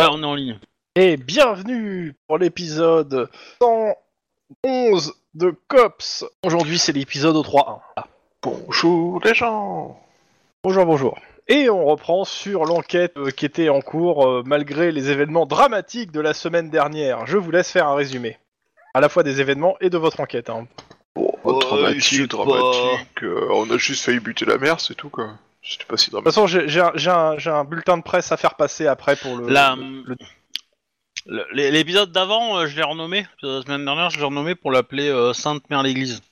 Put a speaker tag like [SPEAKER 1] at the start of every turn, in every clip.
[SPEAKER 1] Ah, on est en ligne.
[SPEAKER 2] Et bienvenue pour l'épisode 111 de COPS. Aujourd'hui, c'est l'épisode au 3.1. Ah.
[SPEAKER 3] Bonjour les gens
[SPEAKER 2] Bonjour, bonjour. Et on reprend sur l'enquête euh, qui était en cours euh, malgré les événements dramatiques de la semaine dernière. Je vous laisse faire un résumé. À la fois des événements et de votre enquête. hein.
[SPEAKER 3] Bon,
[SPEAKER 1] Ouais,
[SPEAKER 3] dramatique,
[SPEAKER 1] je sais
[SPEAKER 3] dramatique. euh, on a juste failli buter la mère, c'est tout quoi. Pas si
[SPEAKER 2] De toute façon, j'ai j'ai un, j'ai un- j'ai un bulletin de presse à faire passer après pour le...
[SPEAKER 1] La-
[SPEAKER 2] le- le-
[SPEAKER 1] Le- l'é- L'épisode d'avant, euh, je l'ai renommé. La semaine dernière, je l'ai renommé pour l'appeler euh, Sainte Mère l'Église.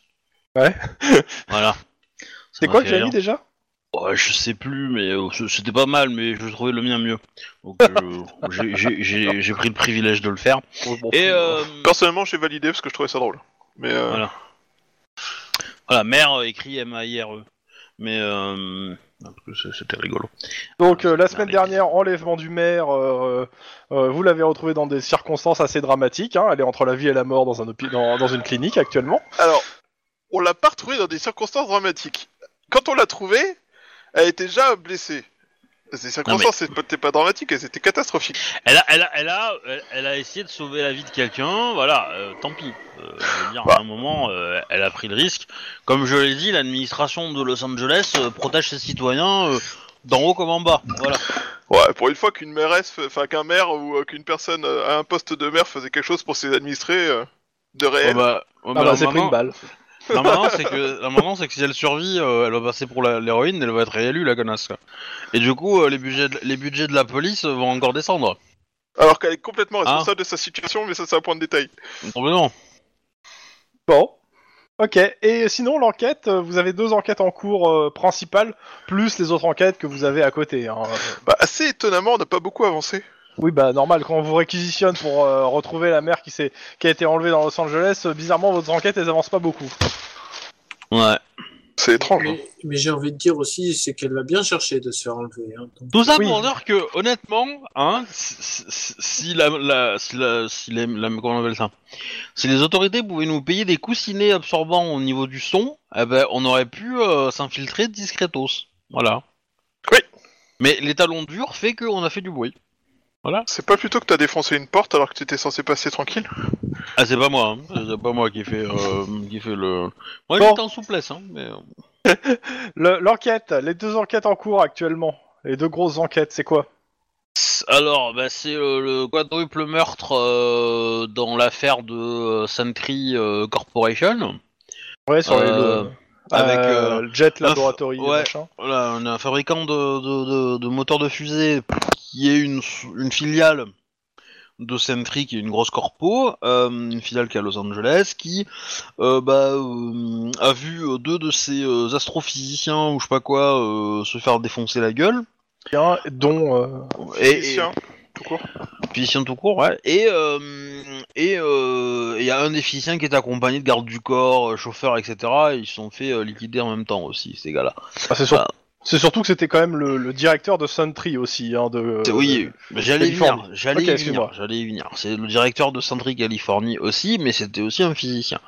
[SPEAKER 2] Ouais.
[SPEAKER 1] voilà.
[SPEAKER 2] C'est
[SPEAKER 1] Ça
[SPEAKER 2] quoi
[SPEAKER 1] m'a
[SPEAKER 2] que
[SPEAKER 1] fait
[SPEAKER 2] j'ai mis
[SPEAKER 1] rire.
[SPEAKER 2] déjà?
[SPEAKER 1] Ouais, Je sais plus, mais euh, c- c'était pas mal, mais je trouvais le mien mieux. Donc euh, j'ai- j'ai- j'ai j'ai pris le privilège de le faire. Et euh,
[SPEAKER 3] Personnellement, j'ai validé parce que je trouvais ça drôle. Mais euh,
[SPEAKER 1] Voilà. voilà, mère euh, écrit M-A-I-R-E. Mais euh, c'était rigolo.
[SPEAKER 2] Donc euh, la semaine dernière, enlèvement du maire, euh, euh, vous l'avez retrouvé dans des circonstances assez dramatiques. Hein, elle est entre la vie et la mort dans, un hôpi- dans, dans une clinique actuellement.
[SPEAKER 3] alors, on l'a pas retrouvée dans des circonstances dramatiques. Quand on l'a trouvée, elle était déjà blessée. Ces circonstances n'étaient pas dramatiques, elles étaient catastrophiques.
[SPEAKER 1] Elle a, elle a, elle a, elle- elle a essayé de sauver la vie de quelqu'un. Voilà, euh, tant pis. Euh, je veux dire, à un moment, euh, elle a pris le risque. Comme je l'ai dit, l'administration de Los Angeles euh, protège ses citoyens euh, d'en haut comme en bas. Voilà.
[SPEAKER 3] Ouais, pour une fois qu'une mairesse, enfin qu'un maire ou euh, qu'une personne euh, à un poste de maire faisait quelque chose pour ses administrés euh, de
[SPEAKER 1] Ouais,
[SPEAKER 3] réel.
[SPEAKER 1] bah, ouais,
[SPEAKER 2] Ah
[SPEAKER 1] bah,
[SPEAKER 2] bah, c'est pris une balle.
[SPEAKER 1] Non, maintenant, c'est que, non, maintenant, c'est que si elle survit, euh, elle va passer pour la- l'héroïne, elle va être réélue, la connasse. quoi. Et du coup, euh, les, budgets de, les budgets de la police vont encore descendre.
[SPEAKER 3] Alors qu'elle est complètement
[SPEAKER 1] Ah.
[SPEAKER 3] responsable de sa situation, mais ça c'est un point de détail.
[SPEAKER 1] Complètement.
[SPEAKER 2] Bon. Ok. Et sinon, l'enquête, euh, vous avez deux enquêtes en cours euh, principales, plus les autres enquêtes que vous avez à côté. hein.
[SPEAKER 3] Bah, assez étonnamment, on n'a pas beaucoup avancé.
[SPEAKER 2] Oui, bah normal. Quand on vous réquisitionne pour euh, retrouver la mère qui, s'est- qui a été enlevée dans Los Angeles, euh, bizarrement, votre enquête, elles avancent pas beaucoup.
[SPEAKER 1] Ouais.
[SPEAKER 3] C'est étrange. hein.
[SPEAKER 4] Mais, mais j'ai envie de dire aussi, c'est qu'elle l'a bien cherché de se faire enlever. Hein, donc-
[SPEAKER 1] Tout ça
[SPEAKER 2] Oui.
[SPEAKER 1] pour dire que, honnêtement, hein, si, si- si la, la, si la, si les, la- comment on appelle ça? Si les autorités pouvaient nous payer des coussinets absorbants au niveau du son, eh ben, on aurait pu euh, s'infiltrer discretos. Voilà.
[SPEAKER 3] Oui.
[SPEAKER 1] Mais les talons durs fait qu'on a fait du bruit. Voilà.
[SPEAKER 3] C'est pas plutôt que t'as défoncé une porte alors que t'étais censé passer tranquille
[SPEAKER 1] Ah, c'est pas moi, hein. c'est pas moi qui fait, euh, qui fait le. Moi,
[SPEAKER 2] Bon.
[SPEAKER 1] j'étais en souplesse, hein, mais. euh,
[SPEAKER 2] Le- L'enquête, les deux enquêtes en cours actuellement, les deux grosses enquêtes, c'est quoi?
[SPEAKER 1] Alors, bah, c'est le, le quadruple meurtre euh, dans l'affaire de euh, Sentry euh, Corporation.
[SPEAKER 2] Ouais, sur les
[SPEAKER 1] Euh,
[SPEAKER 2] le-
[SPEAKER 1] avec,
[SPEAKER 2] euh,
[SPEAKER 1] euh,
[SPEAKER 2] le Jet Laboratory,
[SPEAKER 1] ouais.
[SPEAKER 2] machin.
[SPEAKER 1] Voilà, on a un fabricant de, de, de, de moteurs de fusée qui est une, une filiale de Sentry, qui est une grosse corpo, euh, une filiale qui est à Los Angeles, qui euh, bah, euh, a vu euh, deux de ses euh, astrophysiciens ou je sais pas quoi euh, se faire défoncer la gueule.
[SPEAKER 2] Bien, dont euh,
[SPEAKER 1] Et,
[SPEAKER 3] Physicien, tout court.
[SPEAKER 1] physicien tout court, ouais. Et euh, et euh, il y a un des physiciens qui est accompagné de garde du corps, euh, chauffeur, etc. Et ils se sont fait euh, liquider en même temps aussi, ces gars-là.
[SPEAKER 2] ah, c'est sur- c'est surtout que c'était quand même le, le directeur de Suntree aussi, hein, de.
[SPEAKER 1] Oui, j'allais y venir, j'allais y venir, j'allais y venir. C'est le directeur de Sentry Californie aussi, mais c'était aussi un physicien.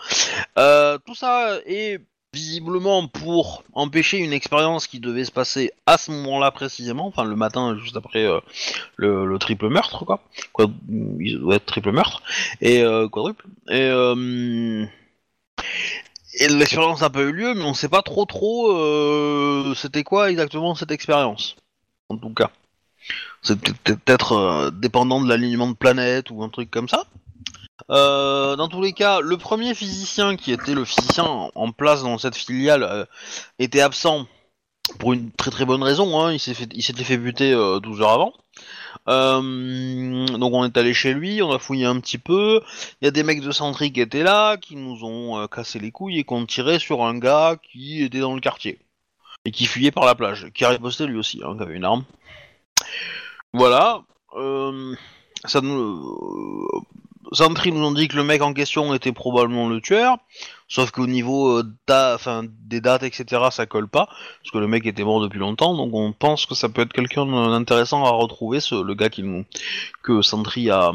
[SPEAKER 1] Euh, tout ça est visiblement pour empêcher une expérience qui devait se passer à ce moment-là précisément, enfin le matin juste après euh, le, le triple meurtre, quoi. quoi être triple meurtre et euh, quadruple. Et euh, et l'expérience n'a pas eu lieu, mais on sait pas trop trop euh, c'était quoi exactement cette expérience. En tout cas. C'est peut- peut-être dépendant de l'alignement de planètes ou un truc comme ça. Euh, dans tous les cas, le premier physicien qui était le physicien en- place dans cette filiale euh, était absent pour une très très bonne raison. Hein. Il s'était fait buter euh, 12 heures avant. Euh, donc on est allé chez lui, on a fouillé un petit peu. Il y a des mecs de Sentry qui étaient là, qui nous ont euh, cassé les couilles et qui ont tiré sur un gars qui était dans le quartier et qui fuyait par la plage, qui a riposté lui aussi, hein, qui avait une arme. Voilà. Euh, ça nous, euh, Sentry nous ont dit que le mec en question était probablement le tueur, sauf qu'au niveau euh, des dates, etc., ça colle pas, parce que le mec était mort depuis longtemps, donc on pense que ça peut être quelqu'un d'intéressant à retrouver, le gars que Sentry a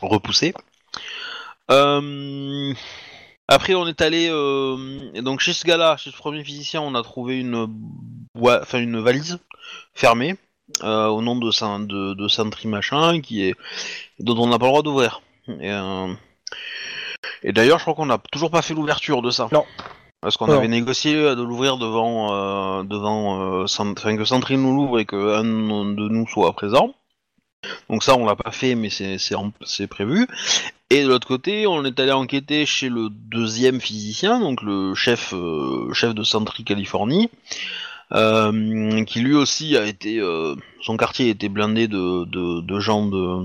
[SPEAKER 1] repoussé. Euh, après, on est allé euh, donc chez ce gars-là, chez ce premier physicien, on a trouvé une, une valise fermée au nom de, de, machin, dont on n'a pas le droit d'ouvrir. Et, euh, et d'ailleurs, je crois qu'on n'a toujours pas fait l'ouverture de ça.
[SPEAKER 2] Non.
[SPEAKER 1] Parce qu'on
[SPEAKER 2] Non.
[SPEAKER 1] avait négocié de l'ouvrir devant, euh, devant, euh, enfin, que Sentry nous l'ouvre et qu'un de nous soit présent. Donc ça, on l'a pas fait, mais c'est c'est en- c'est prévu. Et de l'autre côté, on est allé enquêter chez le deuxième physicien, donc le chef, euh, chef de Sentry Californie, euh, qui lui aussi a été, euh, son quartier était blindé de, de, de gens de,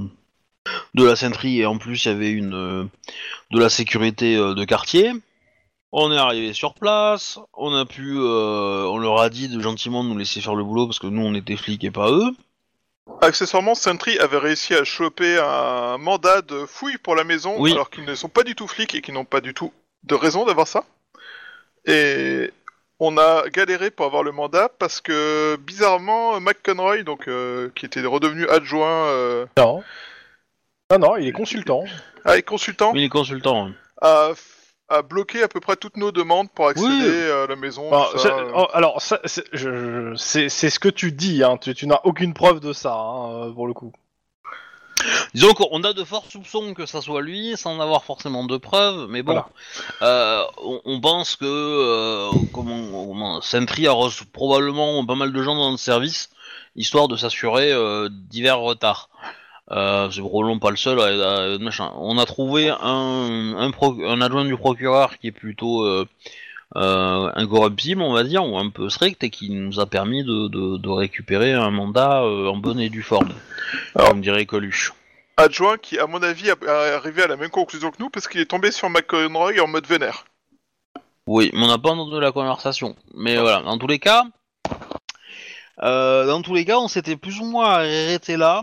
[SPEAKER 1] de la Sentry et en plus il y avait une, euh, de la sécurité euh, de quartier. On est arrivé sur place, on a pu, euh, on leur a dit de gentiment de nous laisser faire le boulot parce que nous on était flics et pas eux.
[SPEAKER 3] Accessoirement, Sentry avait réussi à choper un mandat de fouille pour la maison,
[SPEAKER 1] Oui.
[SPEAKER 3] alors qu'ils ne sont pas du tout flics et qu'ils n'ont pas du tout de raison d'avoir ça. Et on a galéré pour avoir le mandat parce que bizarrement, McConroy, donc euh, qui était redevenu adjoint, euh,
[SPEAKER 2] Non. Non, non, il est consultant.
[SPEAKER 3] ah, et consultant,
[SPEAKER 1] Mais les consultants. hein.
[SPEAKER 3] a, a bloqué à peu près toutes nos demandes pour accéder
[SPEAKER 1] Oui.
[SPEAKER 3] à la maison. Tout
[SPEAKER 2] c'est-
[SPEAKER 3] euh.
[SPEAKER 2] oh, alors, ça, c'est je- je- c'est- c'est ce que tu dis, hein. tu, tu n'as aucune preuve de ça, hein, euh, pour le coup.
[SPEAKER 1] Disons qu'on a de forts soupçons que ça soit lui, sans avoir forcément de preuves, mais bon,
[SPEAKER 2] Voilà.
[SPEAKER 1] euh, on, on pense que euh, comment, comment, Sentry a reçu probablement pas mal de gens dans le service, histoire de s'assurer euh, divers retards. Euh, c'est probablement pas le seul. machin. On a trouvé un, un, pro- un adjoint du procureur qui est plutôt euh, euh, incorruptible, on va dire, ou un peu strict, et qui nous a permis de, de, de récupérer un mandat euh, en bonne et due forme,
[SPEAKER 3] Alors-
[SPEAKER 1] comme dirait Coluche.
[SPEAKER 3] adjoint qui, à mon avis, a- est arrivé à la même conclusion que nous parce qu'il est tombé sur McConroy en mode vénère.
[SPEAKER 1] Oui, mais on n'a pas entendu la conversation. Mais voilà, dans tous les cas, euh, dans tous les cas, on s'était plus ou moins arrêté là.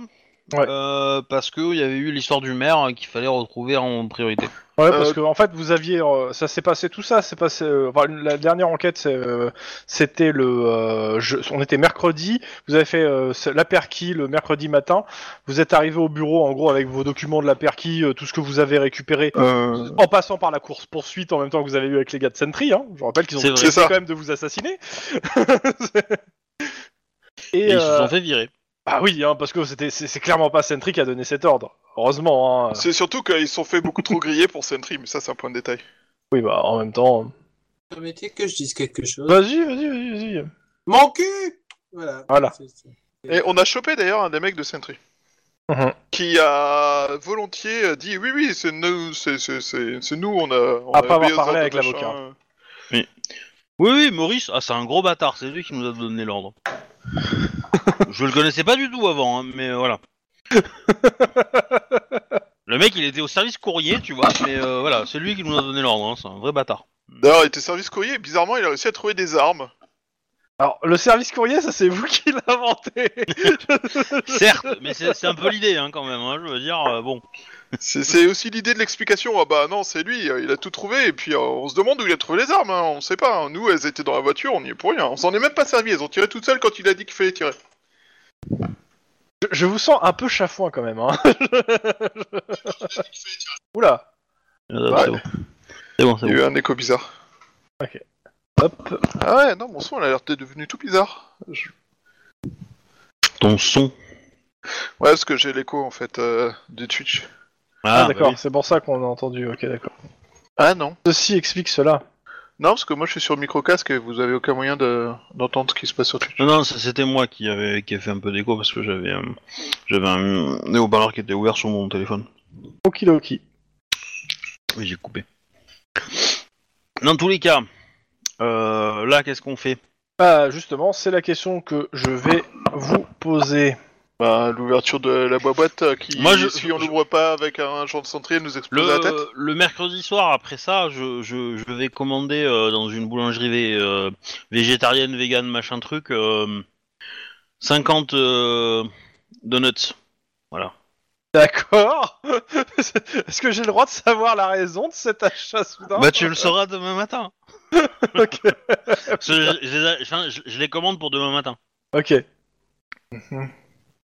[SPEAKER 2] Ouais.
[SPEAKER 1] euh, parce qu'il y avait eu l'histoire du maire euh, qu'il fallait retrouver en priorité.
[SPEAKER 2] Ouais,
[SPEAKER 3] Euh,
[SPEAKER 2] parce que en fait, vous aviez, euh, ça s'est passé tout ça, c'est passé. euh, enfin, la dernière enquête, c'est, euh, c'était le, euh, je- on était mercredi. Vous avez fait euh, la perquis le mercredi matin. Vous êtes arrivé au bureau, en gros, avec vos documents de la perquis, euh, tout ce que vous avez récupéré, en passant par la course poursuite en même temps que vous avez eu avec les gars de Sentry. Hein. Je vous rappelle qu'ils ont
[SPEAKER 1] C'est vrai.
[SPEAKER 2] essayé
[SPEAKER 3] C'est ça.
[SPEAKER 2] quand même de vous assassiner.
[SPEAKER 1] Et,
[SPEAKER 2] Et,
[SPEAKER 1] ils se
[SPEAKER 2] euh,
[SPEAKER 1] sont fait virer.
[SPEAKER 2] Ah oui, hein, parce que c'était, c'est, c'est clairement pas Sentry qui a donné cet ordre. Heureusement. Hein.
[SPEAKER 3] C'est surtout qu'ils se sont fait beaucoup trop griller pour Sentry, mais ça c'est un point de détail.
[SPEAKER 2] Oui, bah en même temps.
[SPEAKER 4] Permettez que je dise quelque chose.
[SPEAKER 2] Vas-y, vas-y, vas-y, vas-y.
[SPEAKER 4] Mon cul Voilà.
[SPEAKER 2] Voilà.
[SPEAKER 4] C'est- c'est-
[SPEAKER 3] Et on a chopé d'ailleurs un des mecs de Sentry.
[SPEAKER 2] Mhm.
[SPEAKER 3] Qui a volontiers dit oui oui c'est nous c'est c'est c'est c'est nous on a on a
[SPEAKER 2] avoir
[SPEAKER 3] obéi aux
[SPEAKER 2] parlé avec l'avocat.
[SPEAKER 1] Oui, oui, Maurice, ah, c'est un gros bâtard, c'est lui qui nous a donné l'ordre. Je le connaissais pas du tout avant, hein, mais euh, voilà. Le mec, il était au service courrier, tu vois, mais euh, voilà, c'est lui qui nous a donné l'ordre, hein, c'est un vrai bâtard.
[SPEAKER 3] D'ailleurs il était service courrier et bizarrement il a réussi à trouver des armes.
[SPEAKER 2] Alors, le service courrier, ça c'est vous qui l'avez inventé.
[SPEAKER 1] Certes, mais c'est c'est un peu l'idée hein, quand même, hein, je veux dire, euh, bon.
[SPEAKER 3] C'est aussi l'idée de l'explication. Ah bah non, c'est lui, euh, il a tout trouvé, et puis euh, on se demande où il a trouvé les armes, hein, on sait pas. hein. Nous, elles étaient dans la voiture, on y est pour rien. On s'en est même pas servi, elles ont tiré toutes seules quand il a dit qu'il fallait tirer.
[SPEAKER 2] je, je vous sens un peu chafouin quand même. Hein. Oula.
[SPEAKER 1] Euh,
[SPEAKER 3] Ouais.
[SPEAKER 1] C'est bon, c'est bon. c'est
[SPEAKER 3] Il y a
[SPEAKER 1] bon.
[SPEAKER 3] eu un écho bizarre.
[SPEAKER 2] Hop.
[SPEAKER 3] Ah ouais, non, mon son, il a l'air d'être devenu tout bizarre. Je-
[SPEAKER 1] Ton son.
[SPEAKER 3] Ouais, parce que j'ai l'écho, en fait, euh, de Twitch.
[SPEAKER 2] Ah,
[SPEAKER 1] bah
[SPEAKER 2] d'accord,
[SPEAKER 1] oui.
[SPEAKER 2] c'est pour ça qu'on a entendu. Ok, d'accord.
[SPEAKER 3] Ah non.
[SPEAKER 2] Ceci explique cela.
[SPEAKER 3] Non, parce que moi, je suis sur le micro-casque et vous avez aucun moyen de- d'entendre ce qui se passe sur Twitch.
[SPEAKER 1] Non, non, c- c'était moi qui avait qui a fait un peu d'écho parce que j'avais euh, j'avais un, un haut-parleur qui était ouvert sur mon téléphone.
[SPEAKER 2] Okidoki.
[SPEAKER 1] Oui, j'ai coupé. Dans tous les cas, euh, là, qu'est-ce qu'on fait?
[SPEAKER 2] Ah, justement, c'est la question que je vais vous poser.
[SPEAKER 3] Bah, l'ouverture de la boîte euh, qui,
[SPEAKER 1] Moi, je-
[SPEAKER 3] si on
[SPEAKER 1] je-
[SPEAKER 3] l'ouvre pas avec un genre de centrier, nous explose
[SPEAKER 1] le,
[SPEAKER 3] la tête.
[SPEAKER 1] le mercredi soir, après ça, je, je, je vais commander euh, dans une boulangerie vé- euh, végétarienne, vegan, machin truc, euh, 50 euh, donuts. Voilà.
[SPEAKER 2] D'accord. Est-ce que j'ai le droit de savoir la raison de cet achat soudain
[SPEAKER 1] Bah, tu le sauras demain matin.
[SPEAKER 2] Ok.
[SPEAKER 1] Parce que je, je les a- enfin, je- je les commande pour demain matin.
[SPEAKER 2] Ok.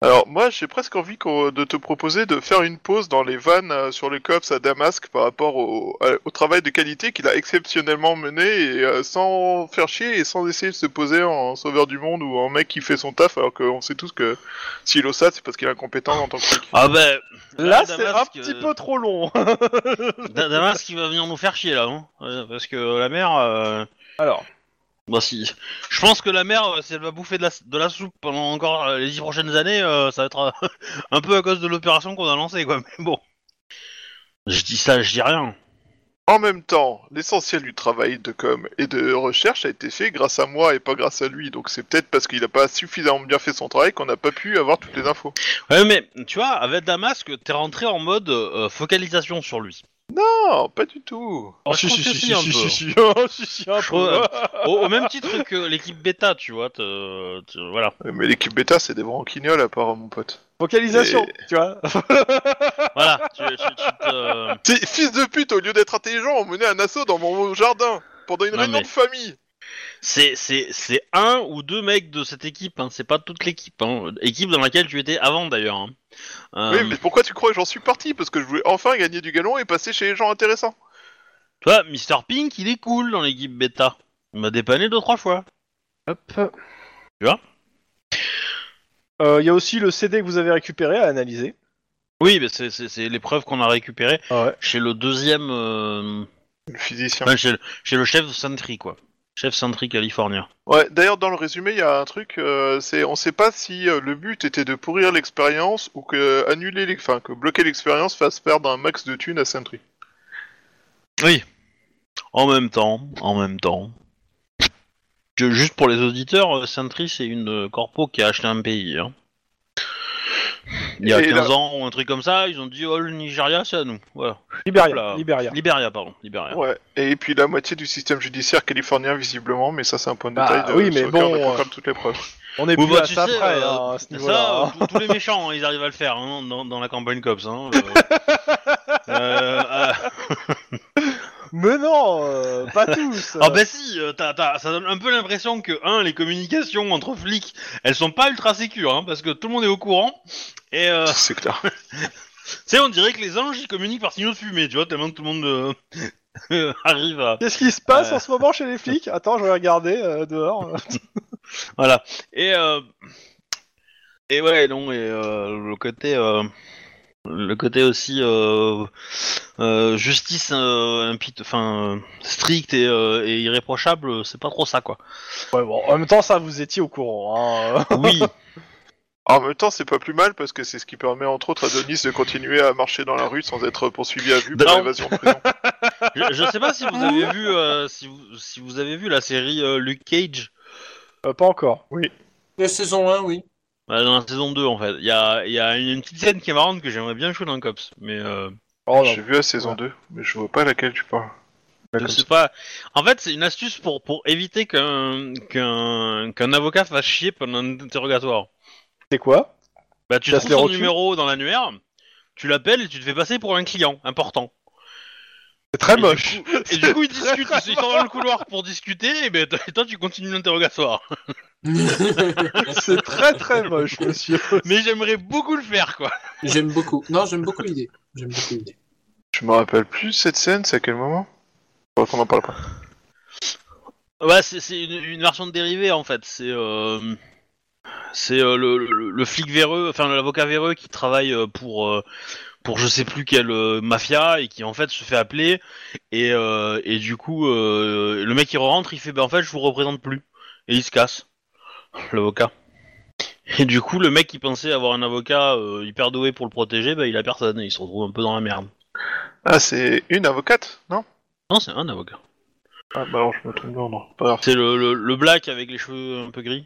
[SPEAKER 3] Alors moi j'ai presque envie de te proposer de faire une pause dans les vannes euh, sur les cops à Damasque par rapport au, au travail de qualité qu'il a exceptionnellement mené et euh, sans faire chier et sans essayer de se poser en sauveur du monde ou en mec qui fait son taf alors qu'on sait tous que s'il est au SAD c'est parce qu'il est incompétent en tant que flic.
[SPEAKER 1] Ah ben.
[SPEAKER 2] Là,
[SPEAKER 1] euh,
[SPEAKER 2] c'est un
[SPEAKER 1] Damasque,
[SPEAKER 2] petit
[SPEAKER 1] euh,
[SPEAKER 2] peu trop long.
[SPEAKER 1] Da- Damas qui va venir nous faire chier là, hein. Ouais, parce que la mère. euh,
[SPEAKER 2] Alors,
[SPEAKER 1] Bah si. Je pense que la mère, euh, si elle va bouffer de la, de la soupe pendant encore euh, les dix prochaines années, euh, ça va être euh, un peu à cause de l'opération qu'on a lancée, quoi. Mais bon. Je dis ça, je dis rien.
[SPEAKER 3] En même temps, l'essentiel du travail de com et de recherche a été fait grâce à moi et pas grâce à lui, donc c'est peut-être parce qu'il n'a pas suffisamment bien fait son travail qu'on n'a pas pu avoir toutes les infos.
[SPEAKER 1] Ouais, mais tu vois, avec Damasque, t'es rentré en mode focalisation sur lui.
[SPEAKER 3] Non, pas du tout.
[SPEAKER 1] Si,
[SPEAKER 2] si, oh, si, si, un
[SPEAKER 1] Je
[SPEAKER 2] peu.
[SPEAKER 1] trouve- Au, au même titre que l'équipe bêta, tu vois. te- te- voilà.
[SPEAKER 3] Mais l'équipe bêta c'est des branquignoles à part mon pote.
[SPEAKER 2] Focalisation,
[SPEAKER 3] Et-
[SPEAKER 2] tu vois.
[SPEAKER 1] Voilà. Tu, tu- tu te-
[SPEAKER 3] C'est fils de pute, au lieu d'être intelligent, on menait un assaut dans mon jardin pendant une
[SPEAKER 1] Non,
[SPEAKER 3] réunion
[SPEAKER 1] mais-
[SPEAKER 3] de famille.
[SPEAKER 1] C'est, c'est, c'est un ou deux mecs de cette équipe, hein. c'est pas toute l'équipe. Hein. Équipe dans laquelle tu étais avant d'ailleurs. Hein. Euh,
[SPEAKER 3] Oui, mais pourquoi tu crois que j'en suis parti? Parce que je voulais enfin gagner du galon et passer chez les gens intéressants.
[SPEAKER 1] Tu vois, Mr. Pink, il est cool dans l'équipe bêta. Il m'a dépanné deux trois fois.
[SPEAKER 2] Hop.
[SPEAKER 1] Tu vois?
[SPEAKER 2] Euh, Il y a aussi le CD que vous avez récupéré à analyser.
[SPEAKER 1] Oui, mais c'est, c'est, c'est les preuves qu'on a récupérées
[SPEAKER 2] Ouais.
[SPEAKER 1] chez le deuxième, euh,
[SPEAKER 3] Le physicien.
[SPEAKER 1] enfin, chez, le, chez le chef Sentry, quoi. Chef Sentry californien.
[SPEAKER 3] Ouais, d'ailleurs, dans le résumé, il y a un truc, euh, c'est on sait pas si euh, le but était de pourrir l'expérience ou que annuler les... enfin, que bloquer l'expérience fasse perdre un max de thunes à Sentry.
[SPEAKER 1] Oui. En même temps, en même temps. Que juste pour les auditeurs, euh, Sentry, c'est une euh, corpo qui a acheté un pays. Hein. Il y a
[SPEAKER 3] Et
[SPEAKER 1] 15
[SPEAKER 3] là-
[SPEAKER 1] ans ou un truc comme ça, ils ont dit oh le Nigeria c'est à nous. Voilà.
[SPEAKER 2] Libéria.
[SPEAKER 1] Là.
[SPEAKER 2] Libéria.
[SPEAKER 1] Libéria, pardon. Libéria.
[SPEAKER 3] Ouais, et puis la moitié du système judiciaire californien, visiblement, mais ça c'est un point de
[SPEAKER 2] Bah,
[SPEAKER 3] détail de
[SPEAKER 2] oui, mais
[SPEAKER 3] sur lequel on
[SPEAKER 2] bon,
[SPEAKER 3] a
[SPEAKER 2] euh,
[SPEAKER 3] comme toutes les preuves.
[SPEAKER 2] On est plus
[SPEAKER 1] bah,
[SPEAKER 2] à
[SPEAKER 1] tu
[SPEAKER 2] ça
[SPEAKER 1] sais,
[SPEAKER 2] près
[SPEAKER 1] euh,
[SPEAKER 2] hein, à ce
[SPEAKER 1] Ça,
[SPEAKER 2] niveau-là.
[SPEAKER 1] euh,
[SPEAKER 2] hein.
[SPEAKER 1] tous- tous les méchants, hein, ils arrivent à le faire hein, dans, dans la campagne Cops. Hein, euh. Euh, euh,
[SPEAKER 2] Mais non, euh, pas tous.
[SPEAKER 1] Ah bah si, euh, t'as- t'as- ça donne un peu l'impression que, un, les communications entre flics, elles sont pas ultra sécures, hein, parce que tout le monde est au courant, et euh,
[SPEAKER 3] C'est clair.
[SPEAKER 1] tu sais, on dirait que les anges, ils communiquent par signaux de fumée, tu vois, tellement que tout le monde euh, arrive à...
[SPEAKER 2] Qu'est-ce qui se passe
[SPEAKER 1] Ouais.
[SPEAKER 2] en ce moment chez les flics? Attends, je vais regarder euh, dehors.
[SPEAKER 1] Voilà. Et, euh, et ouais, non, et euh, le côté... euh, le côté aussi euh, euh, justice euh, impit- enfin euh, stricte et, euh, et irréprochable, c'est pas trop ça quoi.
[SPEAKER 2] Ouais, bon, en même temps, ça, vous étiez au courant. Hein.
[SPEAKER 1] Oui,
[SPEAKER 3] En même temps, c'est pas plus mal parce que c'est ce qui permet entre autres à Denis de continuer à marcher dans la rue sans être poursuivi à vue pour
[SPEAKER 1] Non.
[SPEAKER 3] évasion de prison.
[SPEAKER 1] je, je sais pas si vous avez vu euh, si, vous, si vous avez vu la série euh, Luke Cage
[SPEAKER 2] Euh, pas encore.
[SPEAKER 4] La saison 1, oui.
[SPEAKER 1] Euh, dans la saison 2 en fait. Il y a, il y a une, une petite scène qui est marrante que j'aimerais bien jouer dans Cops, mais euh,
[SPEAKER 2] Oh.
[SPEAKER 3] J'ai vu la saison
[SPEAKER 2] Ouais.
[SPEAKER 3] 2, mais je vois pas laquelle tu parles.
[SPEAKER 1] je sais pas. En fait, c'est une astuce pour pour éviter qu'un qu'un qu'un avocat fasse chier pendant un interrogatoire.
[SPEAKER 2] C'est quoi?
[SPEAKER 1] Bah tu trouves son numéro dans l'annuaire, tu l'appelles et tu te fais passer pour un client important.
[SPEAKER 2] C'est très
[SPEAKER 1] Et
[SPEAKER 2] moche.
[SPEAKER 1] du coup- Et du coup, ils discutent, ils sont dans le couloir pour discuter, et ben toi, toi, tu continues l'interrogatoire.
[SPEAKER 2] C'est très très moche, monsieur.
[SPEAKER 1] Mais j'aimerais beaucoup le faire, quoi.
[SPEAKER 4] j'aime beaucoup. Non, j'aime beaucoup l'idée. J'aime beaucoup l'idée.
[SPEAKER 3] Je me rappelle plus cette scène, c'est à quel moment? Qu'on en parle pas.
[SPEAKER 1] Ouais, c'est c'est une, une version de dérivée en fait. C'est euh, c'est euh, le, le, le flic véreux, enfin l'avocat véreux qui travaille euh, pour euh, pour je sais plus quelle euh, mafia et qui en fait se fait appeler et euh, et du coup euh, le mec il rentre, il fait ben en fait je vous représente plus et il se casse l'avocat. Et du coup le mec qui pensait avoir un avocat hyper doué pour le protéger, ben il a personne et il se retrouve un peu dans la merde.
[SPEAKER 3] Ah, c'est une avocate, non?
[SPEAKER 1] Non, c'est un avocat.
[SPEAKER 3] Ah, bah alors je me trompe, non, non, pas.
[SPEAKER 1] C'est le, le, le black avec les cheveux un peu gris,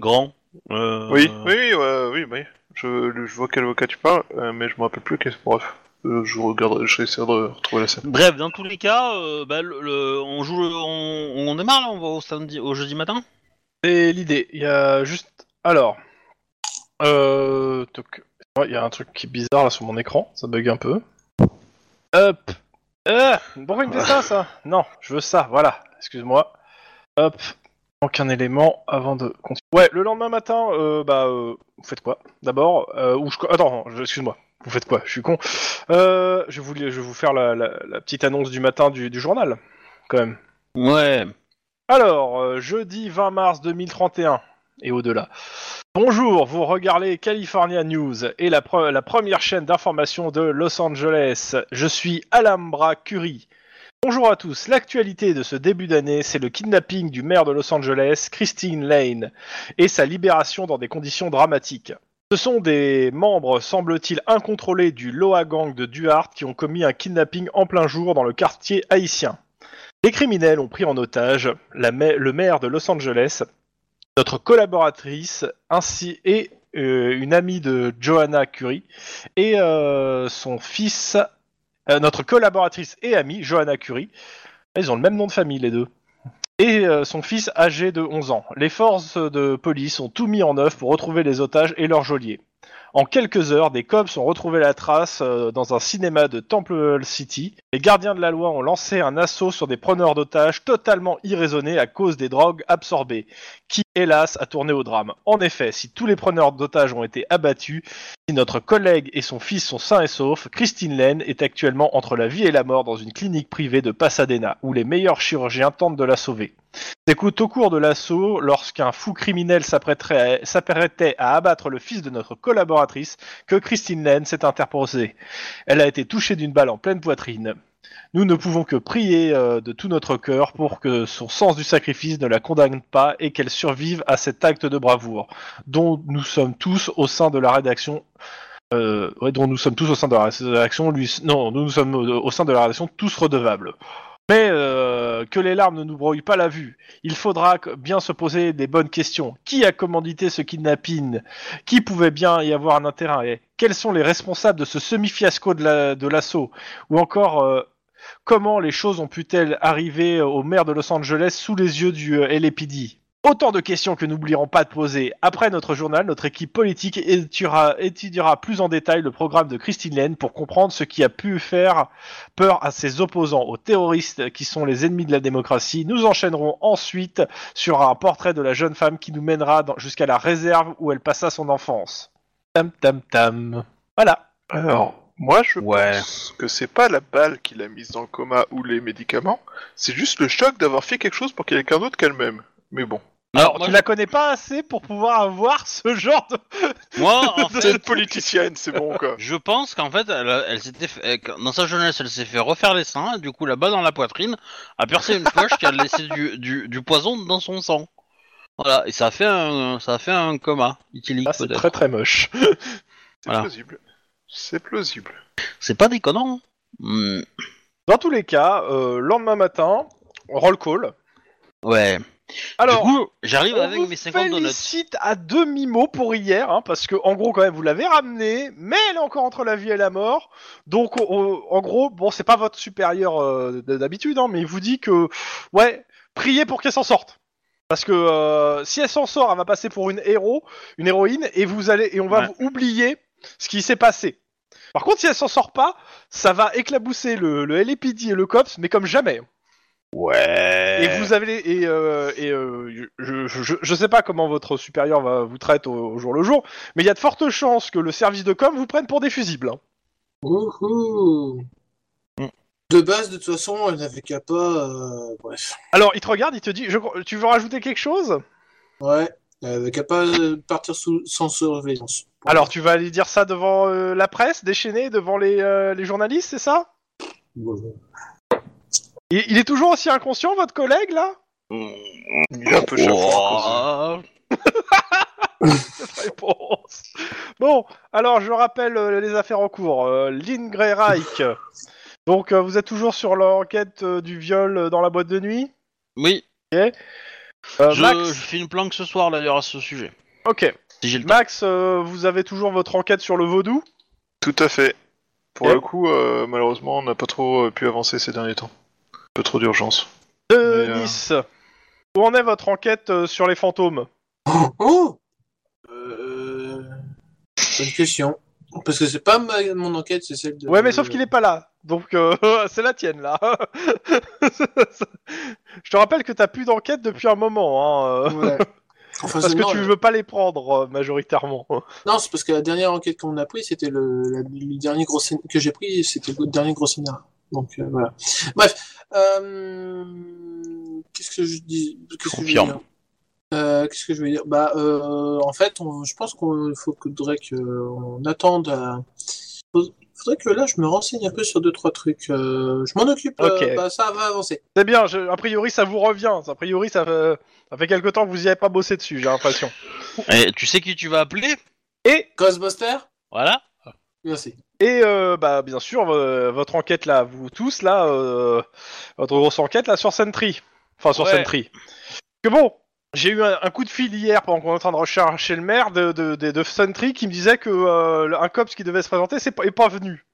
[SPEAKER 1] grand.
[SPEAKER 3] Oui, oui, oui, oui. Je, je vois quel avocat tu parles, euh, mais je me rappelle plus quel. Bref, euh, je regarde, je vais essayer de retrouver la scène.
[SPEAKER 1] Bref, dans tous les cas, euh, bah, le, le- on joue, le- on, on démarre là, on va au samedi, au jeudi matin?
[SPEAKER 2] C'est l'idée. Il y a juste. Alors. Euh. toc. Ouais, Il y a un truc qui est bizarre là sur mon écran. Ça bug un peu. Hop. Euh, pourquoi il me fait ça, ça? Non, je veux ça. Voilà. Excuse-moi. Hop. Manque un élément avant de continuer. Ouais, le lendemain matin, euh, bah, euh, vous faites quoi D'abord, euh, ou je... attends, je- excuse-moi. Vous faites quoi Je suis con. Je voulais, je vais vous faire la, la- la petite annonce du matin du, du journal, quand même.
[SPEAKER 1] Ouais.
[SPEAKER 2] Alors, jeudi 20 mars 2031 et au-delà. Bonjour, vous regardez California News et la, pre- la première chaîne d'information de Los Angeles. Je suis Alhambra Curie. Bonjour à tous. L'actualité de ce début d'année, c'est le kidnapping du maire de Los Angeles, Christine Lane, et sa libération dans des conditions dramatiques. Ce sont des membres, semble-t-il, incontrôlés du Loa Gang de Duarte qui ont commis un kidnapping en plein jour dans le quartier haïtien. Les criminels ont pris en otage le maire de Los Angeles, notre collaboratrice, ainsi et euh, une amie de Johanna Curie, et euh, son fils, euh, notre collaboratrice et amie, Johanna Curie. Ils ont le même nom de famille, les deux. Et euh, son fils âgé de 11 ans. Les forces de police ont tout mis en œuvre pour retrouver les otages et leurs geôliers. En quelques heures, des cops ont retrouvé la trace euh, dans un cinéma de Temple City. Les gardiens de la loi ont lancé un assaut sur des preneurs d'otages totalement irraisonnés à cause des drogues absorbées, qui, hélas, a tourné au drame. En effet, si tous les preneurs d'otages ont été abattus, si notre collègue et son fils sont sains et saufs, Christine Lane est actuellement entre la vie et la mort dans une clinique privée de Pasadena, où les meilleurs chirurgiens tentent de la sauver. C'est qu'au au cours de l'assaut, lorsqu'un fou criminel s'apprêtait à abattre le fils de notre collaboratrice, que Christine Lane s'est interposée. Elle a été touchée d'une balle en pleine poitrine. Nous ne pouvons que prier euh, de tout notre cœur pour que son sens du sacrifice ne la condamne pas et qu'elle survive à cet acte de bravoure, dont nous sommes tous au sein de la rédaction. Euh, dont nous sommes tous au sein de la rédaction. Lui, non, nous sommes au, au sein de la rédaction tous redevables. Mais euh, que les larmes ne nous brouillent pas la vue. Il faudra bien se poser des bonnes questions. Qui a commandité ce kidnapping? Qui pouvait bien y avoir un intérêt? Quels sont les responsables de ce semi-fiasco de l'assaut? Ou encore, euh, comment les choses ont pu-elles arriver au maire de Los Angeles sous les yeux du euh, LAPD Autant de questions que nous n'oublierons pas de poser. Après notre journal, notre équipe politique étudiera, étudiera plus en détail le programme de Christine Lane pour comprendre ce qui a pu faire peur à ses opposants, aux terroristes qui sont les ennemis de la démocratie. Nous enchaînerons ensuite sur un portrait de la jeune femme qui nous mènera jusqu'à la réserve où elle passa son enfance. Tam tam tam. Voilà.
[SPEAKER 3] Alors, moi, je
[SPEAKER 1] Ouais.
[SPEAKER 3] pense que c'est pas la balle qui l'a mise dans le coma ou les médicaments, c'est juste le choc d'avoir fait quelque chose pour quelqu'un d'autre qu'elle-même. Mais bon.
[SPEAKER 2] Alors,
[SPEAKER 1] moi,
[SPEAKER 2] tu la connais pas assez pour pouvoir avoir ce genre de...
[SPEAKER 1] moi, en
[SPEAKER 3] C'est
[SPEAKER 1] fait,
[SPEAKER 3] une politicienne, c'est bon quoi.
[SPEAKER 1] je pense qu'en fait, elle, elle s'était fait- elle- dans sa jeunesse, elle s'est fait refaire les seins, et du coup, là-bas dans la poitrine, a percé une poche qui a laissé du, du, du poison dans son sang. Voilà, et ça a fait un, ça a fait un coma éthylique
[SPEAKER 2] Ah, c'est
[SPEAKER 1] peut-être.
[SPEAKER 2] très très moche.
[SPEAKER 3] C'est
[SPEAKER 1] Voilà.
[SPEAKER 3] plausible. C'est plausible.
[SPEAKER 1] C'est pas déconnant. Hmm,
[SPEAKER 2] Dans tous les cas, euh, lendemain matin, roll call.
[SPEAKER 1] Ouais.
[SPEAKER 2] Alors,
[SPEAKER 1] j'arrive avec
[SPEAKER 2] vous
[SPEAKER 1] mes 50 donuts.
[SPEAKER 2] félicite à demi-mot pour hier, hein, parce que en gros quand même vous l'avez ramenée, mais elle est encore entre la vie et la mort. Donc on- on- en gros, bon c'est pas votre supérieur euh, d'habitude, hein, mais il vous dit que ouais, priez pour qu'elle s'en sorte. Parce que euh, si elle s'en sort, elle va passer pour une héros, une héroïne, et vous allez et on va
[SPEAKER 1] Ouais.
[SPEAKER 2] oublier ce qui s'est passé. Par contre, si elle s'en sort pas, ça va éclabousser le, le LAPD et le COPS, mais comme jamais.
[SPEAKER 1] Ouais.
[SPEAKER 2] Et vous avez et, euh, et euh, je, je, je, sais pas comment votre supérieur va vous traite au, au jour le jour, mais il y a de fortes chances que le service de com vous prenne pour des fusibles. hein.
[SPEAKER 4] Wouhou.
[SPEAKER 1] Mm.
[SPEAKER 4] De base, de toute façon, elle n'avait qu'à pas. euh, Bref.
[SPEAKER 2] Alors il te regarde, il te dit, je, tu veux rajouter quelque chose?
[SPEAKER 4] Ouais. Elle avait qu'à pas euh, partir sous, sans surveillance.
[SPEAKER 2] Alors tu vas aller dire ça devant euh, la presse, déchaîné, devant les, euh, les journalistes, c'est ça?
[SPEAKER 4] Bon.
[SPEAKER 2] Il, il est toujours aussi inconscient, votre collègue là?
[SPEAKER 3] Il est un peu chafouin.
[SPEAKER 2] Cette réponse. Bon, alors je rappelle euh, les affaires en cours. Euh, Lynn Grey Reich. Donc euh, vous êtes toujours sur l'enquête euh, du viol euh, dans la boîte de nuit?
[SPEAKER 1] Oui,
[SPEAKER 2] Euh,
[SPEAKER 1] je,
[SPEAKER 2] Max,
[SPEAKER 1] je fais une planque ce soir d'ailleurs à ce sujet.
[SPEAKER 2] ok.
[SPEAKER 1] Si j'ai le temps.
[SPEAKER 2] Max, euh, vous avez toujours votre enquête sur le vaudou?
[SPEAKER 3] Tout à fait. Pour le coup, euh, malheureusement, on n'a pas trop euh, pu avancer ces derniers temps. Un peu trop d'urgence.
[SPEAKER 2] de
[SPEAKER 3] Mais, euh,
[SPEAKER 2] Nice. Où en est votre enquête euh, sur les fantômes?
[SPEAKER 4] Oh euh... Bonne question. Parce que c'est pas ma- mon enquête, c'est celle de.
[SPEAKER 2] Ouais, mais sauf qu'il est pas là. Donc euh, c'est la tienne là. Je te rappelle que t'as plus d'enquête depuis un moment, hein, euh,
[SPEAKER 4] Ouais. Enfin,
[SPEAKER 2] parce que tu
[SPEAKER 4] là.
[SPEAKER 2] veux pas les prendre euh, majoritairement.
[SPEAKER 4] Non, c'est parce que la dernière enquête qu'on a pris, c'était le, la- le dernier gros que j'ai pris, c'était le dernier gros scénario. Donc euh, voilà. Bref, euh, qu'est-ce que je dis Qu'est-ce que je veux dire? Euh, Qu'est-ce que je veux dire? Bah, euh, en fait, on, je pense qu'il faut que faudrait que on attende. à- Faudrait que là, je me renseigne un peu sur deux trois trucs. Euh, je m'en occupe. euh,
[SPEAKER 2] Ok.
[SPEAKER 4] bah, ça va avancer.
[SPEAKER 2] C'est bien, je- a priori ça vous revient. A priori ça, fait- ça fait quelque temps que vous y avez pas bossé dessus, j'ai l'impression.
[SPEAKER 1] Et tu sais qui tu vas appeler?
[SPEAKER 2] Et,
[SPEAKER 4] Ghostbuster?
[SPEAKER 1] Voilà.
[SPEAKER 4] Merci.
[SPEAKER 2] Et euh, bah, bien sûr, euh, votre enquête là, vous tous là, euh, votre grosse enquête là sur Sentry. Enfin sur
[SPEAKER 1] Ouais.
[SPEAKER 2] Sentry. Que bon, j'ai eu un, un coup de fil hier pendant qu'on est en train de rechercher le maire de, de, de, de Sentry qui me disait que euh, un cops qui devait se présenter c'est pas, est pas venu.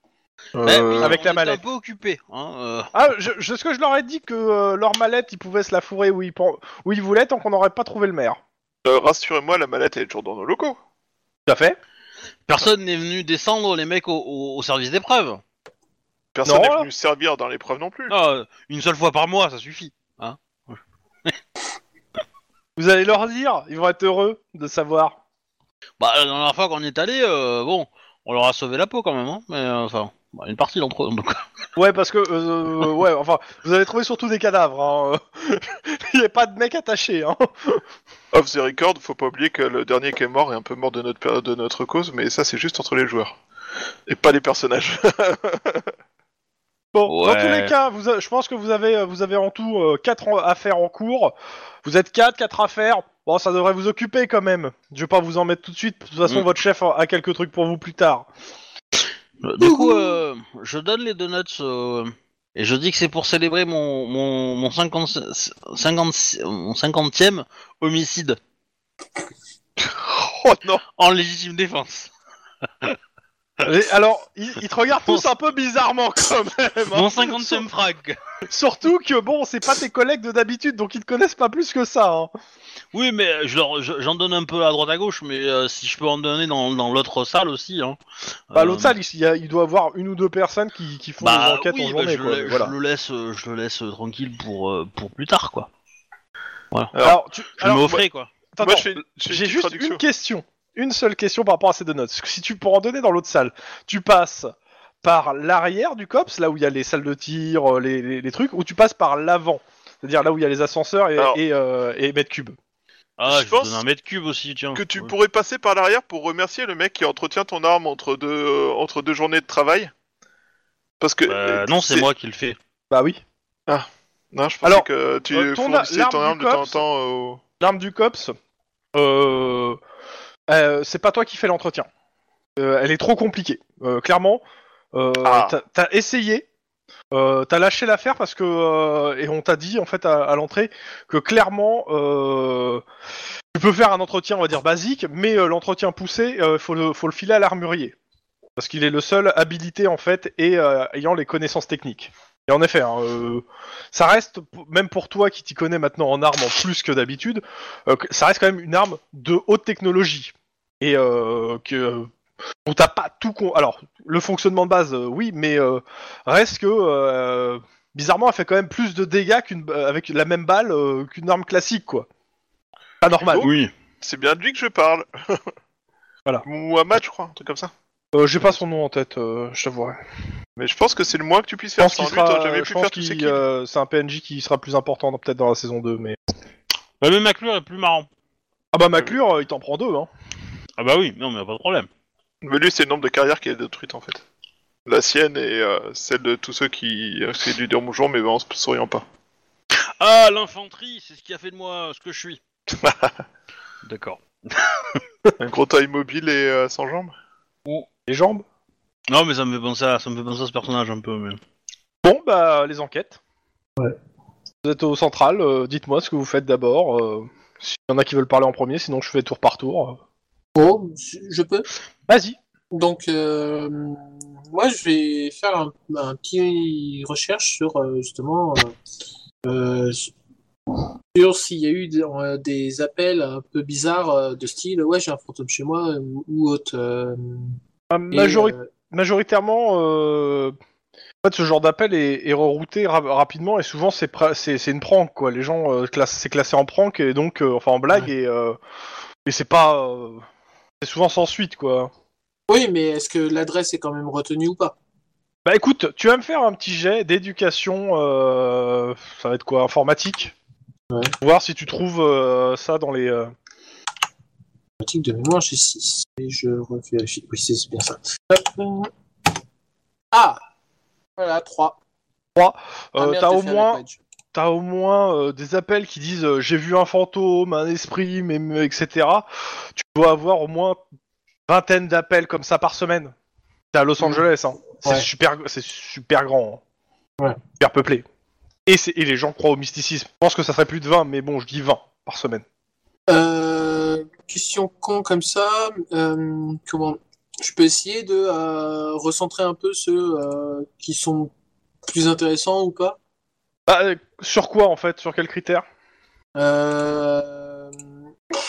[SPEAKER 1] Eh oui,
[SPEAKER 2] avec
[SPEAKER 1] on
[SPEAKER 2] la mallette.
[SPEAKER 1] un peu occupé. Hein, euh.
[SPEAKER 2] Ah, je, je, ce que je leur ai dit que euh, leur mallette, ils pouvaient se la fourrer où ils, pen- où ils voulaient tant qu'on n'aurait pas trouvé le maire.
[SPEAKER 3] Euh, Rassurez-moi, la mallette elle est toujours dans nos locaux.
[SPEAKER 2] Tout à fait.
[SPEAKER 1] Personne n'est venu descendre les mecs au, au- au service d'épreuve.
[SPEAKER 3] Personne
[SPEAKER 2] Non,
[SPEAKER 3] n'est
[SPEAKER 2] là.
[SPEAKER 3] venu servir dans l'épreuve non plus.
[SPEAKER 1] Ah, euh, une seule fois par mois, ça suffit.
[SPEAKER 2] Vous allez leur dire, ils vont être heureux de savoir.
[SPEAKER 1] Bah, la dernière fois qu'on y est allé, euh, bon, on leur a sauvé la peau quand même, hein, mais euh, enfin, bah, une partie d'entre eux. cas.
[SPEAKER 2] Ouais, parce que, euh, ouais, enfin, vous avez trouvé surtout des cadavres. Hein. Il n'y a pas de mec attaché. Hein.
[SPEAKER 3] Off the record, faut pas oublier que le dernier qui est mort est un peu mort de notre, de notre cause, mais ça c'est juste entre les joueurs. Et pas les personnages.
[SPEAKER 2] Bon, dans tous les cas, vous, a- je pense que vous avez, vous avez en tout euh, quatre en- affaires en cours. Vous êtes quatre, quatre affaires. Bon, ça devrait vous occuper quand même. Je vais pas vous en mettre tout de suite. De toute façon,
[SPEAKER 1] Mm.
[SPEAKER 2] votre chef a quelques trucs pour vous plus tard.
[SPEAKER 1] Du coup, euh, je donne les donuts euh, et je dis que c'est pour célébrer mon, mon, mon 50, 50, mon 50e homicide.
[SPEAKER 3] Oh non.
[SPEAKER 1] En légitime défense.
[SPEAKER 2] Alors, ils, ils te regardent tous un peu bizarrement quand même. hein.
[SPEAKER 1] Mon 50e frag.
[SPEAKER 2] Surtout que bon, c'est pas tes collègues de d'habitude, donc ils te connaissent pas plus que ça. Hein.
[SPEAKER 1] Oui, mais je leur- je- j'en donne un peu à droite à gauche, mais euh, si je peux en donner dans, dans l'autre salle aussi. Hein.
[SPEAKER 2] Bah,
[SPEAKER 1] Euh,
[SPEAKER 2] l'autre salle, il, y a- il doit avoir une ou deux personnes qui, qui font
[SPEAKER 1] bah,
[SPEAKER 2] des enquêtes
[SPEAKER 1] oui,
[SPEAKER 2] en
[SPEAKER 1] bah,
[SPEAKER 2] journée.
[SPEAKER 1] je,
[SPEAKER 2] quoi,
[SPEAKER 1] le,
[SPEAKER 2] mais voilà.
[SPEAKER 1] je le laisse, euh, je le laisse euh, tranquille pour, euh, pour plus tard, quoi. Voilà.
[SPEAKER 2] Alors, tu,
[SPEAKER 1] Je
[SPEAKER 2] alors,
[SPEAKER 1] me offrais, quoi.
[SPEAKER 2] attends,
[SPEAKER 3] Moi
[SPEAKER 2] attends,
[SPEAKER 3] je fais, je fais
[SPEAKER 2] j'ai
[SPEAKER 3] petite
[SPEAKER 2] juste
[SPEAKER 3] traduction.
[SPEAKER 2] une question, une seule question par rapport à ces deux notes. Si tu pour en donner dans l'autre salle, tu passes par l'arrière du cops, là où il y a les salles de tir, euh, les, les- les trucs, ou tu passes par l'avant, c'est-à-dire là où il y a les ascenseurs et,
[SPEAKER 3] Alors-
[SPEAKER 2] et, euh, et mètres cubes.
[SPEAKER 1] Ah,
[SPEAKER 3] Je
[SPEAKER 1] je,
[SPEAKER 3] pense
[SPEAKER 1] vais donner un mètre cube aussi, tiens.
[SPEAKER 3] Que tu
[SPEAKER 1] Ouais.
[SPEAKER 3] pourrais passer par l'arrière pour remercier le mec qui entretient ton arme entre deux, euh, entre deux journées de travail. Parce que.
[SPEAKER 1] Bah, non, c'est moi qui le fais.
[SPEAKER 2] Bah oui.
[SPEAKER 3] Non, je pensais
[SPEAKER 2] Alors,
[SPEAKER 3] que tu
[SPEAKER 2] euh, ton-
[SPEAKER 3] fournissais ton arme
[SPEAKER 2] du
[SPEAKER 3] de temps en
[SPEAKER 2] cops-
[SPEAKER 3] temps au.
[SPEAKER 2] L'arme du cops, euh, euh, c'est pas toi qui fais l'entretien. Euh, elle est trop compliquée. Euh, clairement,
[SPEAKER 3] Ah.
[SPEAKER 2] t'as- t'as essayé, t'as lâché l'affaire parce que et on t'a dit en fait à, à l'entrée que clairement tu peux faire un entretien on va dire basique, mais l'entretien poussé, il faut le faut le filer à l'armurier parce qu'il est le seul habilité en fait et ayant les connaissances techniques. Et en effet, hein, euh, ça reste, même pour toi qui t'y connais maintenant en armes en plus que d'habitude, euh, ça reste quand même une arme de haute technologie. Et euh, que dont t'as pas tout con. Alors, le fonctionnement de base, euh, oui, mais euh, reste que euh, bizarrement, elle fait quand même plus de dégâts qu'une euh, avec la même balle euh, qu'une arme classique, quoi. Pas normal.
[SPEAKER 3] Oh.
[SPEAKER 1] Oui.
[SPEAKER 3] C'est bien de lui que je parle.
[SPEAKER 2] Voilà.
[SPEAKER 3] Ou un match, je crois, un truc comme ça.
[SPEAKER 2] Euh, J'ai pas son nom en tête, euh, je t'avouerai.
[SPEAKER 3] Mais je pense que c'est le moins que tu puisses
[SPEAKER 2] Je
[SPEAKER 3] faire
[SPEAKER 2] pense
[SPEAKER 3] sans
[SPEAKER 2] qu'il
[SPEAKER 3] lui, t'aurais
[SPEAKER 2] sera,
[SPEAKER 3] jamais
[SPEAKER 2] je
[SPEAKER 3] pu
[SPEAKER 2] pense
[SPEAKER 3] faire tous ces
[SPEAKER 2] euh, c'est un PNJ qui sera plus important peut-être dans la saison 2, mais.
[SPEAKER 1] Bah, mais McClure est plus marrant.
[SPEAKER 2] Ah bah McClure, euh, il t'en prend deux, hein.
[SPEAKER 1] Ah bah oui, non mais pas de problème.
[SPEAKER 3] Mais lui, c'est le nombre de carrières qu'il a détruites en fait. La sienne et euh, celle de tous ceux qui euh, qui lui dire bonjour, mais en se souriant pas.
[SPEAKER 1] Ah, l'infanterie, c'est ce qui a fait de moi ce que je suis. D'accord.
[SPEAKER 3] Un gros taille mobile et euh, sans jambes?
[SPEAKER 2] Les jambes?
[SPEAKER 1] Non, mais ça me fait penser à, ça me fait penser à ce personnage un peu. Mais...
[SPEAKER 2] Bon, bah, les enquêtes.
[SPEAKER 4] Ouais.
[SPEAKER 2] Vous êtes au central, euh, dites-moi ce que vous faites d'abord. euh, S'il y en a qui veulent parler en premier, sinon je fais tour par tour.
[SPEAKER 4] Bon, je peux.
[SPEAKER 2] Vas-y.
[SPEAKER 4] Donc, euh, moi, je vais faire un, un petit recherche sur euh, justement euh, sur s'il y a eu des, des appels un peu bizarres de style ouais j'ai un fantôme chez moi ou, autre. et, euh,
[SPEAKER 2] Majoritairement, En fait, ce genre d'appel est, est rerouté ra- rapidement et souvent c'est une prank quoi. Les gens c'est classé en prank et donc enfin en blague et et c'est pas c'est souvent sans suite quoi.
[SPEAKER 4] Oui, mais est-ce que l'adresse est quand même retenue ou pas?
[SPEAKER 2] Bah écoute, tu vas me faire un petit jet d'éducation, euh, ça va être quoi, informatique?
[SPEAKER 4] Ouais.
[SPEAKER 2] Voir si tu trouves euh, ça dans les. euh,
[SPEAKER 4] Pratique de mémoire, j'ai 6. Et je revérifie. Oui, c'est bien ça. Hop. Ah Voilà, 3.
[SPEAKER 2] euh, t'as au moins,
[SPEAKER 4] Page.
[SPEAKER 2] T'as au moins euh, des appels qui disent euh, j'ai vu un fantôme, un esprit, mais, mais, etc. Tu dois avoir au moins vingtaine d'appels comme ça par semaine. C'est à Los. Angeles, hein. C'est
[SPEAKER 4] Ouais.
[SPEAKER 2] super, c'est super grand, hein.
[SPEAKER 4] Ouais.
[SPEAKER 2] super peuplé. Et, c'est- et les gens croient au mysticisme. Je pense que ça serait plus de 20, mais bon, je dis 20 par semaine.
[SPEAKER 4] Euh, question con comme ça. euh, comment Je peux essayer de euh, recentrer un peu ceux euh, qui sont plus intéressants ou pas?
[SPEAKER 2] Ah, euh, sur quoi en fait? Sur quels critères
[SPEAKER 4] Euh,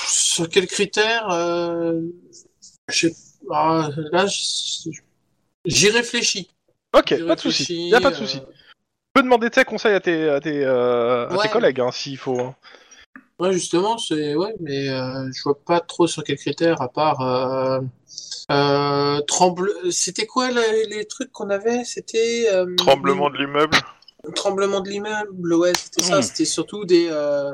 [SPEAKER 4] Sur quels critères euh, ah, Là, je- j'y réfléchis.
[SPEAKER 2] Ok,
[SPEAKER 4] J'y
[SPEAKER 2] pas de souci.
[SPEAKER 4] réfléchis,
[SPEAKER 2] Y a pas de
[SPEAKER 4] euh,
[SPEAKER 2] souci. Tu peux demander tes conseils à tes, à tes, euh, à tes
[SPEAKER 4] Ouais.
[SPEAKER 2] collègues hein, s'il faut. hein.
[SPEAKER 4] Ouais, justement, c'est ouais, mais euh, je vois pas trop sur quels critères à part euh, euh, tremble. C'était quoi les, les trucs qu'on avait? C'était euh,
[SPEAKER 3] Tremblement de l'immeuble.
[SPEAKER 4] Tremblement de l'immeuble. Ouais, c'était ça.
[SPEAKER 1] Hmm.
[SPEAKER 4] C'était surtout des euh,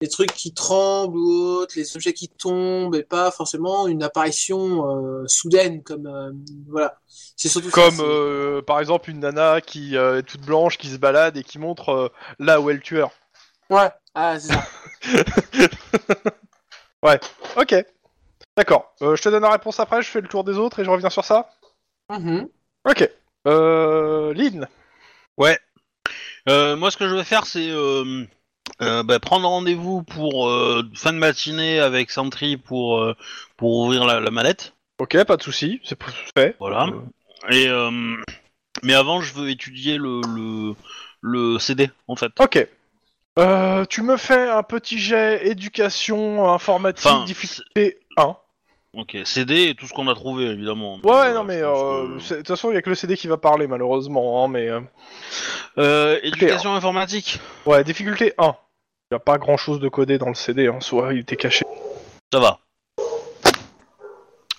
[SPEAKER 4] des trucs qui tremblent ou autres, les objets qui tombent et pas forcément une apparition euh, soudaine comme euh, voilà. C'est surtout
[SPEAKER 2] Comme euh, par exemple une nana qui euh, est toute blanche, qui se balade et qui montre euh, là où est le tueur.
[SPEAKER 4] ouais. Ah, c'est ça.
[SPEAKER 2] Ok. D'accord. Euh, je te donne la réponse après, je fais le tour des autres et je reviens sur ça.
[SPEAKER 4] Mhm.
[SPEAKER 2] Ok. Euh, Lynn.
[SPEAKER 1] Ouais. Euh, moi, ce que je vais faire, c'est euh, euh, bah, prendre rendez-vous pour fin de matinée avec Sentry pour pour ouvrir la, la mallette.
[SPEAKER 2] Ok, pas de souci, c'est fait.
[SPEAKER 1] Voilà. Et mais avant, je veux étudier le le, le CD en fait.
[SPEAKER 2] Ok. Tu me fais un petit jet éducation informatique
[SPEAKER 1] Enfin,
[SPEAKER 2] difficulté 1.
[SPEAKER 1] Ok, CD et tout ce qu'on a trouvé évidemment.
[SPEAKER 2] Ouais,
[SPEAKER 1] Euh,
[SPEAKER 2] non, mais euh,
[SPEAKER 1] que-
[SPEAKER 2] de toute façon, il y a que le CD qui va parler, malheureusement. Hein, mais euh,
[SPEAKER 1] Euh, éducation informatique.
[SPEAKER 2] Ouais, difficulté 1. Il n'y a pas grand chose de codé dans le CD, hein, soit il était caché.
[SPEAKER 1] Ça va.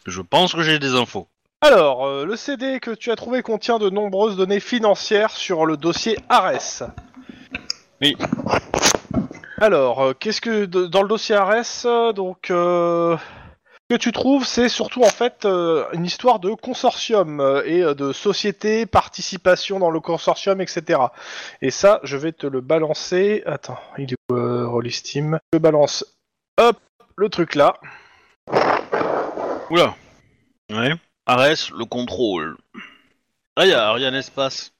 [SPEAKER 1] Je pense que j'ai des infos.
[SPEAKER 2] Alors, euh, le CD que tu as trouvé contient de nombreuses données financières sur le dossier Ares.
[SPEAKER 1] Oui.
[SPEAKER 2] Alors, euh, qu'est-ce que dans le dossier Ares, donc, euh, que tu trouves, c'est surtout en fait euh, une histoire de consortium euh, et euh, de société, participation dans le consortium, etc. Et ça, je vais te le balancer. Attends, il est où euh, Roll Steam Je balance. Hop, le truc là.
[SPEAKER 1] Oula. Ouais. Ares, le contrôle. Ah, y a Ariane Espace.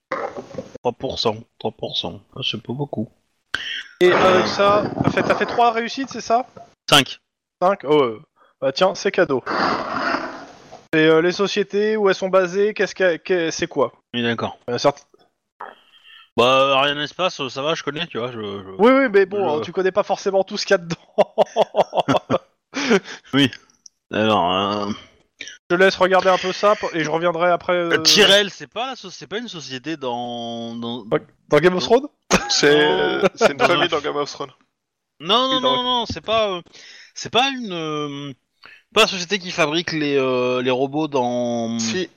[SPEAKER 1] 3%. 3%. Ah, c'est pas beaucoup.
[SPEAKER 2] Et avec ça, t'as fait, fait 3 réussites, c'est ça?
[SPEAKER 1] 5.
[SPEAKER 2] 5 Oh, bah tiens, c'est cadeau. Et euh, les sociétés, où elles sont basées, qu'est-ce qu'est- c'est quoi?
[SPEAKER 1] Oui, d'accord.
[SPEAKER 2] Euh, certes-
[SPEAKER 1] Bah, Ariane Espace, ça va, je connais, tu vois. Je, je-
[SPEAKER 2] Oui, oui, mais bon, hein, tu connais pas forcément tout ce qu'il y a dedans.
[SPEAKER 1] Alors, euh...
[SPEAKER 2] je laisse regarder un peu ça et je reviendrai après. euh,
[SPEAKER 1] Tyrell, c'est pas, la so- c'est pas une société dans. dans...
[SPEAKER 2] Dans Game of Thrones?
[SPEAKER 3] C'est une famille dans Game of Thrones.
[SPEAKER 1] Non, non,
[SPEAKER 2] Oui,
[SPEAKER 1] non, non, c'est pas. euh, C'est pas une. euh, Pas la société qui fabrique les, euh, les robots dans.
[SPEAKER 3] Si,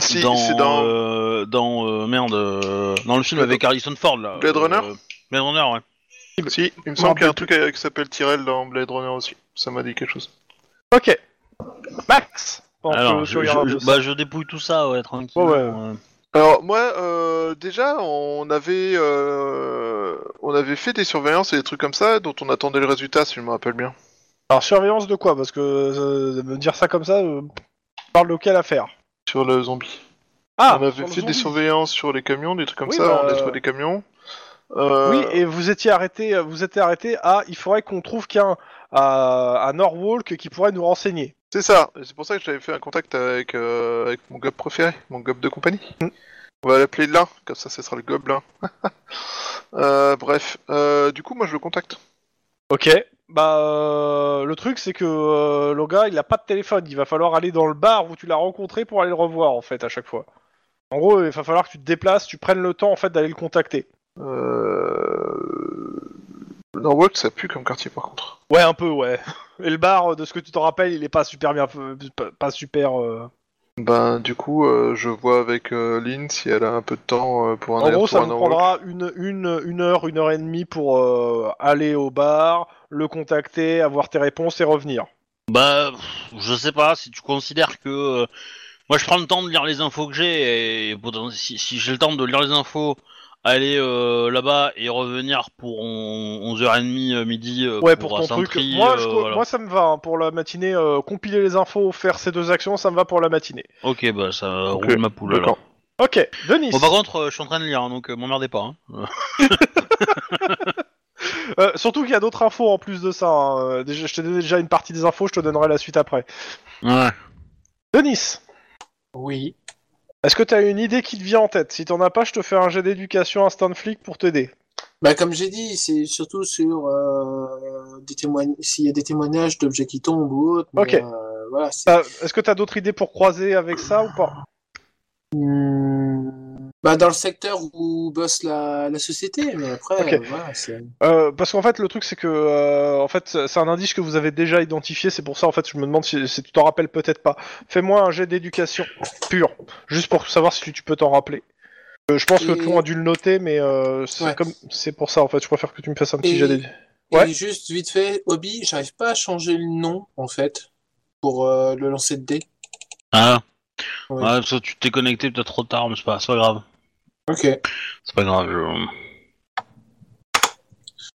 [SPEAKER 3] si,
[SPEAKER 1] dans,
[SPEAKER 3] c'est dans.
[SPEAKER 1] euh, dans euh, merde euh, dans le film
[SPEAKER 3] Blade-
[SPEAKER 1] avec Harrison Ford là.
[SPEAKER 3] Blade Runner
[SPEAKER 1] Euh, Blade Runner ouais.
[SPEAKER 3] Si, il me semble qu'il y a un truc qui s'appelle Tyrell dans Blade Runner aussi. Ça m'a dit quelque chose.
[SPEAKER 2] Ok. Max Pendant
[SPEAKER 1] Alors
[SPEAKER 2] tu
[SPEAKER 1] je,
[SPEAKER 2] regardes
[SPEAKER 1] bah, je dépouille tout ça ouais tranquille.
[SPEAKER 2] Ouais, ouais.
[SPEAKER 3] Alors moi, euh, déjà, on avait, euh, on avait fait des surveillances et des trucs comme ça, dont on attendait le résultat, si je me rappelle bien.
[SPEAKER 2] Alors, surveillance de quoi? Parce que euh, me dire ça comme ça, euh, parle de quelle affaire
[SPEAKER 3] Sur le zombie.
[SPEAKER 2] Ah
[SPEAKER 3] on avait fait des surveillances sur les camions, des trucs comme
[SPEAKER 2] Oui,
[SPEAKER 3] ça,
[SPEAKER 2] bah,
[SPEAKER 3] on a trouvé des camions. Euh,
[SPEAKER 2] Oui, et vous étiez arrêté, vous étiez arrêté à. Il faudrait qu'on trouve qu'un à, à Norwalk qui pourrait nous renseigner.
[SPEAKER 3] C'est ça, c'est pour ça que j'avais fait un contact avec, euh, avec mon gob préféré, mon gob de compagnie.
[SPEAKER 2] Mm.
[SPEAKER 3] On va l'appeler Lin, comme ça ce sera le gobelin. euh, bref, euh, du coup moi je le contacte.
[SPEAKER 2] Ok. Bah, euh, le truc c'est que euh, le gars il a pas de téléphone. Il va falloir aller dans le bar où tu l'as rencontré pour aller le revoir en fait à chaque fois. En gros, il va falloir que tu te déplaces, tu prennes le temps en fait d'aller le contacter.
[SPEAKER 3] Euh... Norwalk, ça pue comme quartier par contre.
[SPEAKER 2] Ouais, un peu, ouais. Et le bar, de ce que tu t'en rappelles, il est pas super bien, pas, pas super.
[SPEAKER 3] Ben, du coup, euh, je vois avec euh, Lynn si elle a un peu de temps euh, pour un
[SPEAKER 2] En gros, ça
[SPEAKER 3] à
[SPEAKER 2] vous
[SPEAKER 3] Norwalk.
[SPEAKER 2] prendra une, une, une heure, une heure et demie pour euh, aller au bar, le contacter, avoir tes réponses et revenir.
[SPEAKER 1] Bah, pff, je sais pas si tu considères que. euh, moi, je prends le temps de lire les infos que j'ai et poten- si, si j'ai le temps de lire les infos, aller euh, là-bas et revenir pour on- 11h30 euh, midi euh,
[SPEAKER 2] Ouais, pour,
[SPEAKER 1] euh,
[SPEAKER 2] ton truc. Moi,
[SPEAKER 1] euh,
[SPEAKER 2] je-
[SPEAKER 1] voilà.
[SPEAKER 2] moi, ça me va. hein, pour la matinée, euh, compiler les infos, faire ces deux actions, ça me va pour la matinée.
[SPEAKER 1] Ok, bah ça roule ma poule alors.
[SPEAKER 3] d'accord.
[SPEAKER 2] Ok, Denis.
[SPEAKER 1] Bon, par contre, euh, je suis en train de lire, hein, donc euh, m'emmerdez pas. Hein. Euh,
[SPEAKER 2] surtout qu'il y a d'autres infos en plus de ça. hein. Déjà, je t'ai donné déjà une partie des infos, je te donnerai la suite après.
[SPEAKER 1] Ouais.
[SPEAKER 2] Denis,
[SPEAKER 4] Oui.
[SPEAKER 2] Est-ce que tu as une idée qui te vient en tête? Si t'en as pas, je te fais un jet d'éducation instant flic pour t'aider.
[SPEAKER 4] Bah, comme j'ai dit, c'est surtout sur euh, des témoignages, s'il y a des témoignages d'objets qui tombent ou autre.
[SPEAKER 2] Ok.
[SPEAKER 4] euh, voilà. c'est-
[SPEAKER 2] Euh, Est-ce que tu as d'autres idées pour croiser avec ça ou pas?
[SPEAKER 4] Hmm, Bah, dans le secteur où bosse la, la société, mais après,
[SPEAKER 2] Ok.
[SPEAKER 4] euh, voilà, c'est.
[SPEAKER 2] Euh, parce qu'en fait, le truc, c'est que euh, en fait, c'est un indice que vous avez déjà identifié. C'est pour ça, en fait, je me demande si, si tu t'en rappelles peut-être pas. Fais-moi un jet d'éducation pur, juste pour savoir si tu peux t'en rappeler. Euh, je pense que tout le monde a dû le noter, mais euh, c'est
[SPEAKER 4] Ouais.
[SPEAKER 2] comme c'est pour ça, en fait. Je préfère que tu me fasses un petit
[SPEAKER 4] Et-
[SPEAKER 2] jet d'éducation. Ouais.
[SPEAKER 4] Et juste vite fait, Hobby, j'arrive pas à changer le nom, en fait, pour euh, le lancer de dés.
[SPEAKER 1] Ah,
[SPEAKER 4] Ouais.
[SPEAKER 1] ouais, ça, tu t'es connecté peut-être trop tard, mais c'est pas, c'est pas grave.
[SPEAKER 4] Ok,
[SPEAKER 1] C'est pas grave. je-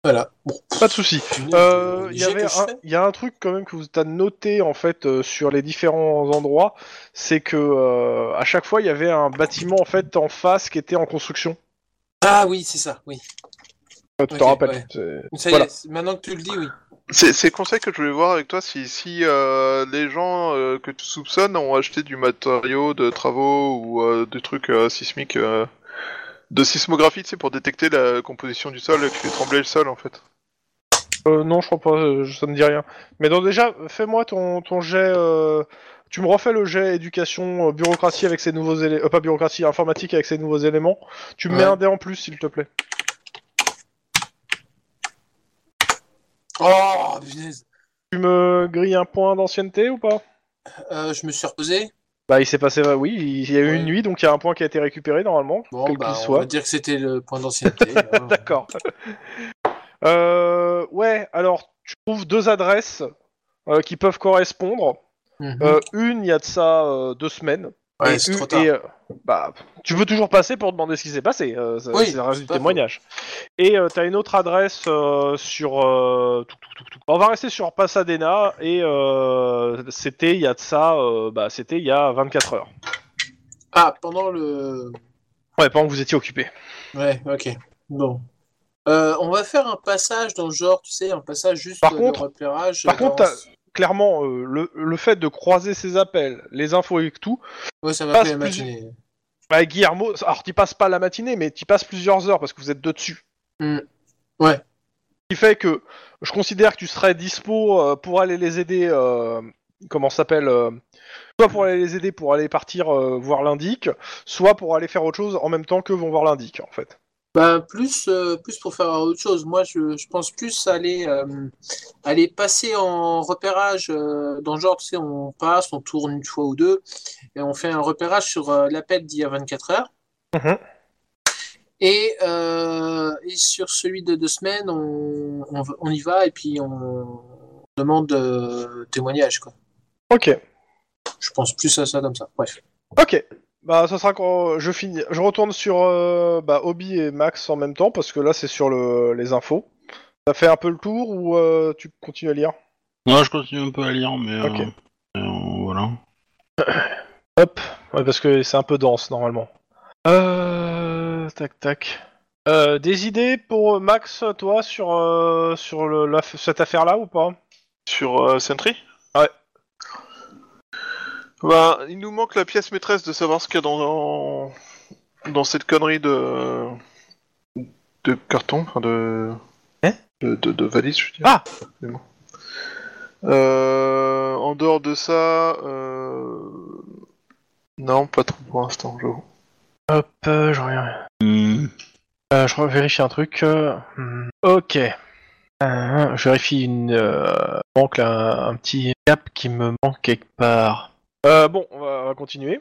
[SPEAKER 4] voilà. Bon.
[SPEAKER 2] Pas de souci. Euh, Il y a un truc quand même que vous as noté en fait euh, sur les différents endroits, c'est que euh, à chaque fois il y avait un bâtiment en fait en face qui était en construction.
[SPEAKER 4] Ah oui, c'est ça, oui.
[SPEAKER 2] Euh, tu
[SPEAKER 4] Ok,
[SPEAKER 2] te rappelles
[SPEAKER 4] ouais. Ça y
[SPEAKER 2] Voilà.
[SPEAKER 4] est, maintenant que tu le dis, oui.
[SPEAKER 3] C'est le conseil que je voulais voir avec toi si, si euh, les gens euh, que tu soupçonnes ont acheté du matériau de travaux ou euh, des trucs euh, sismiques euh, de sismographie, tu sais, pour détecter la composition du sol qui fait trembler le sol en fait.
[SPEAKER 2] Euh, non, je crois pas, euh, ça me dit rien. Mais donc déjà, fais-moi ton, ton jet. euh, Tu me refais le jet éducation euh, bureaucratie avec ces nouveaux éléments, pas bureaucratie informatique avec ces nouveaux éléments. Tu me mets
[SPEAKER 4] Ouais.
[SPEAKER 2] un dé en plus, s'il te plaît.
[SPEAKER 4] Oh, punaise.
[SPEAKER 2] Tu me grilles un point d'ancienneté ou pas?
[SPEAKER 4] Euh, je me suis reposé.
[SPEAKER 2] Bah, il s'est passé, euh, oui, il y a eu
[SPEAKER 4] Ouais.
[SPEAKER 2] une nuit, donc il y a un point qui a été récupéré normalement,
[SPEAKER 4] Bon,
[SPEAKER 2] quel
[SPEAKER 4] bah,
[SPEAKER 2] qu'il
[SPEAKER 4] on
[SPEAKER 2] soit.
[SPEAKER 4] va dire que c'était le point d'ancienneté.
[SPEAKER 2] D'accord. euh, ouais, alors tu trouves deux adresses euh, qui peuvent correspondre.
[SPEAKER 4] Mhm.
[SPEAKER 2] Euh, une, il y a de ça euh, deux semaines.
[SPEAKER 4] Ouais,
[SPEAKER 2] Et
[SPEAKER 4] c'est
[SPEAKER 2] une-
[SPEAKER 4] trop tard.
[SPEAKER 2] et, euh, bah, tu veux toujours passer pour demander ce qui s'est passé. euh, ça-
[SPEAKER 4] Oui,
[SPEAKER 2] c'est un
[SPEAKER 4] c'est
[SPEAKER 2] du témoignage. Et euh, t'as une autre adresse sur. tout, tout, tout, tout. On va rester sur Pasadena et c'était il y a de ça. bah, c'était il y a 24 heures.
[SPEAKER 4] Ah, pendant le.
[SPEAKER 2] Ouais, pendant que vous étiez occupé.
[SPEAKER 4] Ouais, ok. Bon. Euh, on va faire un passage dans le genre, tu sais, un passage juste
[SPEAKER 2] Par
[SPEAKER 4] de
[SPEAKER 2] contre-
[SPEAKER 4] repérage.
[SPEAKER 2] par contre, Clairement, euh, le, le fait de croiser ces appels, les infos et tout,
[SPEAKER 4] Ouais, ça faire la
[SPEAKER 2] plus-
[SPEAKER 4] matinée.
[SPEAKER 2] bah, Guillermo, alors t'y passes pas la matinée, mais t'y passes plusieurs heures parce que vous êtes deux dessus.
[SPEAKER 4] Hmm. Ouais.
[SPEAKER 2] Ce qui fait que je considère que tu serais dispo euh, pour aller les aider. euh, comment ça s'appelle Soit pour aller les aider pour aller partir voir l'indic, soit pour aller faire autre chose en même temps que vont voir l'indic en fait.
[SPEAKER 4] Bah, plus, euh, plus pour faire autre chose. Moi, je, je pense plus aller, euh, aller passer en repérage euh, dans le genre, tu sais, on passe, on tourne une fois ou deux, et on fait un repérage sur l'appel d'il y a 24 heures.
[SPEAKER 2] Mhm.
[SPEAKER 4] Et, et sur celui de deux semaines, on, on, y va et puis on demande témoignage, quoi.
[SPEAKER 2] Ok,
[SPEAKER 4] Je pense plus à ça comme ça. Bref.
[SPEAKER 2] ok. Bah ça sera quand je finis. Je retourne sur euh, bah, Obi et Max en même temps parce que là c'est sur le, les infos. Ça fait un peu le tour ou euh, tu continues à lire?
[SPEAKER 1] Ouais, je continue un peu à lire, mais euh,
[SPEAKER 2] Ok.
[SPEAKER 1] euh, voilà.
[SPEAKER 2] Hop, ouais, parce que c'est un peu dense normalement. Euh, tac tac. Euh, des idées pour Max, toi, sur, euh, sur le, la- cette affaire-là ou pas?
[SPEAKER 3] Sur euh, Sentry? Bah, il nous manque la pièce maîtresse de savoir ce qu'il y a dans, dans, dans cette connerie de. de carton, enfin de.
[SPEAKER 2] Hein
[SPEAKER 3] de, de, de valise, je veux dire.
[SPEAKER 2] Ah.
[SPEAKER 3] Euh, en dehors de ça. Euh... Non, pas trop pour l'instant, j'avoue.
[SPEAKER 2] Hop, euh, je reviens. Euh, je vérifie un truc. euh, hmm, ok. Euh, je vérifie une. Euh, manque un, un petit cap qui me manque quelque part. Euh, bon, on va, on va continuer.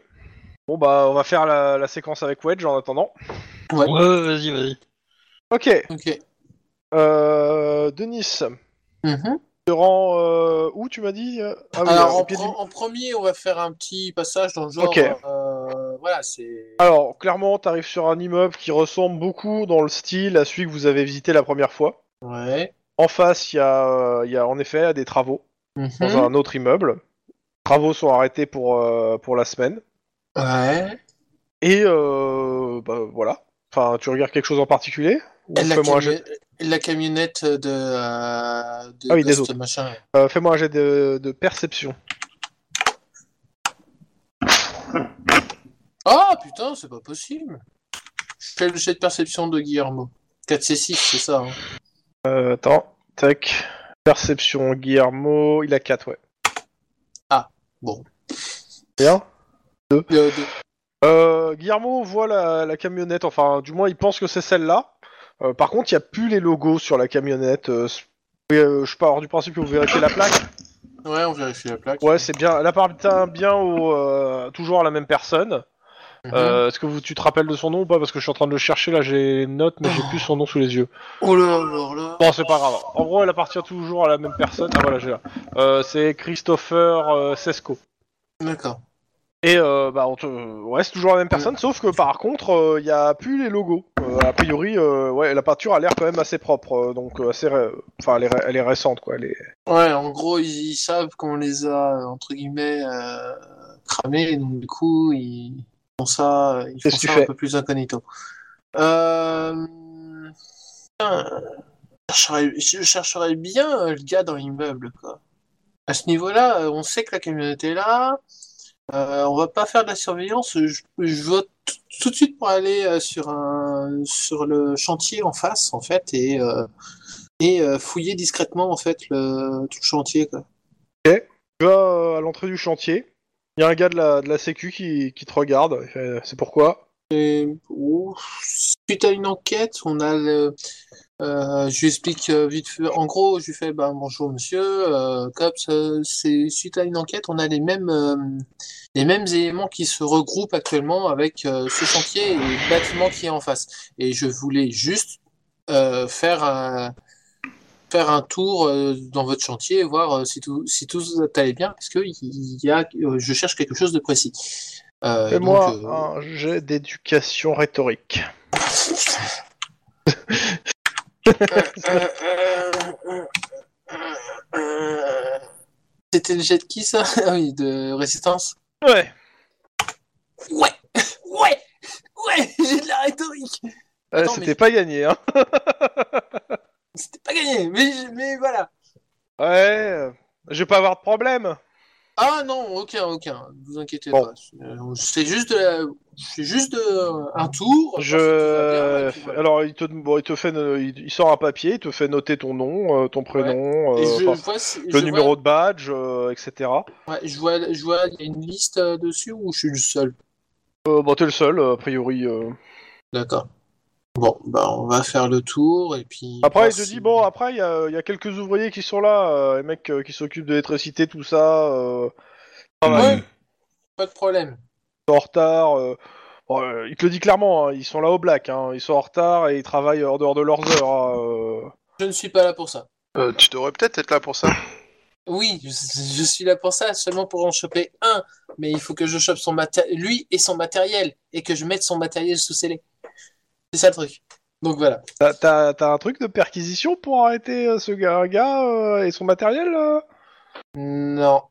[SPEAKER 2] Bon bah, on va faire la, la séquence avec Wedge en attendant.
[SPEAKER 4] Ouais.
[SPEAKER 1] Ouais, vas-y, vas-y.
[SPEAKER 2] Ok.
[SPEAKER 4] Ok.
[SPEAKER 2] Euh, Denis,
[SPEAKER 4] Mhm.
[SPEAKER 2] tu te rends euh, où tu m'as dit euh, Ah oui,
[SPEAKER 4] Alors,
[SPEAKER 2] au
[SPEAKER 4] en,
[SPEAKER 2] pied du-
[SPEAKER 4] pre- en premier, on va faire un petit passage dans le genre.
[SPEAKER 2] Ok.
[SPEAKER 4] euh, voilà, c'est.
[SPEAKER 2] Alors, clairement, tu arrives sur un immeuble qui ressemble beaucoup dans le style à celui que vous avez visité la première fois.
[SPEAKER 4] Ouais.
[SPEAKER 2] En face, il y, a, euh, il y a en effet des travaux dans
[SPEAKER 4] Mhm.
[SPEAKER 2] un autre immeuble. Travaux sont arrêtés pour, euh, pour la semaine.
[SPEAKER 4] Ouais.
[SPEAKER 2] Et euh, bah, voilà. Enfin, tu regardes quelque chose en particulier?
[SPEAKER 4] La,
[SPEAKER 2] Fais-moi un, jet-
[SPEAKER 4] la camionnette de. euh, de
[SPEAKER 2] Ah oui, des autres.
[SPEAKER 4] machin.
[SPEAKER 2] fais-moi un jet de, de perception.
[SPEAKER 4] Ah putain, c'est pas possible. Je fais le jet de perception de Guillermo. 4C6, c'est ça. hein.
[SPEAKER 2] Attends, tac. Perception, Guillermo, il a 4, ouais.
[SPEAKER 4] Bon.
[SPEAKER 2] Bien.
[SPEAKER 4] Euh, de-
[SPEAKER 2] Euh, Guillermo voit la, la camionnette, enfin, du moins, il pense que c'est celle-là. Euh, par contre, il n'y a plus les logos sur la camionnette. Euh, euh, je pars du principe que vous vérifiez la plaque.
[SPEAKER 4] Ouais, on vérifie la plaque.
[SPEAKER 2] Ouais, c'est bien. Elle appartient bien au, euh, toujours à la même personne.
[SPEAKER 4] Mhm.
[SPEAKER 2] Euh, Est-ce que vous, tu te rappelles de son nom ou pas? Parce que je suis en train de le chercher là, j'ai les notes, mais j'ai plus son nom sous les yeux.
[SPEAKER 4] Oh là, alors là.
[SPEAKER 2] Bon, c'est pas grave. En gros, elle appartient toujours à la même personne. Ah voilà, j'ai là. Euh, c'est Christopher euh, Sesco.
[SPEAKER 4] D'accord.
[SPEAKER 2] Et euh, bah, on te... ouais, c'est toujours la même personne, sauf que par contre, il n'y a plus les logos. Euh, a priori, euh, ouais, la peinture a l'air quand même assez propre, euh, donc euh, assez, ré- enfin, elle est, ré- elle est récente, quoi. Elle est...
[SPEAKER 4] Ouais, en gros, ils, ils savent qu'on les a, euh, entre guillemets, euh, cramés, donc du coup, ils font ça, ils font ça
[SPEAKER 2] fais
[SPEAKER 4] un peu plus incognito. Euh... Je chercherais, bien le gars dans l'immeuble, quoi. À ce niveau-là, euh, on sait que la camionnette est là. Euh, on va pas faire de la surveillance. Je, je vote tout- de suite pour aller euh, sur un sur le chantier en face, en fait, et euh, et fouiller discrètement en fait le tout le chantier quoi.
[SPEAKER 2] Tu vas à l'entrée du chantier. Il y a un gars de la, de la sécu qui, qui te regarde. C'est pourquoi?
[SPEAKER 4] Suite à une enquête, on a euh, je lui explique euh, vite fait. En gros, je lui fais bah, bonjour monsieur, euh, Cops, c'est suite à une enquête, on a les mêmes les mêmes éléments qui se regroupent actuellement avec ce chantier et le bâtiment qui est en face. Et je voulais juste faire faire un tour euh, dans votre chantier et voir euh, si tout si tout allait bien parce que il y a euh, je cherche quelque chose de précis. Euh, et
[SPEAKER 2] Fais-moi
[SPEAKER 4] donc, euh,
[SPEAKER 2] un jet d'éducation rhétorique.
[SPEAKER 4] C'était le jet de qui ça? Ah oui, de résistance.
[SPEAKER 2] Ouais.
[SPEAKER 4] Ouais, ouais, ouais, j'ai de la rhétorique.
[SPEAKER 2] Euh,
[SPEAKER 4] Attends,
[SPEAKER 2] C'était
[SPEAKER 4] mais-
[SPEAKER 2] pas gagné, hein.
[SPEAKER 4] C'était pas gagné, mais, mais voilà.
[SPEAKER 2] Ouais. euh, Je vais pas avoir de problème.
[SPEAKER 4] Ah non, aucun, aucun. Ne vous inquiétez
[SPEAKER 2] Bon.
[SPEAKER 4] pas. Euh, C'est juste, de la- c'est juste de- un tour.
[SPEAKER 2] Je.
[SPEAKER 4] bien.
[SPEAKER 2] Alors, il te, bon, il te fait, il, sort un papier, il te fait noter ton nom, euh, ton prénom, euh, enfin,
[SPEAKER 4] si-
[SPEAKER 2] le
[SPEAKER 4] je
[SPEAKER 2] numéro de badge, euh, etc.
[SPEAKER 4] ouais, je vois, je vois, il y a une liste euh, dessus ou je suis le seul?
[SPEAKER 2] Euh, bon, t'es le seul, a priori. euh.
[SPEAKER 4] D'accord. Bon, bah on va faire le tour et puis.
[SPEAKER 2] Après, il te dit bon, après, il y a, il y a quelques ouvriers qui sont là, euh, les mecs euh, qui s'occupent de l'électricité, tout ça. Euh,
[SPEAKER 4] Ouais, pas de problème.
[SPEAKER 2] ils sont en retard. euh, bon, euh, il te le dit clairement, hein, ils sont là au black, hein, ils sont en retard et ils travaillent en dehors de leurs heures. hein, euh.
[SPEAKER 4] Je ne suis pas là pour ça.
[SPEAKER 3] Euh, tu devrais peut-être être là pour ça.
[SPEAKER 4] Oui, je, je suis là pour ça, seulement pour en choper un. Mais il faut que je chope son maté- lui et son matériel et que je mette son matériel sous scellé. C'est ça le truc. Donc voilà.
[SPEAKER 2] T'as- T'as t'as un truc de perquisition pour arrêter euh, ce gars, un gars euh, et son matériel euh
[SPEAKER 4] Non.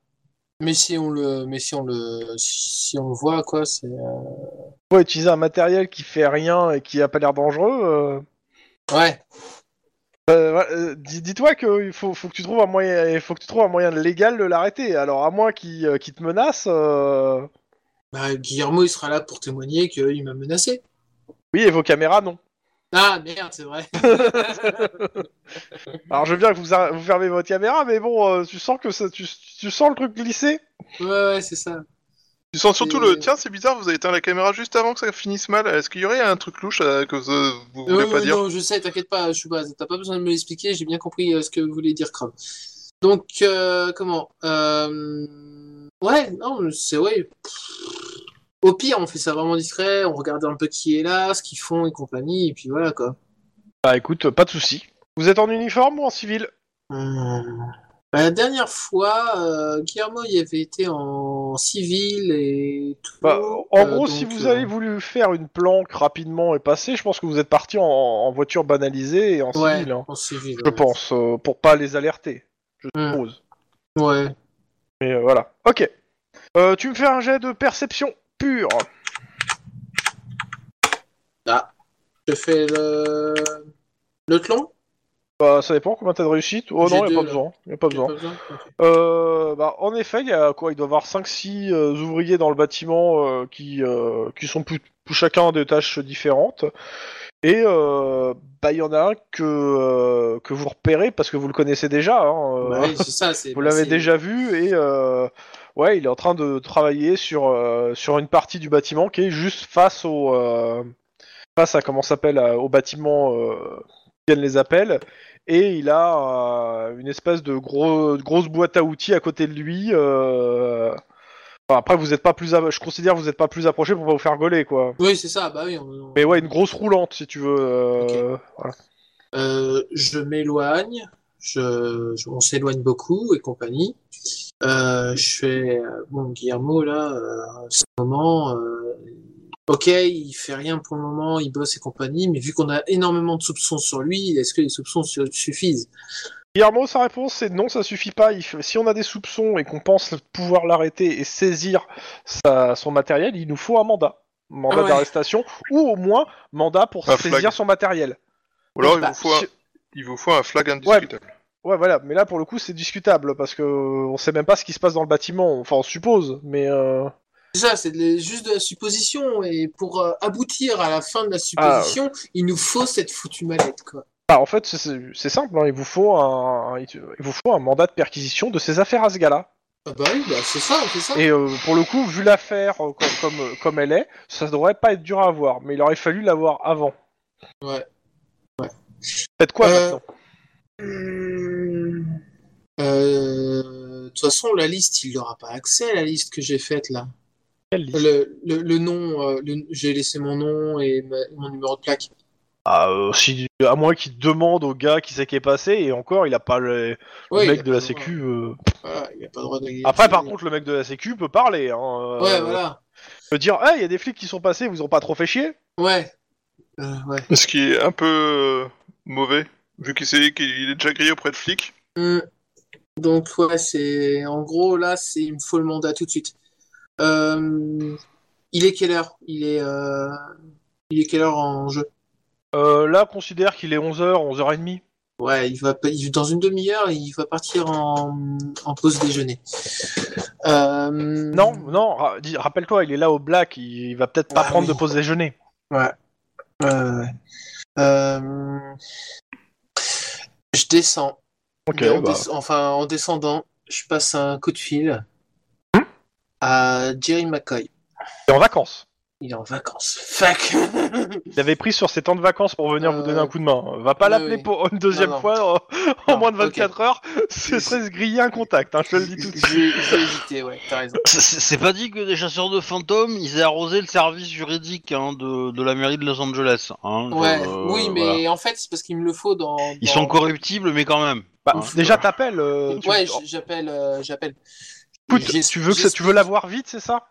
[SPEAKER 4] Mais si on le, mais si on le, si on le voit quoi, c'est. euh,
[SPEAKER 2] Faut utiliser un matériel qui fait rien et qui a pas l'air dangereux. euh.
[SPEAKER 4] Ouais.
[SPEAKER 2] Euh, ouais, euh, dis- Dis-toi qu'il faut, faut que tu trouves un moyen, il faut que tu trouves un moyen légal de l'arrêter. Alors à moins qu'il euh, qu'il te menace. euh,
[SPEAKER 4] Bah, Guillermo il sera là pour témoigner qu'il m'a menacé.
[SPEAKER 2] Oui, et vos caméras non.
[SPEAKER 4] Ah merde, c'est vrai.
[SPEAKER 2] Alors je veux bien que vous, fermez votre caméra, mais bon, euh, tu sens que ça, tu, tu sens le truc glisser.
[SPEAKER 4] ouais ouais, c'est ça.
[SPEAKER 3] Tu sens surtout
[SPEAKER 4] Et-
[SPEAKER 3] le. Tiens, c'est bizarre, vous avez éteint la caméra juste avant que ça finisse mal. Est-ce qu'il y aurait un truc louche euh, que vous, vous voulez
[SPEAKER 4] Euh,
[SPEAKER 3] pas dire
[SPEAKER 4] Non, je sais, t'inquiète pas, je suis pas, t'as pas besoin de me l'expliquer, j'ai bien compris euh, ce que vous voulez dire, Chrome. Donc, euh, comment euh... Ouais, non, c'est ouais. Au pire, on fait ça vraiment discret, on regarde un peu qui est là, ce qu'ils font et compagnie, et puis voilà quoi.
[SPEAKER 2] Bah écoute, pas de souci. Vous êtes en uniforme ou en civil?
[SPEAKER 4] Bah, la dernière fois, euh, Guillermo y avait été en civil et tout.
[SPEAKER 2] Bah, en
[SPEAKER 4] euh,
[SPEAKER 2] gros,
[SPEAKER 4] donc,
[SPEAKER 2] si vous
[SPEAKER 4] euh,
[SPEAKER 2] avez voulu faire une planque rapidement et passer, je pense que vous êtes parti en, en voiture banalisée et en
[SPEAKER 4] Ouais,
[SPEAKER 2] civil, hein,
[SPEAKER 4] en civil.
[SPEAKER 2] je
[SPEAKER 4] ouais.
[SPEAKER 2] pense, euh, pour pas les alerter, je
[SPEAKER 4] Hmm.
[SPEAKER 2] suppose.
[SPEAKER 4] Ouais.
[SPEAKER 2] Mais euh, voilà. Ok. Euh, tu me fais un jet de perception pure.
[SPEAKER 4] Je fais le. Le tlon
[SPEAKER 2] Bah, ça dépend combien t'as de réussite. Oh non, y a
[SPEAKER 4] deux,
[SPEAKER 2] pas besoin. Y a pas besoin. Euh, bah, en effet, il y a quoi Il doit y avoir 5-6 euh, ouvriers dans le bâtiment euh, qui, qui sont plus chacun des tâches différentes. Et bah, il y en a un que, que vous repérez parce que vous le connaissez déjà. Hein,
[SPEAKER 4] Bah oui, ça.
[SPEAKER 2] vous l'avez déjà vu et ouais, il est en train de travailler sur, euh, sur une partie du bâtiment qui est juste face au euh, face à comment s'appelle à- au bâtiment euh, qui les appels et il a euh, une espèce de gros, de grosse boîte à outils à côté de lui. euh, enfin, après, vous êtes pas plus, je considère que vous n'êtes pas plus approché pour pas vous faire gauler quoi.
[SPEAKER 4] Oui, c'est ça. Bah oui. on-
[SPEAKER 2] Mais ouais, une grosse roulante si tu veux. euh, voilà.
[SPEAKER 4] Euh, je m'éloigne. Je... je- On s'éloigne beaucoup et compagnie. Euh, je fais euh, bon Guillermo là. Euh, à ce moment. euh, Ok, il fait rien pour le moment, il bosse et compagnie, mais vu qu'on a énormément de soupçons sur lui, est-ce que les soupçons su- suffisent?
[SPEAKER 2] Guillermo, sa réponse c'est non, ça suffit pas. Il fait- Si on a des soupçons et qu'on pense pouvoir l'arrêter et saisir sa- son matériel, il nous faut un mandat. Mandat
[SPEAKER 4] Ah ouais.
[SPEAKER 2] d'arrestation ou au moins mandat pour
[SPEAKER 3] Un
[SPEAKER 2] saisir
[SPEAKER 3] flag.
[SPEAKER 2] son matériel.
[SPEAKER 3] Ou alors, il
[SPEAKER 4] Bah,
[SPEAKER 3] vous, faut un, il vous faut un flag indiscutable.
[SPEAKER 2] Ouais, voilà, mais là pour le coup c'est discutable parce que on sait même pas ce qui se passe dans le bâtiment. Enfin, on suppose, mais euh...
[SPEAKER 4] C'est ça, c'est juste de la supposition, et pour euh, aboutir à la fin de la supposition, il nous faut cette foutue mallette, quoi.
[SPEAKER 2] bah, en fait c'est- c'est c'est simple. hein, il vous faut un, il vous faut un mandat de perquisition de ses affaires à ce gars-là.
[SPEAKER 4] Ah bah oui, bah c'est ça, fait ça.
[SPEAKER 2] Et euh, pour le coup, vu l'affaire euh, comme, comme, comme elle est, ça devrait pas être dur à avoir. Mais il aurait fallu l'avoir avant.
[SPEAKER 4] Ouais.
[SPEAKER 2] Faites quoi
[SPEAKER 4] Euh,
[SPEAKER 2] maintenant
[SPEAKER 4] euh, De toute façon, la liste, il n'aura pas accès à la liste que j'ai faite là.
[SPEAKER 2] Quelle liste
[SPEAKER 4] Le, le, le nom, euh, le- j'ai laissé mon nom et ma- mon numéro de plaque.
[SPEAKER 2] Ah, euh, si, à moins qu'il demande au gars qui sait qui est passé, et encore, il a pas le, le
[SPEAKER 4] Ouais,
[SPEAKER 2] mec de la sécu. euh.
[SPEAKER 4] Voilà, il a pas le droit de.
[SPEAKER 2] Après, par contre, le mec de la sécu peut parler. Hein, euh,
[SPEAKER 4] Ouais, voilà.
[SPEAKER 2] peut dire, hey, il y a des flics qui sont passés, vous ont pas trop fait chier?
[SPEAKER 4] Ouais. Euh, ouais.
[SPEAKER 3] Ce qui est un peu mauvais, vu qu'il sait qu'il est déjà grillé auprès de flics.
[SPEAKER 4] Hum. Donc ouais, c'est en gros là, c'est il me faut le mandat tout de suite. Euh, Il est quelle heure? Il est euh, il est quelle heure en jeu?
[SPEAKER 2] Euh, Là, considère qu'il est 11h, 11h30.
[SPEAKER 4] Ouais, il va il- dans une demi-heure, il va partir en, en pause déjeuner. Euh,
[SPEAKER 2] Non, non, ra- rappelle-toi, il est là au black, il, il va peut-être pas
[SPEAKER 4] Ah
[SPEAKER 2] prendre
[SPEAKER 4] oui.
[SPEAKER 2] de pause déjeuner.
[SPEAKER 4] Ouais. Euh, je descends. En
[SPEAKER 2] bah.
[SPEAKER 4] des- Enfin, en descendant, je passe un coup de fil à Jerry McCoy.
[SPEAKER 2] t'es en vacances.
[SPEAKER 4] Il est en vacances. Fuck
[SPEAKER 2] Il avait pris sur ses temps de vacances pour venir
[SPEAKER 4] Euh,
[SPEAKER 2] vous donner un coup de main. Va pas l'appeler
[SPEAKER 4] oui.
[SPEAKER 2] pour une deuxième
[SPEAKER 4] Non, non.
[SPEAKER 2] fois euh, en
[SPEAKER 4] Non,
[SPEAKER 2] moins de
[SPEAKER 4] ok.
[SPEAKER 2] 24 heures. Ce serait se griller un contact, hein, je te le dis tout de suite.
[SPEAKER 4] J'ai hésité, ouais, t'as raison.
[SPEAKER 1] C'est- pas dit que des chasseurs de fantômes, ils aient arrosé le service juridique hein, de, de la mairie de Los Angeles. Hein,
[SPEAKER 4] Ouais,
[SPEAKER 1] Euh,
[SPEAKER 4] oui, mais
[SPEAKER 1] voilà.
[SPEAKER 4] en fait, c'est parce qu'il me le faut dans.
[SPEAKER 1] Ils sont corruptibles, mais quand même.
[SPEAKER 2] Bah,
[SPEAKER 1] Hein.
[SPEAKER 2] déjà, t'appelles. euh.
[SPEAKER 4] Ouais, j'appelle. euh, j'appelle.
[SPEAKER 2] Tu veux que ça- tu veux l'avoir vite, c'est ça?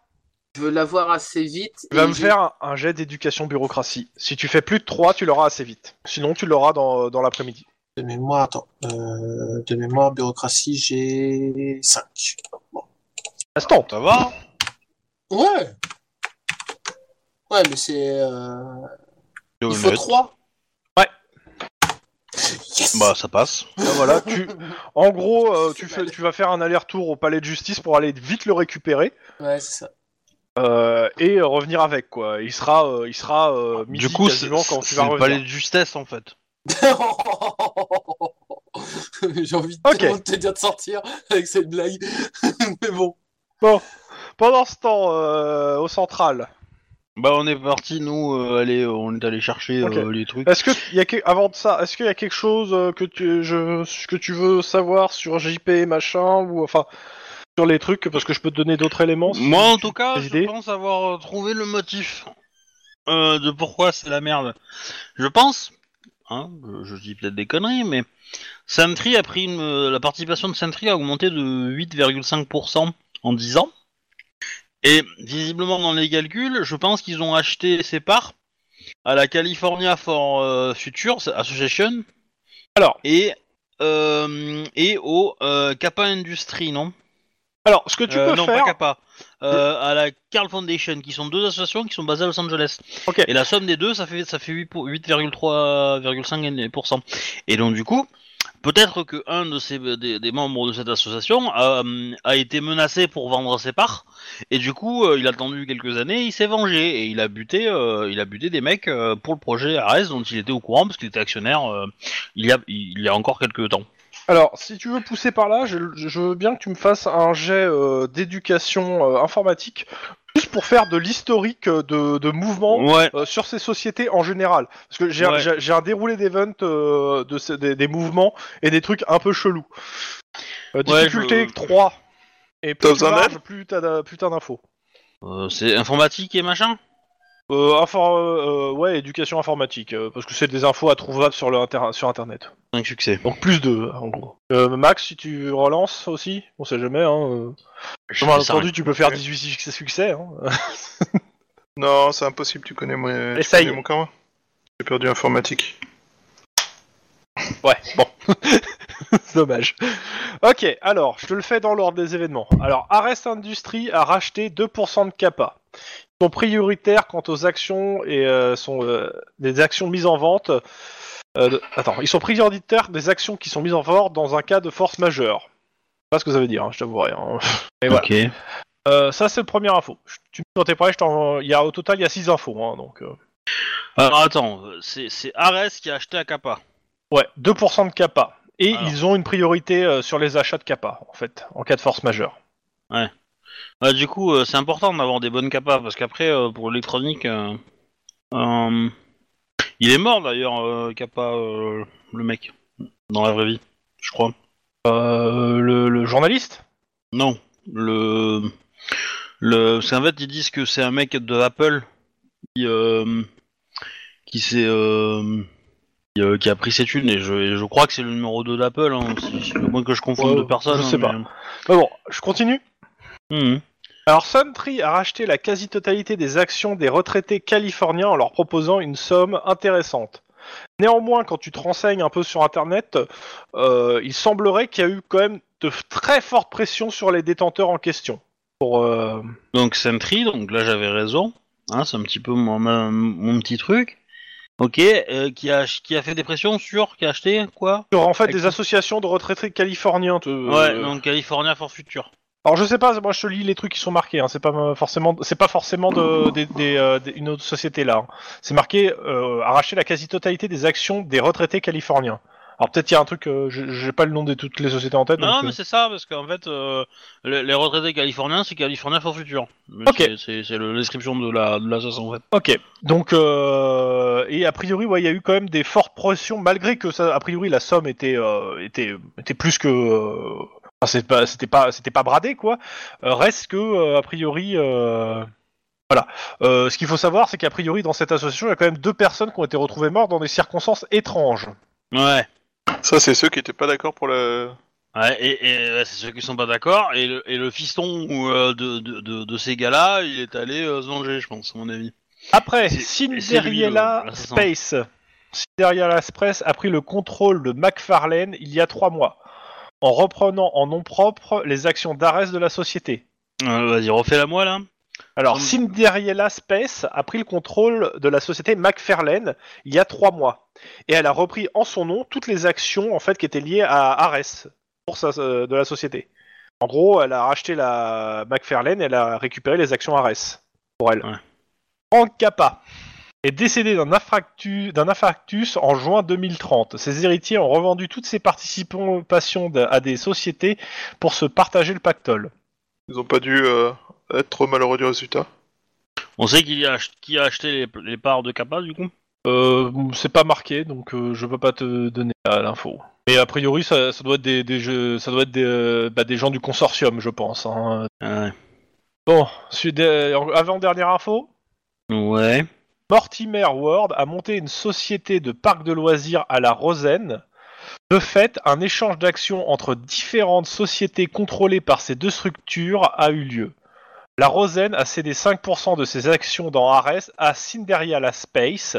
[SPEAKER 4] Je veux l'avoir assez vite.
[SPEAKER 2] Tu vas me faire un, un jet d'éducation bureaucratie. Si tu fais plus de 3, tu l'auras assez vite. Sinon, tu l'auras dans, dans l'après-midi.
[SPEAKER 4] De mémoire, attends. Euh, de mémoire, bureaucratie, j'ai 5. Bon.
[SPEAKER 2] Instant.
[SPEAKER 1] Ça va
[SPEAKER 4] Ouais Ouais, mais c'est. Euh... Il faut
[SPEAKER 1] honnête.
[SPEAKER 4] 3
[SPEAKER 2] Ouais.
[SPEAKER 4] Yes
[SPEAKER 1] Bah, ça passe.
[SPEAKER 2] Ah, voilà, tu... En gros, euh, tu, fais, tu vas faire un aller-retour au palais de justice pour aller vite le récupérer
[SPEAKER 4] Ouais, c'est ça.
[SPEAKER 2] Euh, et euh, revenir avec quoi. Il sera, euh, il sera euh, midi
[SPEAKER 1] Du coup, c'est
[SPEAKER 2] quasiment quand tu vas
[SPEAKER 1] le
[SPEAKER 2] revenir.
[SPEAKER 1] palais de justesse en fait.
[SPEAKER 4] J'ai envie de, te dire de sortir avec cette blague. mais bon.
[SPEAKER 2] pendant ce temps, euh, au central,
[SPEAKER 1] Bah on est parti nous, euh, aller, on est allé chercher euh, les trucs.
[SPEAKER 2] est-ce que y a que- avant de ça, est-ce qu'il y a quelque chose euh, que tu je que tu veux savoir sur JP machin ou enfin sur les trucs parce que je peux te donner d'autres éléments. si
[SPEAKER 1] Moi en
[SPEAKER 2] tu-
[SPEAKER 1] tout cas,
[SPEAKER 2] des
[SPEAKER 1] je
[SPEAKER 2] idées
[SPEAKER 1] pense avoir euh, trouvé le motif euh, de pourquoi c'est la merde. Je pense, hein, je, je dis peut-être des conneries, mais Sentry a pris une, euh, la participation de Sentry a augmenté de 8,5% en 10 ans. Et visiblement dans les calculs, je pense qu'ils ont acheté ces parts à la California for euh, Future Association
[SPEAKER 2] Alors,
[SPEAKER 1] et euh, et au euh, Kappa Industries, non?
[SPEAKER 2] Alors ce que tu
[SPEAKER 1] euh,
[SPEAKER 2] peux
[SPEAKER 1] non,
[SPEAKER 2] faire.
[SPEAKER 1] pas Kappa. Euh, à la Carl Foundation, qui sont deux associations qui sont basées à Los Angeles.
[SPEAKER 2] Ok.
[SPEAKER 1] Et la somme des deux, ça fait ça fait 8 pour- 8,3,5%. Et donc du coup, peut-être que un de ces des, des membres de cette association a, hum, a été menacé pour vendre ses parts. Et du coup, euh, il a attendu quelques années, il s'est vengé et il a buté euh, il a buté des mecs euh, pour le projet Ares dont il était au courant parce qu'il était actionnaire euh, il y a il y a encore quelques temps.
[SPEAKER 2] Alors, si tu veux pousser par là, je, je veux bien que tu me fasses un jet euh, d'éducation euh, informatique, juste pour faire de l'historique euh, de, de
[SPEAKER 1] Ouais.
[SPEAKER 2] euh, sur ces sociétés en général. Parce que j'ai
[SPEAKER 1] Ouais.
[SPEAKER 2] j'ai- j'ai un déroulé d'event euh, de ces- des, des mouvements et des trucs un peu chelous. Euh,
[SPEAKER 1] Ouais,
[SPEAKER 2] difficulté
[SPEAKER 1] je-
[SPEAKER 2] 3. Et plus tu
[SPEAKER 3] besoin
[SPEAKER 2] plus t'as plus t'as d'infos.
[SPEAKER 1] Euh, c'est informatique et machin?
[SPEAKER 2] Euh, infor- euh, ouais, éducation informatique, euh, parce que c'est des infos à trouvables sur, le inter- sur internet.
[SPEAKER 1] 5 succès.
[SPEAKER 2] Donc plus 2 en gros. Euh, Max, si tu relances aussi, on sait jamais. Hein, euh. Entendu, tu peux faire
[SPEAKER 3] Ok.
[SPEAKER 2] 18 succès. succès hein.
[SPEAKER 3] Non, c'est impossible, tu connais, moi, tu connais mon karma. J'ai perdu informatique.
[SPEAKER 2] Ouais, bon. C'est dommage. Ok, alors, je te le fais dans l'ordre des événements. Alors, Arrest Industries a racheté 2% de Kappa. Sont prioritaires quant aux actions et euh, sont euh, des actions mises en vente. euh, de- Attends, ils sont prioritaires des actions qui sont mises en vente dans un cas de force majeure. Je sais pas ce que ça veut dire, hein, je t'avouerai. hein. Voilà.
[SPEAKER 1] Ok.
[SPEAKER 2] Euh, ça, c'est le premier info. Je- Tu me dis quand t'es prêt, je t'en- il y a, au total, il y a 6 infos. Hein, donc, euh,
[SPEAKER 1] Alors attends, c'est c'est Ares qui a acheté à Kappa.
[SPEAKER 2] Ouais, 2% de Kappa. Et
[SPEAKER 1] Alors.
[SPEAKER 2] ils ont une priorité euh, sur les achats de Kappa, en fait, en cas de force majeure.
[SPEAKER 1] Bah, du coup, euh, c'est important d'avoir des bonnes Kappa parce qu'après, euh, pour l'électronique, euh, euh, il est mort d'ailleurs, euh, Kappa, euh, le mec, dans la vraie vie, je crois.
[SPEAKER 2] Euh, le, le journaliste?
[SPEAKER 1] Non, le, le, parce qu'en fait ils disent que c'est un mec de Apple qui, euh, qui s'est, euh, qui, euh, qui a pris ses thunes et je, et je crois que c'est le numéro 2 d'Apple, hein, moins que je confonde
[SPEAKER 2] Ouais,
[SPEAKER 1] deux personnes.
[SPEAKER 2] je sais
[SPEAKER 1] hein,
[SPEAKER 2] pas.
[SPEAKER 1] mais-
[SPEAKER 2] Mais bon, je continue.
[SPEAKER 1] Mhm.
[SPEAKER 2] Alors, Suntree a racheté la quasi-totalité des actions des retraités californiens en leur proposant une somme intéressante. Néanmoins, quand tu te renseignes un peu sur Internet, euh, il semblerait qu'il y a eu quand même de très fortes pressions sur les détenteurs en question. Pour, euh,
[SPEAKER 1] Donc Sentry, donc là j'avais raison, hein, c'est un petit peu mon, petit truc. Ok, euh, qui a qui a fait des pressions sur, qui a acheté quoi?
[SPEAKER 2] Sur, en fait
[SPEAKER 1] Avec-
[SPEAKER 2] des associations de retraités californiens. te-
[SPEAKER 1] Ouais, donc California for Future.
[SPEAKER 2] Alors je sais pas, moi je te lis les trucs qui sont marqués. Hein. C'est pas euh, forcément, c'est pas forcément de, des- des, euh, une autre société là. hein. C'est marqué euh, arracher la quasi-totalité des actions des retraités californiens. Alors peut-être il y a un truc, euh, j'ai pas le nom de toutes les sociétés en tête.
[SPEAKER 1] Non,
[SPEAKER 2] donc,
[SPEAKER 1] mais
[SPEAKER 2] euh,
[SPEAKER 1] c'est ça, parce qu'en fait, euh, les, les retraités californiens, c'est California for Future.
[SPEAKER 2] Ok.
[SPEAKER 1] c'est- C'est c'est le- la description de la de l'association en fait.
[SPEAKER 2] Ok. Donc euh, et a priori, ouais, il y a eu quand même des fortes pressions, malgré que ça, a priori la somme était euh, était était plus que pas- c'était pas c'était pas bradé quoi. Euh, reste que euh, a priori. euh, Voilà. Euh, ce qu'il faut savoir, c'est qu'a priori, dans cette association, il y a quand même deux personnes qui ont été retrouvées mortes dans des circonstances étranges.
[SPEAKER 1] Ouais.
[SPEAKER 3] Ça, c'est ceux qui étaient pas d'accord pour le.
[SPEAKER 1] Ouais, et, et, ouais, c'est ceux qui sont pas d'accord. Et le, et le fiston euh, de, de, de, de ces gars-là, il est allé euh, se venger, je pense, à mon avis.
[SPEAKER 2] Après, Cinderella. Space. Cinderella Space a pris le contrôle de McFarlane il y a trois mois, en reprenant en nom propre les actions d'Ares de la société.
[SPEAKER 1] Euh, Vas-y, refais la moi là.
[SPEAKER 2] Alors, Cinderella Space a pris le contrôle de la société McFarlane il y a trois mois, et elle a repris en son nom toutes les actions en fait qui étaient liées à Ares pour sa, euh, de la société. En gros, elle a racheté la McFarlane et elle a récupéré les actions Ares pour elle.
[SPEAKER 1] Ouais.
[SPEAKER 2] Frank Kappa est décédé d'un infarctus, en juin 2030. Ses héritiers ont revendu toutes ses participations à des sociétés pour se partager le pactole.
[SPEAKER 3] Ils ont pas dû euh, être trop malheureux du résultat?
[SPEAKER 1] On sait a, qui a acheté les, les parts de Kappa du coup?
[SPEAKER 2] Euh, c'est pas marqué, donc euh, je peux pas te donner l'info. Mais a priori, ça, ça doit être des, des jeux, ça doit être des, euh, bah, des gens du consortium, je pense. hein.
[SPEAKER 1] Ouais.
[SPEAKER 2] Bon, avant dernière info,
[SPEAKER 1] Ouais.
[SPEAKER 2] Mortimer Ward a monté une société de parc de loisirs à la Rosen. De fait, un échange d'actions entre différentes sociétés contrôlées par ces deux structures a eu lieu. La Rosen a cédé 5% de ses actions dans Ares à Cinderella Space,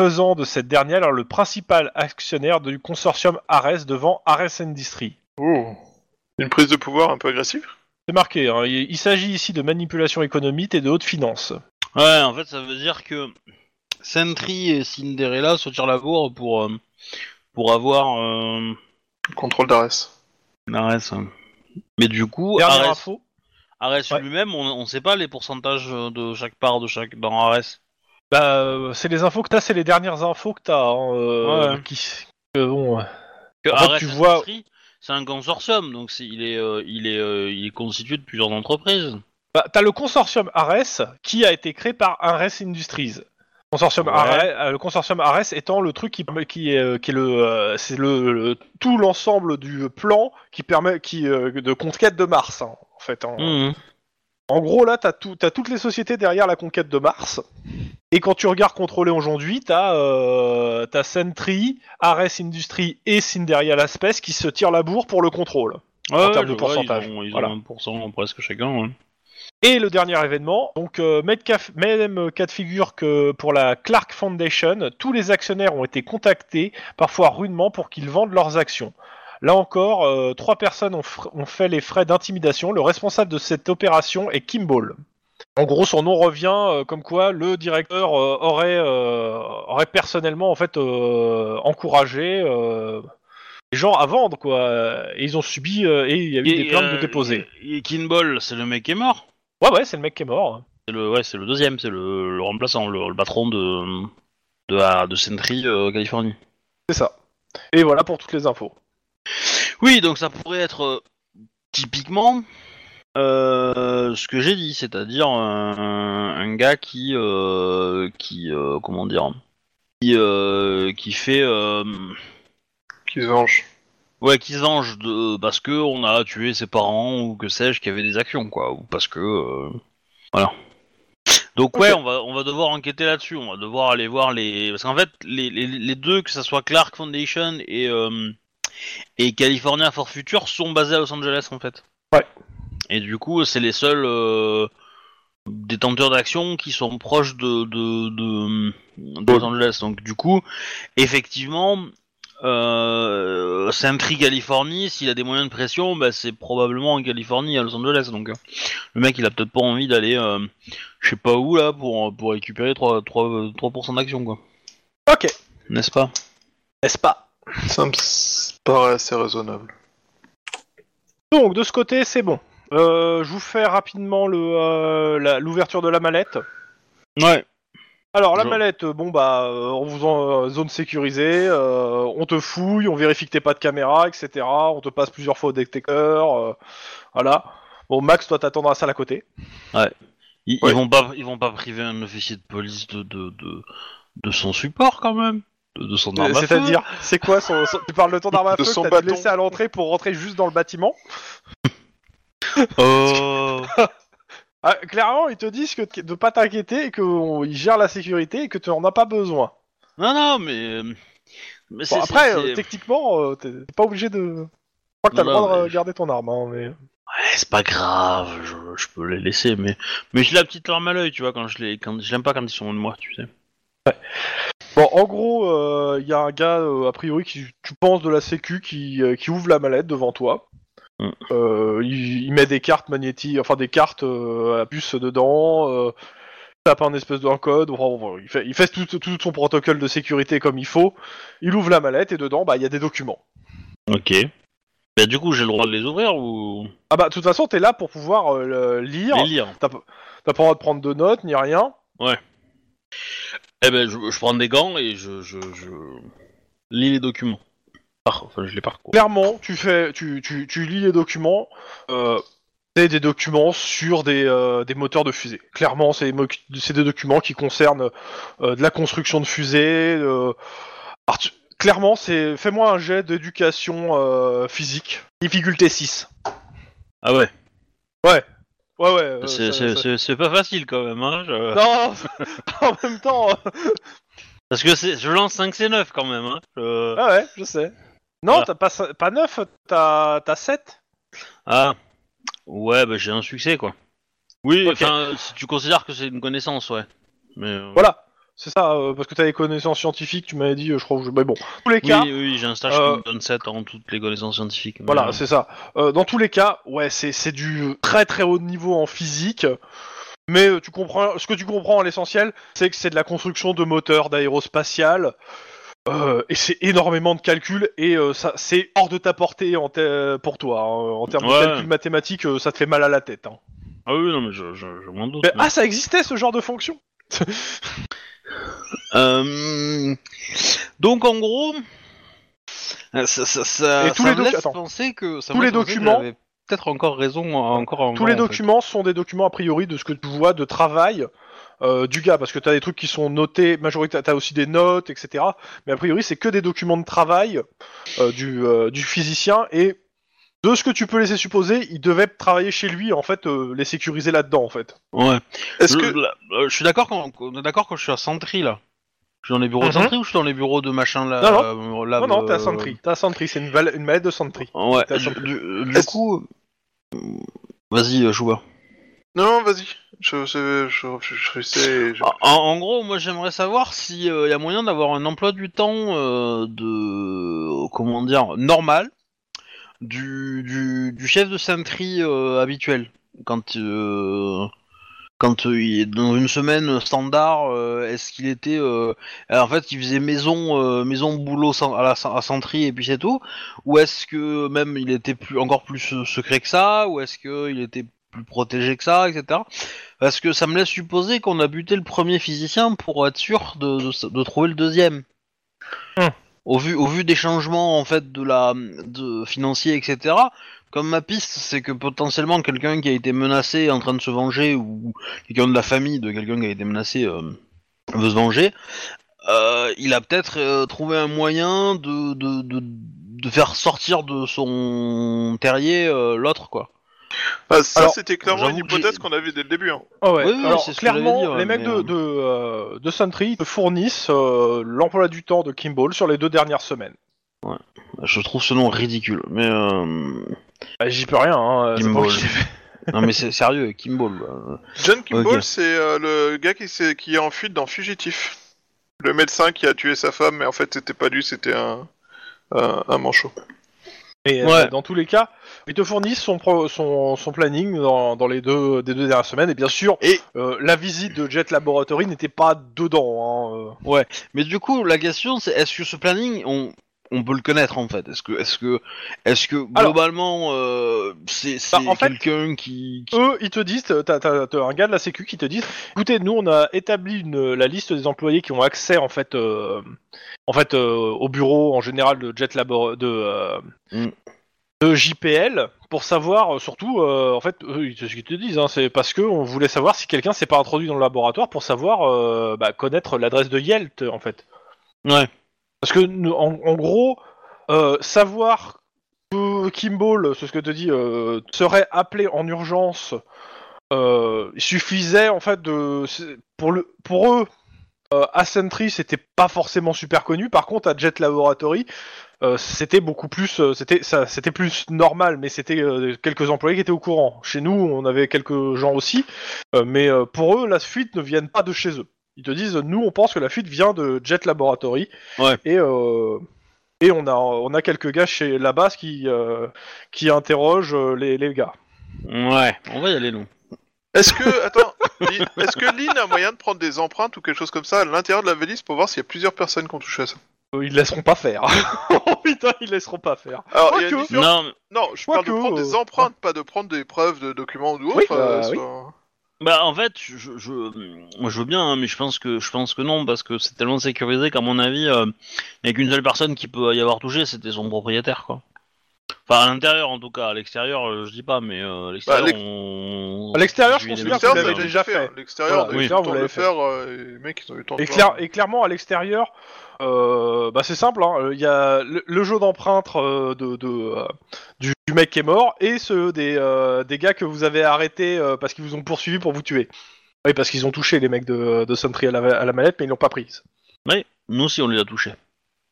[SPEAKER 2] faisant de cette dernière le principal actionnaire du consortium Ares devant Ares Industries.
[SPEAKER 3] Ouh. Une prise de pouvoir un peu agressive?
[SPEAKER 2] C'est marqué, hein, il, il s'agit ici de manipulation économique et de haute finance.
[SPEAKER 1] Ouais, en fait, ça veut dire que Sentry et Cinderella se tirent la bourre pour, euh, pour avoir euh,
[SPEAKER 3] Contrôle d'Ares.
[SPEAKER 1] Ares. hein. Mais du coup,
[SPEAKER 2] Dernière
[SPEAKER 1] Ares,
[SPEAKER 2] info,
[SPEAKER 1] Ares
[SPEAKER 2] Ouais.
[SPEAKER 1] lui-même, on, on sait pas les pourcentages de chaque part de chaque dans Ares.
[SPEAKER 2] Bah, euh, c'est les infos que t'as, c'est les dernières infos que t'as. Hein, euh,
[SPEAKER 1] Ouais.
[SPEAKER 2] qui, que bon, euh,
[SPEAKER 1] Que
[SPEAKER 2] En fait,
[SPEAKER 1] Ares
[SPEAKER 2] tu vois-
[SPEAKER 1] c'est un consortium, donc c'est- il est, euh, il est, euh, il est constitué de plusieurs entreprises.
[SPEAKER 2] Bah, t'as le consortium Ares qui a été créé par Ares Industries. Consortium
[SPEAKER 1] Ouais.
[SPEAKER 2] Ares, euh, le consortium Ares étant le truc qui, qui est, euh, qui est le, euh, c'est le, le- tout l'ensemble du plan qui permet, qui de conquête de Mars hein, en fait. hein.
[SPEAKER 1] Mhm.
[SPEAKER 2] En gros, là, t'as tout, t'as toutes les sociétés derrière la conquête de Mars. Et quand tu regardes contrôler aujourd'hui, t'as euh, t'as Sentry, Ares Industries et Cinderella Space qui se tirent la bourre pour le contrôle.
[SPEAKER 1] Ouais,
[SPEAKER 2] termes de
[SPEAKER 1] vois,
[SPEAKER 2] pourcentage.
[SPEAKER 1] Ils ont, ils
[SPEAKER 2] Voilà.
[SPEAKER 1] ont 1% presque chacun. ouais.
[SPEAKER 2] Et le dernier événement, donc euh, même, cas, de figure que pour la Clark Foundation, tous les actionnaires ont été contactés, parfois rudement, pour qu'ils vendent leurs actions. Là encore, euh, trois personnes ont, fait les frais d'intimidation. Le responsable de cette opération est Kimball. En gros, son nom revient euh, comme quoi le directeur aurait, aurait personnellement en fait encouragé les gens à vendre quoi. Et ils ont subi et il y a eu des plaintes de déposées.
[SPEAKER 1] Et Kinball, c'est le mec qui est mort.
[SPEAKER 2] Ouais ouais, c'est le mec qui est mort.
[SPEAKER 1] C'est le, ouais, c'est le deuxième, c'est le, le remplaçant, le, le patron de de, la- de Sentry euh, Californie.
[SPEAKER 2] C'est ça. Et voilà pour toutes les infos.
[SPEAKER 1] Oui, donc ça pourrait être euh, typiquement euh, ce que j'ai dit, c'est-à-dire un, un gars qui euh, qui euh, comment dire qui euh, qui fait euh,
[SPEAKER 3] Qui se vengent.
[SPEAKER 1] Ouais qui se venge de parce que on a tué ses parents ou que sais-je qui avait des actions quoi ou parce que euh, voilà. Donc ouais, on va on va devoir enquêter là-dessus, on va devoir aller voir les parce qu'en fait les, les, les deux que ça soit Clark Foundation et euh, et California for Future sont basés à Los Angeles en fait.
[SPEAKER 2] Ouais.
[SPEAKER 1] Et du coup, c'est les seuls euh, détenteurs d'actions qui sont proches de, de, de, de Los Angeles. Donc du coup, effectivement, euh, Sentry Californie, s'il a des moyens de pression, bah, c'est probablement en Californie, à Los Angeles. Donc euh, le mec, il a peut-être pas envie d'aller, euh, je sais pas où là, pour, pour récupérer 3%, 3, 3% d'actions, quoi.
[SPEAKER 2] Ok.
[SPEAKER 1] N'est-ce pas?
[SPEAKER 2] N'est-ce pas?
[SPEAKER 3] Ça me paraît assez raisonnable.
[SPEAKER 2] Donc de ce côté, c'est bon. Euh, je vous fais rapidement euh, l'ouverture de la mallette.
[SPEAKER 1] Ouais.
[SPEAKER 2] Alors la
[SPEAKER 1] Je-
[SPEAKER 2] mallette, euh, bon bah, euh, on vous en euh, zone sécurisée, euh, on te fouille, on vérifie que t'es pas de caméra, etc. On te passe plusieurs fois au détecteur, euh, voilà. Bon Max, toi t'attendras ça à côté.
[SPEAKER 1] Ils,
[SPEAKER 3] Ouais.
[SPEAKER 1] ils vont pas, ils vont pas priver un officier de police de, de, de, de son support quand même, de, de son arme à feu.
[SPEAKER 2] C'est-à-dire, c'est quoi son, son- Tu parles de ton arme à
[SPEAKER 3] De
[SPEAKER 2] feu
[SPEAKER 3] son
[SPEAKER 2] que t'as dû
[SPEAKER 3] bâton.
[SPEAKER 2] laisser à l'entrée pour rentrer juste dans le bâtiment?
[SPEAKER 1] Oh.
[SPEAKER 2] Ah, Clairement, ils te disent que de pas t'inquiéter et qu'ils gèrent la sécurité et que tu en as pas besoin.
[SPEAKER 1] non, non, mais. mais
[SPEAKER 2] Bon,
[SPEAKER 1] c'est-
[SPEAKER 2] après,
[SPEAKER 1] c'est-
[SPEAKER 2] euh, techniquement, euh, t'es t'es pas obligé de. Je crois que t'as
[SPEAKER 1] Non,
[SPEAKER 2] le droit
[SPEAKER 1] non,
[SPEAKER 2] de
[SPEAKER 1] mais-
[SPEAKER 2] garder ton arme, hein, mais.
[SPEAKER 1] Ouais, c'est pas grave, je, je peux les laisser, mais mais j'ai la petite larme à l'œil, tu vois, quand je les, quand je l'aime pas quand ils sont loin de moi, tu sais.
[SPEAKER 2] Bon, en gros, il y a un gars, euh, a priori, qui tu penses de la sécu, qui, euh, qui ouvre la mallette devant toi.
[SPEAKER 1] Mm.
[SPEAKER 2] Euh, il, il met des cartes magnétiques, enfin des cartes euh, à puce dedans. Euh, tape un espèce d'un code. bon, il fait, il fait tout, tout son protocole de sécurité comme il faut. Il ouvre la mallette et dedans, bah, il y a des documents.
[SPEAKER 1] Ok. Bah, du coup, j'ai le droit de les ouvrir ou?
[SPEAKER 2] Ah bah, de toute façon, t'es là pour pouvoir euh, lire.
[SPEAKER 1] les lire
[SPEAKER 2] T'as pas le droit de prendre de notes ni rien.
[SPEAKER 1] Eh ben, je, je prends des gants et je, je, je lis les documents. Par- Enfin, je les parcours.
[SPEAKER 2] Clairement, tu fais, tu, tu, tu lis les documents. euh, C'est des documents sur des, euh, des moteurs de fusée. Clairement, c'est des, mo- c'est des documents qui concernent euh, de la construction de fusées. euh, alors, tu- clairement, c'est fais-moi un jet d'éducation euh, physique. Difficulté 6.
[SPEAKER 1] Ah ouais.
[SPEAKER 2] Ouais. Ouais, ouais. euh,
[SPEAKER 1] c'est,
[SPEAKER 2] ça-
[SPEAKER 1] c'est-
[SPEAKER 2] ça-
[SPEAKER 1] c'est- c'est pas facile quand même, hein. je-
[SPEAKER 2] Non, en même temps.
[SPEAKER 1] Parce que c'est, je lance 5 C9 quand même, hein. je-
[SPEAKER 2] Ah ouais, je sais. Non,
[SPEAKER 1] Voilà.
[SPEAKER 2] t'as pas, pas 9, t'as, t'as 7.
[SPEAKER 1] Ah. Ouais, bah j'ai un succès quoi. Oui,
[SPEAKER 2] Ok.
[SPEAKER 1] enfin, si tu considères que c'est une connaissance, ouais. Mais. euh,
[SPEAKER 2] Voilà. C'est ça, euh, parce que t'as des connaissances scientifiques, tu m'avais dit, euh, je crois que je... Mais bon, dans tous les
[SPEAKER 1] Oui, oui, j'ai un stage
[SPEAKER 2] euh,
[SPEAKER 1] qui me donne 7 en toutes les connaissances scientifiques. mais,
[SPEAKER 2] Voilà,
[SPEAKER 1] euh,
[SPEAKER 2] c'est ça. Euh, dans tous les cas, ouais, c'est c'est du très très haut niveau en physique. Mais euh, tu comprends, ce que tu comprends à l'essentiel, c'est que c'est de la construction de moteurs d'aérospatial. Euh, et c'est énormément de calculs et euh, ça c'est hors de ta portée en te- pour toi. hein. En termes
[SPEAKER 1] Ouais.
[SPEAKER 2] de calcul mathématique, euh, ça te fait mal à la tête. hein.
[SPEAKER 1] Ah oui, non, mais je, je, je m'en doute.
[SPEAKER 2] Mais-
[SPEAKER 1] mais-
[SPEAKER 2] ah, ça existait ce genre de fonction?
[SPEAKER 1] Euh, Donc en gros, euh, ça, ça, ça,
[SPEAKER 2] Et tous
[SPEAKER 1] ça
[SPEAKER 2] les
[SPEAKER 1] me
[SPEAKER 2] docu-
[SPEAKER 1] laisse
[SPEAKER 2] attends.
[SPEAKER 1] penser que ça
[SPEAKER 2] Tous les
[SPEAKER 1] laisse penser que
[SPEAKER 2] documents-
[SPEAKER 1] j'avais peut-être encore raison, encore. en
[SPEAKER 2] Tous les documents sont des documents a priori de ce que tu vois de travail euh, du gars, parce que t'as des trucs qui sont notés, majorité, t'as aussi des notes, etc. Mais a priori, c'est que des documents de travail euh, du, euh, du physicien et de ce que tu peux laisser supposer, il devait travailler chez lui, en fait, euh, les sécuriser là-dedans, en fait.
[SPEAKER 1] Ouais.
[SPEAKER 3] Est-ce
[SPEAKER 1] Je,
[SPEAKER 3] que
[SPEAKER 1] là, euh, je suis d'accord quand on est d'accord quand je suis à Sentry là. Je suis dans les bureaux
[SPEAKER 2] Mhm.
[SPEAKER 1] de Sentry ou je suis dans les bureaux de machin là
[SPEAKER 2] Non,
[SPEAKER 1] euh, là,
[SPEAKER 2] non, non, t'es à
[SPEAKER 1] euh,
[SPEAKER 2] Sentry. T'es à Sentry, c'est une, val- une mallette de Sentry.
[SPEAKER 1] Ouais. Du, du- du coup, euh, vas-y, euh, Chouba.
[SPEAKER 3] Non, vas-y. Je, je, je, je, sais. je-
[SPEAKER 1] En, gros, moi j'aimerais savoir si il y a moyen d'avoir un emploi du temps euh, de comment dire normal du, chef de Sentry euh, habituel. Quand euh, quand euh, il est dans une semaine standard euh, est-ce qu'il était euh, en fait il faisait maison euh, maison boulot à la à Sentry et puis c'est tout. Ou est-ce que même il était plus encore plus euh, secret que ça? Ou est-ce que il était plus protégé que ça etc parce que ça me laisse supposer qu'on a buté le premier physicien pour être sûr de, de, de trouver le deuxième.
[SPEAKER 2] Hmm.
[SPEAKER 1] Au vu, au vu des changements en fait de la de financiers etc. Comme ma piste, c'est que potentiellement quelqu'un qui a été menacé est en train de se venger ou quelqu'un de la famille de quelqu'un qui a été menacé euh, veut se venger. euh, il a peut-être euh, trouvé un moyen de, de, de, de faire sortir de son terrier euh, l'autre quoi.
[SPEAKER 3] Ah, ça,
[SPEAKER 2] Alors,
[SPEAKER 3] c'était clairement une
[SPEAKER 1] j'avoue que
[SPEAKER 3] hypothèse
[SPEAKER 1] j'ai-
[SPEAKER 3] qu'on avait dès le début. Hein.
[SPEAKER 2] Ah ouais.
[SPEAKER 1] Oui, oui,
[SPEAKER 2] Alors,
[SPEAKER 1] c'est ce que j'avais
[SPEAKER 2] clairement,
[SPEAKER 1] dit, ouais,
[SPEAKER 2] les mecs
[SPEAKER 1] mais,
[SPEAKER 2] de,
[SPEAKER 1] euh,
[SPEAKER 2] de, euh, de Sentry te fournissent euh, l'emploi du temps de Kimball sur les deux dernières semaines.
[SPEAKER 1] Je trouve ce nom ridicule, mais euh...
[SPEAKER 2] Bah, J'y peux rien, hein. c'est pas
[SPEAKER 1] Kimball.
[SPEAKER 2] moi qui l'ai fait.
[SPEAKER 1] non mais c'est sérieux, Kimball. euh,
[SPEAKER 3] John Kimball,
[SPEAKER 1] Ok.
[SPEAKER 3] c'est euh, le gars qui, s'est- qui est en fuite dans Fugitif. Le médecin qui a tué sa femme, mais en fait, c'était pas lui, c'était un, un, un manchot.
[SPEAKER 2] Mais euh,
[SPEAKER 1] Ouais.
[SPEAKER 2] dans tous les cas, ils te fournissent son, pro- son, son planning dans, dans les deux, des deux dernières semaines. Et bien sûr,
[SPEAKER 1] Et-
[SPEAKER 2] euh, la visite de Jet Laboratory n'était pas dedans. Hein, euh.
[SPEAKER 1] Mais du coup, la question c'est est-ce que ce planning, on, on peut le connaître en fait Est-ce que, est-ce que, est-ce que globalement, euh, c'est c'est
[SPEAKER 2] Bah, en fait-
[SPEAKER 1] quelqu'un qui, qui-
[SPEAKER 2] Eux, ils te disent, t'as, t'as- t'as un gars de la Sécu qui te dit, écoutez, nous on a établi une, la liste des employés qui ont accès en fait, euh, en fait, euh, au bureau en général de Jet Labor, de, euh,
[SPEAKER 1] Mm.
[SPEAKER 2] de JPL pour savoir euh, surtout, en fait, eux, te, ce qu'ils te disent, hein, c'est parce que on voulait savoir si quelqu'un s'est pas introduit dans le laboratoire pour savoir, bah, connaître l'adresse de Yelt en fait.
[SPEAKER 1] Ouais.
[SPEAKER 2] Parce que en, gros, euh, savoir que Kimball, c'est ce que te dis, euh, serait appelé en urgence, euh, il suffisait en fait de pour eux. À Sentry, c'était pas forcément super connu. Par contre, à Jet Laboratory, c'était beaucoup plus, c'était plus normal, mais c'était quelques employés qui étaient au courant. Chez nous, on avait quelques gens aussi, mais pour eux, la fuite ne vient pas de chez eux. Ils te disent, nous, on pense que la fuite vient de Jet Laboratory.
[SPEAKER 1] Ouais.
[SPEAKER 2] Et euh, et on a on a quelques gars chez la base qui euh, qui interrogent euh, les, les gars.
[SPEAKER 1] Ouais, on va y aller nous.
[SPEAKER 3] Est-ce que, attends, Lynn- est-ce que Lynn a moyen de prendre des empreintes ou quelque chose comme ça à l'intérieur de la valise pour voir s'il y a plusieurs personnes qui ont touché à ça?
[SPEAKER 2] Ils laisseront pas faire. oh putain, ils laisseront pas faire.
[SPEAKER 3] Alors, il y a une
[SPEAKER 2] Quoique.
[SPEAKER 3] différence-
[SPEAKER 1] Non, mais-
[SPEAKER 3] Non, je parle de prendre des empreintes, pas de prendre des preuves de documents ou autre.
[SPEAKER 2] Oui,
[SPEAKER 3] euh,
[SPEAKER 2] oui.
[SPEAKER 1] Bah en fait, je, je, je veux bien, hein, mais je pense que je pense que non parce que c'est tellement sécurisé qu'à mon avis, euh, il y a qu'une seule personne qui peut y avoir touché, c'était son propriétaire quoi. Enfin, à l'intérieur en tout cas. À l'extérieur, euh, je dis pas, mais euh, à l'extérieur,
[SPEAKER 3] Bah, l'ex-
[SPEAKER 1] on.
[SPEAKER 2] À l'extérieur, je considère que vous
[SPEAKER 3] L'extérieur,
[SPEAKER 2] l'avez déjà fait.
[SPEAKER 3] L'extérieur,
[SPEAKER 2] Voilà,
[SPEAKER 1] oui.
[SPEAKER 2] vous l'avez
[SPEAKER 3] le
[SPEAKER 2] fait.
[SPEAKER 3] faire. euh, et les mecs, ils ont eu le temps de
[SPEAKER 2] Et,
[SPEAKER 3] voir.
[SPEAKER 2] clair- et clairement, à l'extérieur, euh, bah, c'est simple. hein, Il y a le, le jeu d'empreinte euh, de, de, euh, du, du mec qui est mort et ceux des, euh, des gars que vous avez arrêtés euh, parce qu'ils vous ont poursuivi pour vous tuer. Oui, parce qu'ils ont touché les mecs de, de Sentry à la, à la manette, mais ils l'ont pas prise.
[SPEAKER 1] Oui, nous aussi on les a touchés.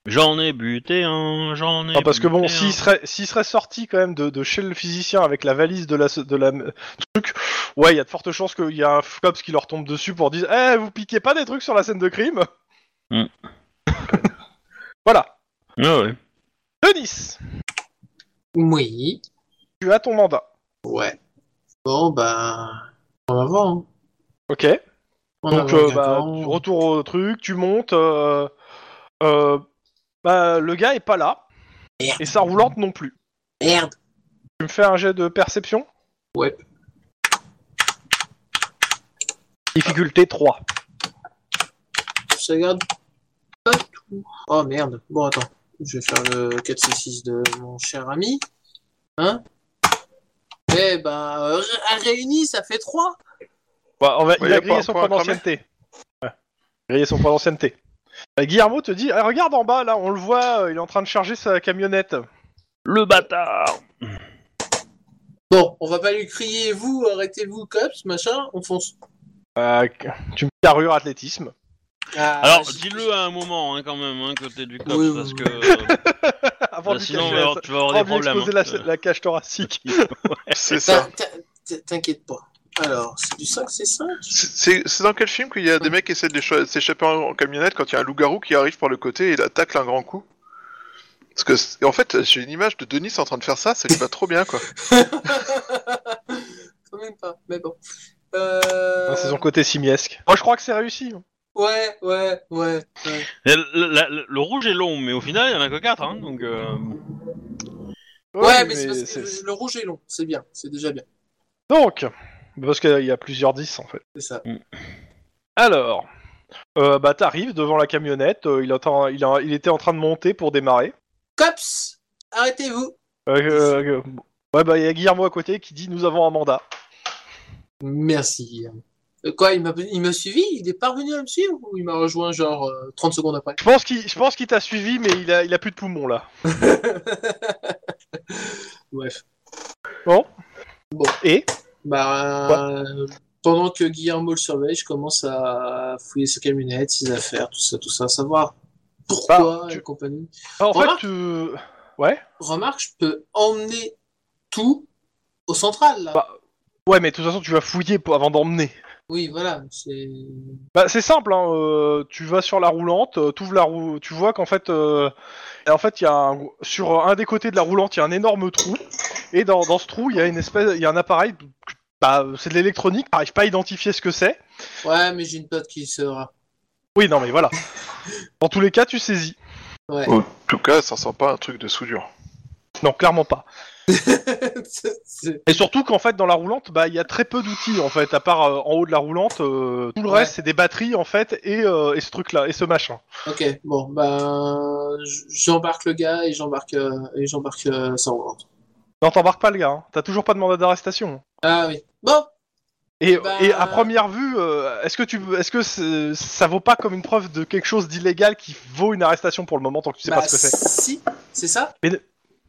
[SPEAKER 1] J'en ai buté un, j'en ai.
[SPEAKER 2] Non, parce que bon, s'il serait, s'il serait sorti quand même de, de chez le physicien avec la valise de la, de la truc, ouais, il y a de fortes chances qu'il y a un cops qui leur tombe dessus pour dire, eh, vous piquez pas des trucs sur la scène de crime.
[SPEAKER 1] Hmm.
[SPEAKER 2] voilà.
[SPEAKER 1] Ouais, ouais.
[SPEAKER 2] Denis,
[SPEAKER 4] Oui.
[SPEAKER 2] tu as ton mandat.
[SPEAKER 4] Ouais. Bon, bah. On va voir. hein.
[SPEAKER 2] Ok.
[SPEAKER 4] On
[SPEAKER 2] Donc, euh, bah, retour au truc, tu montes. euh, euh, bah, le gars est pas là.
[SPEAKER 4] Merde.
[SPEAKER 2] Et sa roulante non plus.
[SPEAKER 4] Merde.
[SPEAKER 2] Tu me fais un jet de perception
[SPEAKER 4] Ouais.
[SPEAKER 2] Difficulté 3.
[SPEAKER 4] Je regarde pas tout. Oh merde. Bon, attends. Je vais faire le 4C6 de mon cher ami. Hein Eh ben, euh, ré- réuni, ça fait 3.
[SPEAKER 2] Bah, on va, il a
[SPEAKER 3] a
[SPEAKER 2] grillé son
[SPEAKER 3] point
[SPEAKER 2] d'ancienneté. Ouais. Grillé son point d'ancienneté. Euh, Guillermo te dit, ah, regarde en bas, là, on le voit, euh, il est en train de charger sa camionnette.
[SPEAKER 1] Le bâtard.
[SPEAKER 4] Bon, on va pas lui crier, vous, arrêtez-vous, cops, machin, on fonce.
[SPEAKER 2] Euh, tu me carrure athlétisme.
[SPEAKER 4] Ah,
[SPEAKER 1] Alors, dis-le à un moment hein, quand même, hein, t'es du cops,
[SPEAKER 4] Oui, oui,
[SPEAKER 1] parce
[SPEAKER 4] oui.
[SPEAKER 1] que euh,
[SPEAKER 2] Avant
[SPEAKER 1] bah,
[SPEAKER 2] de lui
[SPEAKER 1] sinon alors,
[SPEAKER 2] la-
[SPEAKER 1] tu vas avoir des problèmes.
[SPEAKER 2] exploser
[SPEAKER 1] hein.
[SPEAKER 2] la, la cage thoracique.
[SPEAKER 3] C'est
[SPEAKER 4] T'in-
[SPEAKER 3] ça.
[SPEAKER 4] t'in- t'in- T'inquiète pas. Alors, c'est du 5, c'est 5
[SPEAKER 3] C'est- dans quel film qu'il y a des mecs qui essaient de s'échapper en, en camionnette quand il y a un loup-garou qui arrive par le côté et il attaque un grand coup? Parce que, en fait, j'ai une image de Denis en train de faire ça, ça lui va trop bien, quoi.
[SPEAKER 4] Quand même pas, mais bon. Euh...
[SPEAKER 2] Ah, C'est son côté simiesque. Moi, je crois que c'est réussi. hein.
[SPEAKER 4] Ouais, ouais, ouais.
[SPEAKER 1] Le, le- le- le rouge est long, mais au final, il y en a que 4, hein, donc... euh,
[SPEAKER 4] Ouais, mais, c'est parce que
[SPEAKER 2] c'est-
[SPEAKER 4] le rouge est long, c'est bien, c'est déjà bien.
[SPEAKER 2] Donc, parce qu'il y a plusieurs 10 en fait.
[SPEAKER 4] C'est ça.
[SPEAKER 2] Alors, euh, bah t'arrives devant la camionnette, euh, il, entend, il, a- il était en train de monter pour démarrer.
[SPEAKER 4] Cops, arrêtez-vous.
[SPEAKER 2] Euh, euh, euh, ouais, bah il y a Guillermo à côté qui dit nous avons un mandat.
[SPEAKER 4] Merci. Euh, Quoi, il m'a il m'a suivi? Il est parvenu à me suivre ou il m'a rejoint genre euh, 30 secondes après?
[SPEAKER 2] Je pense qu'il, je pense qu'il t'a suivi, mais il a, il a plus de poumons là.
[SPEAKER 4] Bref.
[SPEAKER 2] Et?
[SPEAKER 4] Bah, euh, pendant que Guillermo le surveille, je commence à fouiller ses camionnettes, ses affaires, tout ça, tout ça, savoir pourquoi
[SPEAKER 2] Bah, tu-
[SPEAKER 4] et compagnie.
[SPEAKER 2] en
[SPEAKER 4] Remarque-
[SPEAKER 2] fait, tu... ouais,
[SPEAKER 4] Remarque, je peux emmener tout au central, là.
[SPEAKER 2] Bah. ouais, mais de toute façon tu vas fouiller pour, avant d'emmener.
[SPEAKER 4] Oui, voilà, c'est...
[SPEAKER 2] Bah, c'est simple, hein, euh, tu vas sur la roulante, euh, t'ouvres la roue, tu vois qu'en fait, euh, en fait, il y a un- sur un des côtés de la roulante, il y a un énorme trou, et dans, dans ce trou, il y a une espèce, il y a un appareil, bah, c'est de l'électronique, j'arrive pas à identifier ce que c'est.
[SPEAKER 4] Ouais, mais j'ai une pote qui sera.
[SPEAKER 2] Oui, non, mais voilà. Dans tous les cas, tu saisis.
[SPEAKER 4] Ouais.
[SPEAKER 3] En tout cas, ça sent pas un truc de soudure.
[SPEAKER 2] Non, clairement pas. Et surtout qu'en fait, dans la roulante, bah, il y a très peu d'outils en fait, à part euh, en haut de la roulante, euh, tout le
[SPEAKER 4] Ouais.
[SPEAKER 2] reste c'est des batteries en fait et, euh, et ce truc-là et ce machin.
[SPEAKER 4] ok, bon, j- j'embarque le gars et j'embarque euh, et j'embarque euh, sa roulante.
[SPEAKER 2] Non, t'embarques pas le gars. Hein. T'as toujours pas de mandat d'arrestation.
[SPEAKER 4] Ah oui. Bon,
[SPEAKER 2] Et,
[SPEAKER 4] Bah-
[SPEAKER 2] et à première vue, euh, est-ce que tu, est-ce que c'est- ça vaut pas comme une preuve de quelque chose d'illégal qui vaut une arrestation pour le moment tant que tu sais
[SPEAKER 4] bah,
[SPEAKER 2] pas ce que c'est?
[SPEAKER 4] si, c'est ça?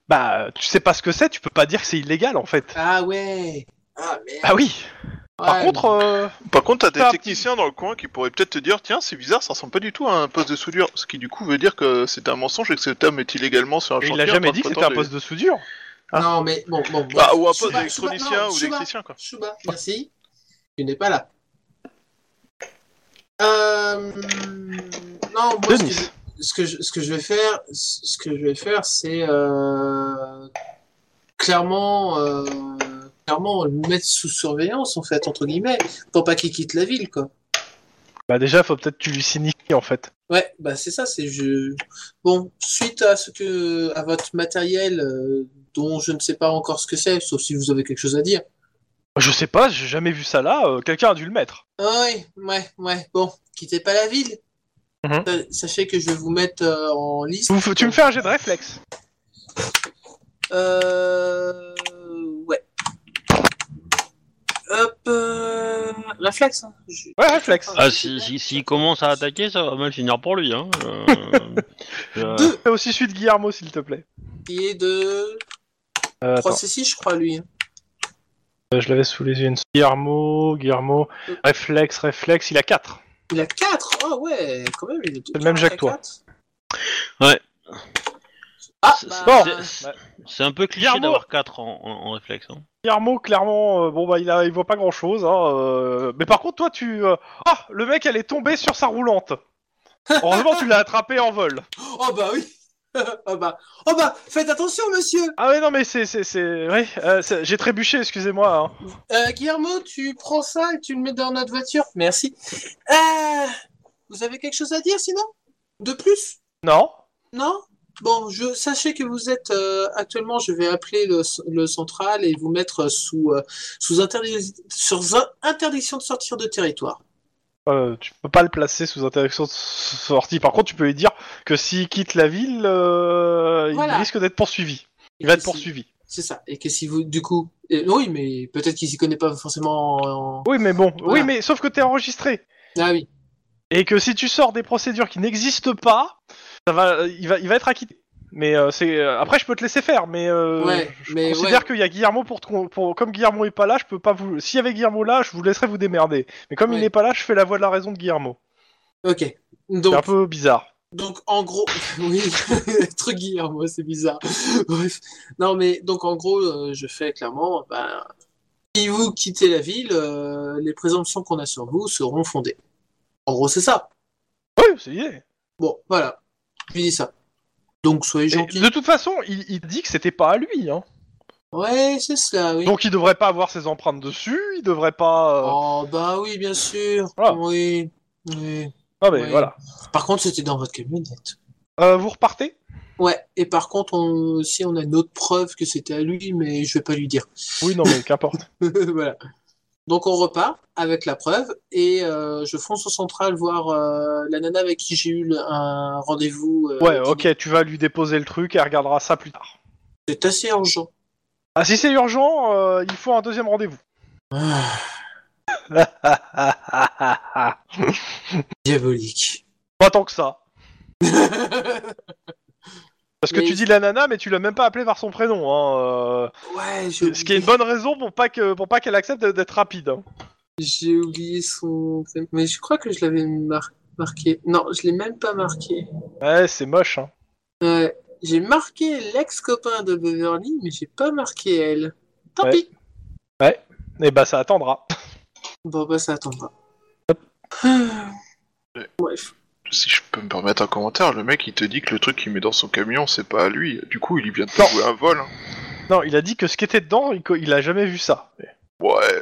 [SPEAKER 2] Bah, tu sais pas ce que c'est, tu peux pas dire que c'est illégal en fait.
[SPEAKER 4] Ah ouais. Ah merde.
[SPEAKER 2] Ah oui. Par contre, euh,
[SPEAKER 3] Par contre, t'as des techniciens dans le coin qui pourraient peut-être te dire Tiens, c'est bizarre, ça ressemble pas du tout à un poste de soudure. Ce qui, du coup, veut dire que c'est un mensonge et que cet homme est illégalement sur un
[SPEAKER 2] il
[SPEAKER 3] chantier.
[SPEAKER 2] a
[SPEAKER 3] en
[SPEAKER 2] jamais dit que c'était un poste de soudure.
[SPEAKER 4] Non, mais bon, bon.
[SPEAKER 3] Bah, ou un poste
[SPEAKER 4] Chouba,
[SPEAKER 3] d'électronicien ou d'électricien, quoi.
[SPEAKER 4] Chouba, merci. Tu n'es pas là. Euh... Non, moi, ce que,
[SPEAKER 2] Denis.
[SPEAKER 4] je, ce, que je, ce que je vais faire, ce que je vais faire, c'est euh, clairement, euh, clairement le mettre sous surveillance, en fait, entre guillemets, pour pas qu'il quitte la ville, quoi.
[SPEAKER 2] Bah déjà, faut peut-être que tu lui signifies en fait.
[SPEAKER 4] Ouais, bah c'est ça, c'est je. Bon, suite à ce que, à votre matériel, euh, dont je ne sais pas encore ce que c'est, sauf si vous avez quelque chose à dire.
[SPEAKER 2] Je sais pas, j'ai jamais vu ça là. euh, Quelqu'un a dû le mettre.
[SPEAKER 4] Ah oui, ouais, ouais. Bon, quittez pas la ville.
[SPEAKER 2] Mhm.
[SPEAKER 4] Sa- Sachez que je vais vous mettre euh, en liste.
[SPEAKER 2] Vous- tu me fais un jet de réflexe.
[SPEAKER 4] Euh... Ouais. Hop, euh... réflexe. hein. Je-
[SPEAKER 2] Ouais, réflexe.
[SPEAKER 1] Ah, si, si, s'il commence à attaquer, ça va mal finir pour lui. Hein. Euh, euh,
[SPEAKER 4] Deux.
[SPEAKER 2] Fais aussi de Guillermo, s'il te plaît.
[SPEAKER 4] Qui est de
[SPEAKER 2] Euh,
[SPEAKER 4] 3
[SPEAKER 2] attends,
[SPEAKER 4] C6, je crois, lui.
[SPEAKER 2] euh, je l'avais sous les yeux. une- Guillermo, Guillermo, réflexe, réflexe, il a 4.
[SPEAKER 4] Il a 4 Oh ouais, quand même, il est
[SPEAKER 2] le même jet que toi.
[SPEAKER 1] Ouais.
[SPEAKER 4] Ah,
[SPEAKER 1] C'est-
[SPEAKER 4] bah,
[SPEAKER 1] c'est- C'est un peu cliché d'avoir 4 en, en- en réflexe. hein.
[SPEAKER 2] Guillermo, clairement, euh, bon bah il, a, il voit pas grand chose. Hein, euh, Mais par contre, toi, tu. euh, Ah, le mec, elle est tombée sur sa roulante. Heureusement, tu l'as attrapé en vol.
[SPEAKER 4] Oh bah oui Oh bah, oh bah, faites attention, monsieur
[SPEAKER 2] Ah ouais, non, mais c'est, c'est, c'est, oui, euh, j'ai trébuché, excusez-moi. hein.
[SPEAKER 4] Euh, Guillermo, tu prends ça et tu le mets dans notre voiture. Merci. Euh, vous avez quelque chose à dire sinon? De plus?
[SPEAKER 2] Non.
[SPEAKER 4] Non? Bon, je sachez que vous êtes euh, actuellement. Je vais appeler le, le central et vous mettre sous euh, sous sur interdiction de sortir de territoire.
[SPEAKER 2] Euh, tu peux pas le placer sous interdiction de sortie. Par contre, tu peux lui dire que s'il quitte la ville, euh,
[SPEAKER 4] Voilà.
[SPEAKER 2] il risque d'être poursuivi.
[SPEAKER 4] Et
[SPEAKER 2] Il va être
[SPEAKER 4] si-
[SPEAKER 2] poursuivi.
[SPEAKER 4] C'est ça. Et que si vous, du coup, et- oui, mais peut-être qu'il s'y connaît pas forcément. en-
[SPEAKER 2] Oui, mais bon.
[SPEAKER 4] Voilà.
[SPEAKER 2] Oui, mais sauf que t'es enregistré.
[SPEAKER 4] Ah oui.
[SPEAKER 2] Et que si tu sors des procédures qui n'existent pas, ça va, il va, il va être acquitté. Mais euh, c'est euh, après je peux te laisser faire, mais, euh,
[SPEAKER 4] Ouais,
[SPEAKER 2] je
[SPEAKER 4] mais
[SPEAKER 2] considère
[SPEAKER 4] ouais.
[SPEAKER 2] qu'il y a Guillermo pour, te con- pour comme Guillermo est pas là, je peux pas vous. S'il y avait Guillermo là, je vous laisserais vous démerder. Mais comme il n'est pas là, je fais la voix de la raison de Guillermo.
[SPEAKER 4] Ok.
[SPEAKER 2] C'est un
[SPEAKER 4] Donc,
[SPEAKER 2] peu bizarre.
[SPEAKER 4] Donc en gros, oui, être Guillermo, c'est bizarre. Bref, non mais donc en gros, euh, je fais clairement, ben, si vous quittez la ville, les présomptions qu'on a sur vous seront fondées. En gros, c'est ça.
[SPEAKER 2] Oui, c'est.
[SPEAKER 4] Bon, voilà, je lui dis ça. Donc soyez
[SPEAKER 2] Et
[SPEAKER 4] gentils.
[SPEAKER 2] De toute façon, il, il dit que c'était pas à lui, hein.
[SPEAKER 4] Ouais, c'est cela, oui.
[SPEAKER 2] Donc il devrait pas avoir ses empreintes dessus, il devrait pas. euh,
[SPEAKER 4] Oh bah oui, bien sûr.
[SPEAKER 2] Voilà.
[SPEAKER 4] Oui, oui.
[SPEAKER 2] Ah mais
[SPEAKER 4] oui.
[SPEAKER 2] voilà.
[SPEAKER 4] Par contre, c'était dans votre camionnette.
[SPEAKER 2] Euh, vous repartez?
[SPEAKER 4] Ouais, et par contre, on, si on a une autre preuve que c'était à lui, mais je vais pas lui dire.
[SPEAKER 2] Oui, non mais qu'importe.
[SPEAKER 4] voilà. Donc on repart avec la preuve et euh, je fonce au central voir euh, la nana avec qui j'ai eu le- un rendez-vous. euh,
[SPEAKER 2] Ouais, ok, tu vas lui déposer le truc et elle regardera ça plus tard.
[SPEAKER 4] C'est assez urgent.
[SPEAKER 2] Ah si c'est urgent, il faut un deuxième rendez-vous.
[SPEAKER 4] Diabolique.
[SPEAKER 2] Pas tant que ça. Parce que
[SPEAKER 4] Mais-
[SPEAKER 2] tu dis la nana, mais tu l'as même pas appelée par son prénom. Hein, euh,
[SPEAKER 4] ouais, j'ai
[SPEAKER 2] ce qui est une bonne raison pour pas que pour pas qu'elle accepte d'être rapide. hein.
[SPEAKER 4] J'ai oublié son. prénom. Mais je crois que je l'avais mar- marqué. Non, je l'ai même pas marqué.
[SPEAKER 2] Ouais, c'est moche. Hein.
[SPEAKER 4] Ouais. J'ai marqué l'ex-copain de Beverly, mais j'ai pas marqué elle. Tant
[SPEAKER 2] Ouais.
[SPEAKER 4] pis.
[SPEAKER 2] Et bah ça attendra.
[SPEAKER 4] Bon, bah ça attendra. Bref.
[SPEAKER 3] Si je peux me permettre un commentaire, le mec il te dit que le truc qu'il met dans son camion c'est pas à lui. Du coup il vient de jouer un vol. hein.
[SPEAKER 2] Non, il a dit que ce qui était dedans, il, co- il a jamais vu ça.
[SPEAKER 3] Ouais.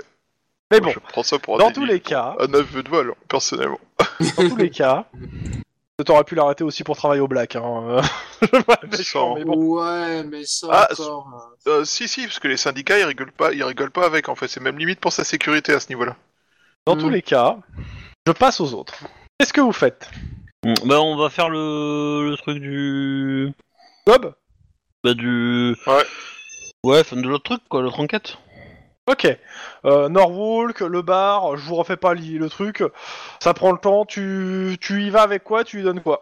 [SPEAKER 2] Mais bon,
[SPEAKER 3] Je prends ça pour un
[SPEAKER 2] dans
[SPEAKER 3] délit.
[SPEAKER 2] tous les cas,
[SPEAKER 3] Un aveu de vol, personnellement.
[SPEAKER 2] dans tous les cas, t'aurais pu l'arrêter aussi pour travailler au black. Hein. euh, je méchant, mais bon.
[SPEAKER 4] Ouais, mais ça
[SPEAKER 3] Ah,
[SPEAKER 4] encore. hein.
[SPEAKER 3] Euh, si si, parce que les syndicats ils rigolent pas, ils rigolent pas avec en fait. C'est même limite pour sa sécurité à ce niveau-là.
[SPEAKER 2] Dans tous les cas, je passe aux autres. Qu'est-ce que vous faites
[SPEAKER 1] Mm, Bah, on va faire le, le truc du.
[SPEAKER 2] Bob
[SPEAKER 1] Bah, du.
[SPEAKER 3] Ouais.
[SPEAKER 1] Ouais, enfin, de l'autre truc, quoi, l'autre enquête.
[SPEAKER 2] Ok. Euh, Norwalk, le bar, je vous refais pas li- le truc. Ça prend le temps. Tu, tu y vas avec quoi Tu lui donnes quoi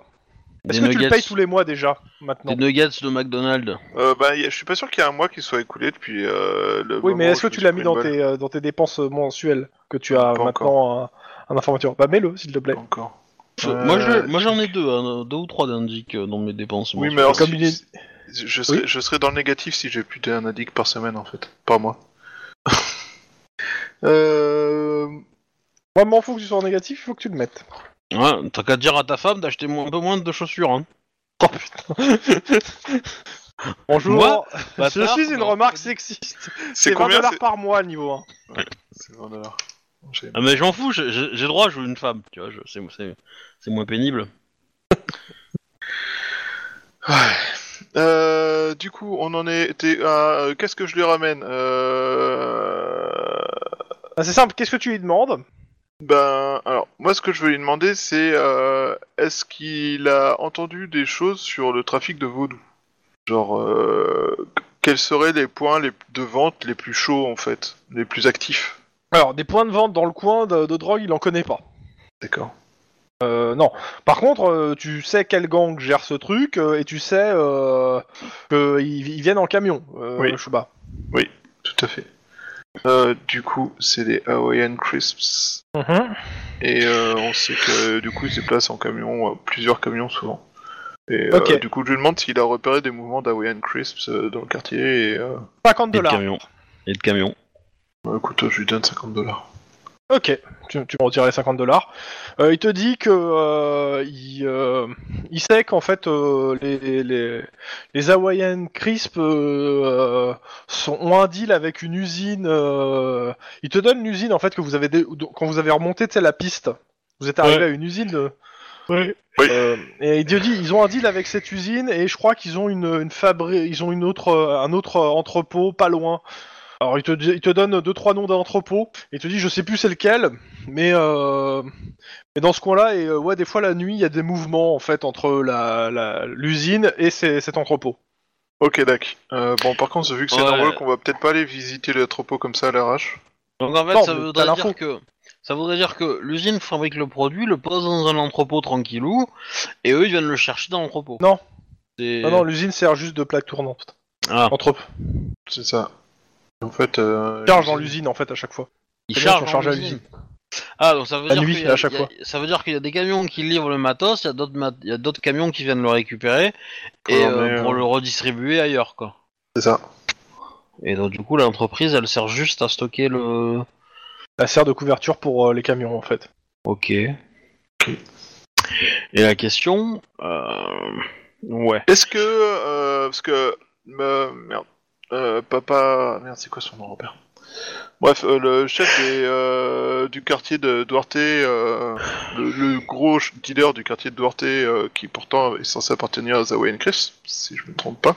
[SPEAKER 2] Est-ce
[SPEAKER 1] Des
[SPEAKER 2] que tu le
[SPEAKER 1] nuggets.
[SPEAKER 2] payes tous les mois déjà maintenant
[SPEAKER 1] Des nuggets de McDonald's.
[SPEAKER 3] Euh, bah y a- je suis pas sûr qu'il y ait un mois qui soit écoulé depuis euh, le.
[SPEAKER 2] Oui, mais est-ce que tu l'as mis
[SPEAKER 3] pris
[SPEAKER 2] dans
[SPEAKER 3] balle
[SPEAKER 2] tes, euh, dans tes dépenses mensuelles que tu as
[SPEAKER 3] Pas
[SPEAKER 2] maintenant un, un informateur Bah mets-le, s'il te plaît.
[SPEAKER 3] Encore. Euh,
[SPEAKER 1] Moi, je- moi, j'en ai deux, hein, deux ou trois d'indic euh, dans mes dépenses.
[SPEAKER 3] Oui, mais alors
[SPEAKER 2] Comme
[SPEAKER 3] si-
[SPEAKER 2] il est-
[SPEAKER 3] je serais,
[SPEAKER 2] Oui.
[SPEAKER 3] je serais dans le négatif si j'ai plus d'un indique par semaine en fait, par mois. euh...
[SPEAKER 2] Moi, m'en fous que tu sois en négatif, il faut que tu le mettes.
[SPEAKER 1] Ouais, t'as qu'à dire à ta femme d'acheter mo- un peu moins de chaussures. Hein.
[SPEAKER 2] Oh putain. Bonjour.
[SPEAKER 1] Moi,
[SPEAKER 2] je
[SPEAKER 1] bâtard,
[SPEAKER 2] suis une
[SPEAKER 1] non.
[SPEAKER 2] remarque sexiste.
[SPEAKER 3] C'est
[SPEAKER 2] C'est 20
[SPEAKER 3] combien
[SPEAKER 2] dollars
[SPEAKER 3] c'est-
[SPEAKER 2] par mois, niveau 1.
[SPEAKER 3] C'est 20 dollars.
[SPEAKER 1] Ah, mais j'en fous, j'ai j'ai- droit à jouer une femme, tu vois, je- c'est c'est- c'est moins pénible.
[SPEAKER 3] Euh, du coup, on en était à... euh, Qu'est-ce que je lui ramène euh...
[SPEAKER 2] Ah, c'est simple, qu'est-ce que tu lui demandes?
[SPEAKER 3] Ben, alors, moi, ce que je veux lui demander, c'est euh, est-ce qu'il a entendu des choses sur le trafic de vaudou? Genre, euh, quels seraient les points les, de vente les plus chauds en fait, les plus actifs?
[SPEAKER 2] Alors, des points de vente dans le coin de, de drogue, il en connaît pas.
[SPEAKER 3] D'accord.
[SPEAKER 2] Euh, non. Par contre, euh, tu sais quel gang gère ce truc euh, et tu sais euh, qu'ils ils viennent en camion. Euh,
[SPEAKER 3] Oui.
[SPEAKER 2] Shuba.
[SPEAKER 3] Tout à fait. Euh, du coup, c'est les Hawaiian Crisps. Et euh, on sait que du coup, ils se déplacent en camion, euh, plusieurs camions souvent. Et euh, du coup, je lui demande s'il a repéré des mouvements d'Hawaiian Crisps euh, dans le quartier. Et euh,
[SPEAKER 2] 50
[SPEAKER 1] Et de
[SPEAKER 2] dollars.
[SPEAKER 1] camions. Et de camions.
[SPEAKER 3] Bah, écoute, je lui donne 50 dollars.
[SPEAKER 2] Ok, tu, tu me retirer les 50 dollars. Euh, il te dit que euh, il, euh, il sait qu'en fait euh, les, les, les Hawaiian Crisp sont, ont un deal avec une usine. euh, il te donne une usine en fait que vous avez dé- quand vous avez remonté la piste. Vous êtes arrivé
[SPEAKER 3] Ouais.
[SPEAKER 2] à une usine.
[SPEAKER 3] Oui.
[SPEAKER 2] euh, et il te dit ils ont un deal avec cette usine et je crois qu'ils ont une, une fabri- ils ont une autre un autre entrepôt pas loin. Alors il te, dit- il te donne deux trois noms d'entrepôts et il te dit je sais plus c'est lequel mais euh, mais dans ce coin-là et euh, ouais des fois la nuit il y a des mouvements en fait entre la la- l'usine et ces- cet entrepôt.
[SPEAKER 3] Ok, d'accord. Euh, bon, par contre, vu que c'est
[SPEAKER 1] Ouais.
[SPEAKER 3] normal qu'on va peut-être pas aller visiter le troupeau comme ça à l'arrache.
[SPEAKER 1] Donc en fait,
[SPEAKER 2] Non,
[SPEAKER 1] ça
[SPEAKER 2] mais
[SPEAKER 1] voudrait dire que ça voudrait dire que l'usine fabrique le produit, le pose dans un entrepôt tranquillou, et eux ils viennent le chercher dans l'entrepôt.
[SPEAKER 2] Non.
[SPEAKER 1] C'est-
[SPEAKER 2] Non non l'usine sert juste de plaque tournante.
[SPEAKER 1] Ah,
[SPEAKER 2] Entre
[SPEAKER 3] C'est ça. En fait, euh,
[SPEAKER 2] charge dans l'usine en fait à chaque fois.
[SPEAKER 1] ils chargent
[SPEAKER 2] ils sont chargés
[SPEAKER 1] dans
[SPEAKER 2] à
[SPEAKER 1] l'usine. Ah donc ça veut
[SPEAKER 2] La
[SPEAKER 1] dire
[SPEAKER 2] nuit,
[SPEAKER 1] qu'il y a-
[SPEAKER 2] à chaque
[SPEAKER 1] il y a-
[SPEAKER 2] fois.
[SPEAKER 1] ça veut dire qu'il y a des camions qui livrent le matos, il y a d'autres mat- il y a d'autres camions qui viennent le récupérer
[SPEAKER 3] Pour
[SPEAKER 1] et euh, pour
[SPEAKER 3] euh.
[SPEAKER 1] le redistribuer ailleurs quoi.
[SPEAKER 3] C'est ça.
[SPEAKER 1] Et donc du coup l'entreprise elle sert juste à stocker le.
[SPEAKER 2] Elle sert de couverture pour euh, les camions en fait.
[SPEAKER 1] Ok. Et la question, euh... ouais.
[SPEAKER 3] Est-ce que. euh, parce que. euh, merde. Euh, papa. Merde, c'est quoi son nom, Robert? Bref, euh, le chef des, euh, du quartier de Duarte, euh, le, le gros dealer du quartier de Duarte, euh, qui pourtant est censé appartenir aux Hawaiian Chris, si je me trompe pas,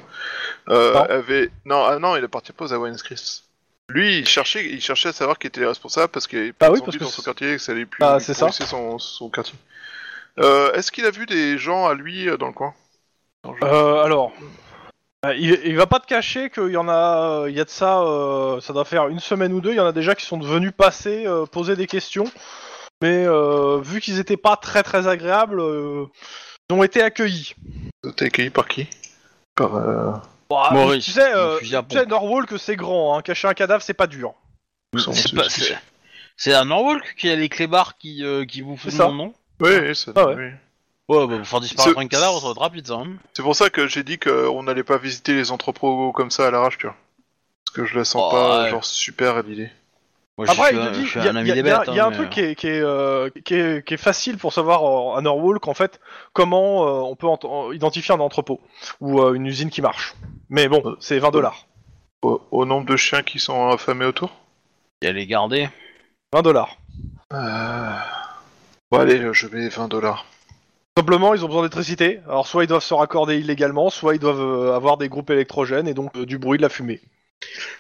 [SPEAKER 3] euh,
[SPEAKER 2] Non.
[SPEAKER 3] avait. Non, ah non, il appartient pas aux Hawaiian Chris. Lui, il cherchait, il cherchait à savoir qui était les responsables parce qu'il y avait
[SPEAKER 2] Bah oui,
[SPEAKER 3] zombies
[SPEAKER 2] parce que
[SPEAKER 3] dans son
[SPEAKER 2] c'est-
[SPEAKER 3] quartier et que ça allait plus lui
[SPEAKER 2] c'est ça.
[SPEAKER 3] son, son quartier. Euh, Est-ce qu'il a vu des gens à lui dans le coin?
[SPEAKER 2] Euh, alors, il, il va pas te cacher qu'il y en a, il y a de ça, euh, ça doit faire une semaine ou deux, il y en a déjà qui sont venus passer, euh, poser des questions, mais euh, vu qu'ils étaient pas très très agréables, euh, ils ont été accueillis.
[SPEAKER 3] T'es accueilli par qui? Par. euh,
[SPEAKER 2] Bah,
[SPEAKER 1] Maurice,
[SPEAKER 2] tu sais, euh, tu sais. Norwalk c'est grand, hein, cacher un cadavre c'est pas dur.
[SPEAKER 1] C'est
[SPEAKER 3] c'est- c'est-
[SPEAKER 1] c'est- c'est à Norwalk qu'il y a les clébards qui, euh, qui
[SPEAKER 2] C'est
[SPEAKER 1] tout
[SPEAKER 2] ça.
[SPEAKER 1] non
[SPEAKER 3] Oui, oui, ça-
[SPEAKER 2] Ah ouais.
[SPEAKER 3] oui.
[SPEAKER 1] Ouais, bah, pour faire disparaître
[SPEAKER 3] C'est-
[SPEAKER 1] un cadavre, ça va être rapide, ça. hein.
[SPEAKER 3] C'est pour ça que j'ai dit qu'on n'allait pas visiter les entrepôts comme ça à l'arrache, tu vois. Parce que je la sens
[SPEAKER 1] Oh,
[SPEAKER 3] pas
[SPEAKER 1] ouais.
[SPEAKER 3] genre super à l'idée.
[SPEAKER 1] Moi, je
[SPEAKER 2] Après,
[SPEAKER 1] suis
[SPEAKER 2] il te dit,
[SPEAKER 1] je suis
[SPEAKER 2] il y a,
[SPEAKER 1] un ami
[SPEAKER 2] il y a-
[SPEAKER 1] des
[SPEAKER 2] il y a-
[SPEAKER 1] bêtes.
[SPEAKER 2] il y a
[SPEAKER 1] hein,
[SPEAKER 2] un
[SPEAKER 1] mais-
[SPEAKER 2] truc qui est, qui, est, euh, qui, est, qui est facile pour savoir euh, à Norwalk en fait comment euh, on peut ent- identifier un entrepôt ou euh, une usine qui marche. Mais bon,
[SPEAKER 3] Euh,
[SPEAKER 2] c'est 20 dollars.
[SPEAKER 3] Au, au nombre de chiens qui sont affamés autour?
[SPEAKER 1] Il y a les garder.
[SPEAKER 2] 20 dollars.
[SPEAKER 3] euh... Bon, allez, je mets 20 dollars.
[SPEAKER 2] Simplement, ils ont besoin d'électricité. Alors, soit ils doivent se raccorder illégalement, soit ils doivent euh, avoir des groupes électrogènes et donc euh, du bruit, de la fumée.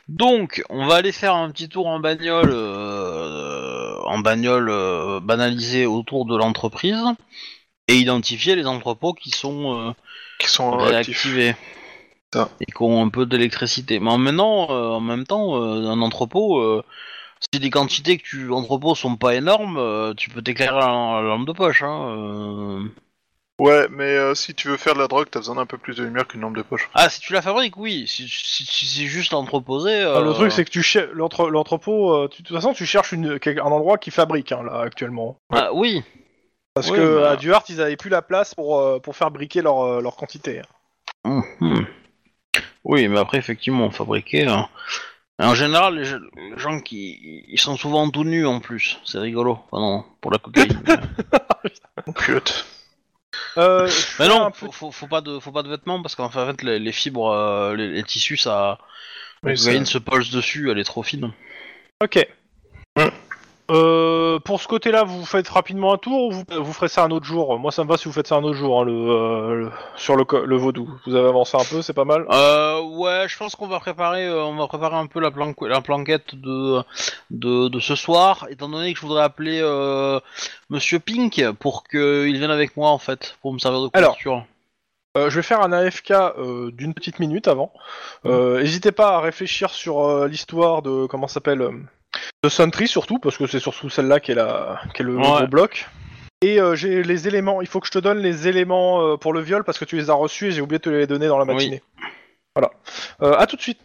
[SPEAKER 1] Donc, on va aller faire un petit tour en bagnole, euh, en bagnole euh, banalisée autour de l'entreprise et identifier les entrepôts qui sont euh,
[SPEAKER 3] Qui sont
[SPEAKER 1] réactivés
[SPEAKER 3] Ça.
[SPEAKER 1] et qui ont un peu d'électricité. Mais en maintenant, euh, en même temps, euh, un entrepôt, euh, si les quantités que tu entrepôts sont pas énormes, euh, tu peux t'éclairer à la, lampe de poche. Hein, euh.
[SPEAKER 3] Ouais, mais euh, si tu veux faire de la drogue, t'as besoin d'un peu plus de lumière qu'une lampe de poche.
[SPEAKER 1] Ah, si tu la fabriques, oui. Si, si, si c'est juste l'entreposer.
[SPEAKER 2] Ah, Le
[SPEAKER 1] euh,
[SPEAKER 2] truc, c'est que tu cher- l'entre- l'entrepôt, euh, tu- de toute façon, tu cherches une, un endroit qui fabrique hein, là actuellement.
[SPEAKER 1] Ah, oui.
[SPEAKER 2] Parce
[SPEAKER 1] Oui,
[SPEAKER 2] que
[SPEAKER 1] bah.
[SPEAKER 2] à Duarte, ils avaient plus la place pour, euh, pour faire briquer leur, euh, leur quantité.
[SPEAKER 1] Mhm. Oui, mais après, effectivement, fabriquer. hein. En général, les, ge- les gens qui ils sont souvent tout nus en plus. C'est rigolo. Enfin, non, pour la cocaïne.
[SPEAKER 3] Chiotte.
[SPEAKER 2] Euh,
[SPEAKER 1] mais non, faut, faut, faut pas de, faut pas de vêtements parce qu'en fait, les, les fibres, euh, les, les tissus, ça.
[SPEAKER 3] Oui, ça-
[SPEAKER 1] se pose dessus, elle est trop fine.
[SPEAKER 2] Ok. Euh, pour ce côté-là, vous faites rapidement un tour ou vous, vous ferez ça un autre jour? Moi, ça me va si vous faites ça un autre jour, hein, le, euh, le- sur le, co- le vaudou. Vous avez avancé un peu, c'est pas mal?
[SPEAKER 1] Euh, ouais, je pense qu'on va préparer, euh, on va préparer un peu la, plan- la planquette de, de, de ce soir, étant donné que je voudrais appeler euh, Monsieur Pink pour qu'il vienne avec moi en fait, pour me servir de
[SPEAKER 2] Alors,
[SPEAKER 1] couverture.
[SPEAKER 2] Euh, je vais faire un AFK euh, d'une petite minute avant. Euh, N'hésitez pas à réfléchir sur euh, l'histoire de comment ça s'appelle euh, de Sentry surtout parce que c'est surtout celle-là qui est la qui est le
[SPEAKER 1] Ouais.
[SPEAKER 2] gros bloc. Et euh, j'ai les éléments. Il faut que je te donne les éléments euh, pour le viol parce que tu les as reçus et j'ai oublié de te les donner dans la
[SPEAKER 1] Oui.
[SPEAKER 2] matinée. Voilà. Euh, à tout de suite.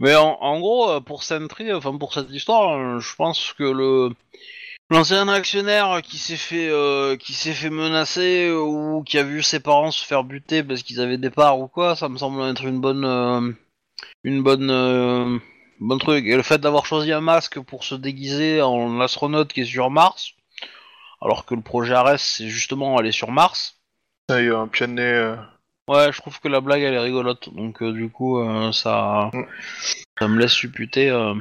[SPEAKER 1] Mais en, en gros, euh, pour Sentry, enfin pour cette histoire, euh, je pense que le l'ancien actionnaire qui s'est fait euh, qui s'est fait menacer euh, ou qui a vu ses parents se faire buter parce qu'ils avaient des parts ou quoi, ça me semble être une bonne euh, une bonne euh, bon truc. Et le fait d'avoir choisi un masque pour se déguiser en astronaute qui est sur Mars, alors que le projet Ares c'est justement aller sur Mars.
[SPEAKER 3] Il y a eu un pied de nez. euh,
[SPEAKER 1] Ouais, je trouve que la blague elle est rigolote, donc euh, du coup euh, ça
[SPEAKER 3] Mm.
[SPEAKER 1] ça me laisse supputer. euh,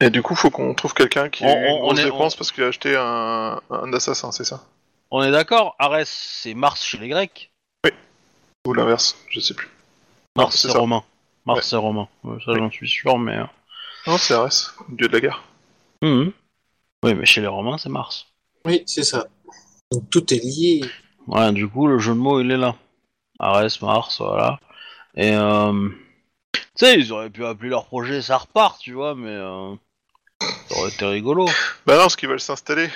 [SPEAKER 3] Et du coup, faut qu'on trouve quelqu'un qui
[SPEAKER 1] On-
[SPEAKER 3] ait
[SPEAKER 1] on-
[SPEAKER 3] grosse
[SPEAKER 1] est-
[SPEAKER 3] dépense parce qu'il a acheté un, un assassin, c'est ça?
[SPEAKER 1] On est d'accord, Arès c'est Mars chez les Grecs,
[SPEAKER 3] Ou l'inverse, je sais plus.
[SPEAKER 1] Mars
[SPEAKER 3] c'est ça.
[SPEAKER 1] romain. Mars c'est romain, Ouais, ça j'en suis sûr, mais.
[SPEAKER 3] Non, c'est Arès, dieu de la guerre.
[SPEAKER 1] mhm. Oui, mais chez les Romains c'est Mars.
[SPEAKER 4] Oui, c'est ça. Donc tout est lié.
[SPEAKER 1] Ouais, du coup le jeu de mots il est là. Arès, Mars, voilà. Et euh... tu sais, ils auraient pu appeler leur projet ça repart, tu vois, mais euh... ça aurait été rigolo.
[SPEAKER 3] Bah non, parce qu'ils veulent s'installer.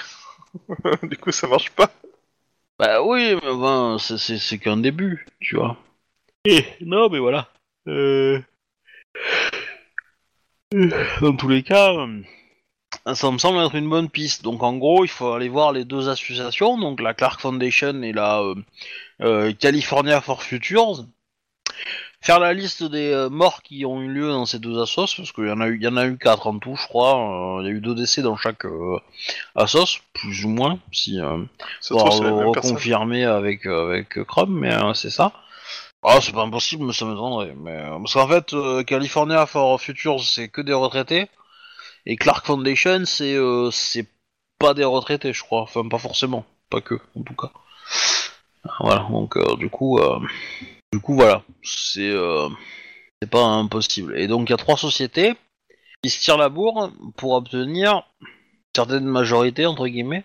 [SPEAKER 3] du coup, ça marche pas.
[SPEAKER 1] Bah oui, mais ben, c'est- c'est c'est qu'un début, tu vois. Et non, mais voilà. Euh... Dans tous les cas, euh, ça me semble être une bonne piste. Donc en gros, il faut aller voir les deux associations, donc la Clark Foundation et la euh, euh, California for Futures. Faire la liste des euh, morts qui ont eu lieu dans ces deux assos, parce qu'il y en a eu, il y en a eu quatre en tout, je crois. Euh, Il y a eu deux décès dans chaque euh, assos, plus ou moins, si. euh,
[SPEAKER 3] même personne.
[SPEAKER 1] reconfirmer avec, euh, avec Chrome, mais euh, c'est ça. Ah, c'est pas impossible, mais ça m'étonnerait. Mais, euh, parce qu'en fait, euh, California for Futures, c'est que des retraités. Et Clark Foundation, c'est euh, c'est pas des retraités, je crois. Enfin, pas forcément. Pas que, en tout cas. Voilà, donc du coup... du coup, voilà. C'est c'est pas impossible. Et donc, il y a trois sociétés qui se tirent la bourre pour obtenir une certaine majorité, entre guillemets,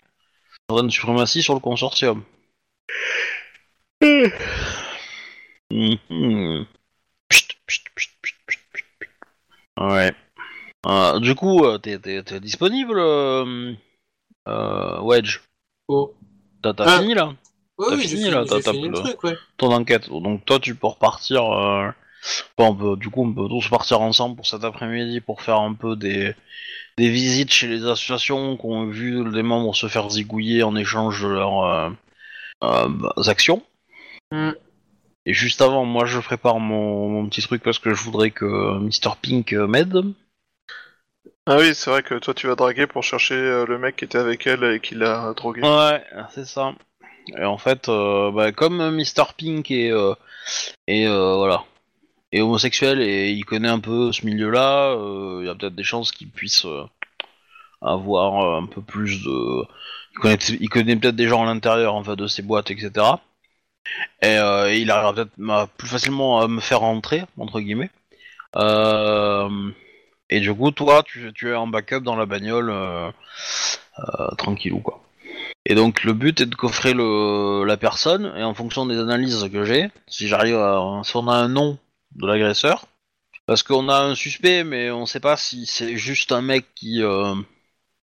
[SPEAKER 1] une certaine suprématie sur le consortium. Mhm. Pchit. Ouais. Euh, du coup, euh, t'es, t'es- t'es disponible, euh, euh, Wedge?
[SPEAKER 4] Oh.
[SPEAKER 1] T'as, t'as
[SPEAKER 4] Ah.
[SPEAKER 1] fini là?
[SPEAKER 4] Oui,
[SPEAKER 1] T'as
[SPEAKER 4] oui,
[SPEAKER 1] fini,
[SPEAKER 4] j'ai
[SPEAKER 1] là, t'as-
[SPEAKER 4] j'ai
[SPEAKER 1] t'as
[SPEAKER 4] fini le
[SPEAKER 1] plus,
[SPEAKER 4] truc, ouais.
[SPEAKER 1] ton enquête. Donc toi, tu peux repartir. euh, enfin, on peut- du coup, on peut tous partir ensemble pour cet après-midi pour faire un peu des, des visites chez les associations qui ont vu les membres se faire zigouiller en échange de leurs euh, euh, actions.
[SPEAKER 4] Mm.
[SPEAKER 1] Et juste avant, moi, je prépare mon, mon petit truc parce que je voudrais que Mr. Pink euh, m'aide.
[SPEAKER 3] Ah oui, c'est vrai que toi, tu vas draguer pour chercher euh, le mec qui était avec elle et qui l'a drogué.
[SPEAKER 1] Ouais, c'est ça. Et en fait, euh, bah, comme Mr. Pink est, euh, est, euh, voilà, est homosexuel et il connaît un peu ce milieu-là, il y a peut-être des chances qu'il puisse avoir un peu plus de... Il connaît, il connaît peut-être des gens à l'intérieur en fait, de ces boîtes, etc. Et, euh, il arrivera peut-être à- plus facilement à me faire rentrer, entre guillemets. Euh, et du coup, toi, tu, es en backup dans la bagnole, euh, euh, tranquillou, quoi. Et donc le but est de coffrer la personne et en fonction des analyses que j'ai, si j'arrive si on a un nom de l'agresseur, parce qu'on a un suspect mais on sait pas si c'est juste un mec qui, euh,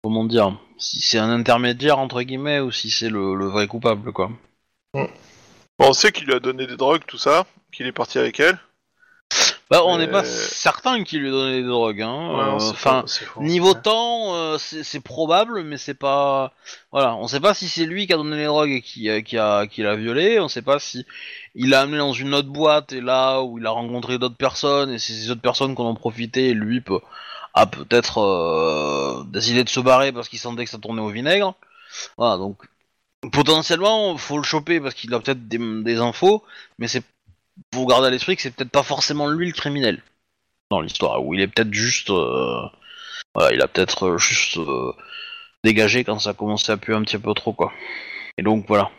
[SPEAKER 1] comment dire, si c'est un intermédiaire entre guillemets ou si c'est le, le vrai coupable quoi.
[SPEAKER 3] Bon, on sait qu'il lui a donné des drogues, tout ça, qu'il est parti avec elle.
[SPEAKER 1] Bah on n'est pas certain qu'il lui ait donné des drogues, hein.
[SPEAKER 3] Ouais,
[SPEAKER 1] euh, Enfin,
[SPEAKER 3] faux, c'est faux.
[SPEAKER 1] Niveau temps, euh, c'est c'est probable, mais c'est pas. Voilà, on sait pas si c'est lui qui a donné les drogues et qui, euh, qui a qui l'a violé. On sait pas si il l'a amené dans une autre boîte et là où il a rencontré d'autres personnes et c'est ces autres personnes qui en profité et lui peut a peut-être euh, décidé de se barrer parce qu'il sentait que ça tournait au vinaigre. Voilà, donc potentiellement faut le choper parce qu'il a peut-être des, des infos, mais c'est faut garder à l'esprit que c'est peut-être pas forcément lui le criminel dans l'histoire, où il est peut-être juste euh, voilà, il a peut-être euh, juste euh, dégagé quand ça a commencé à puer un petit peu trop, quoi. Et donc voilà.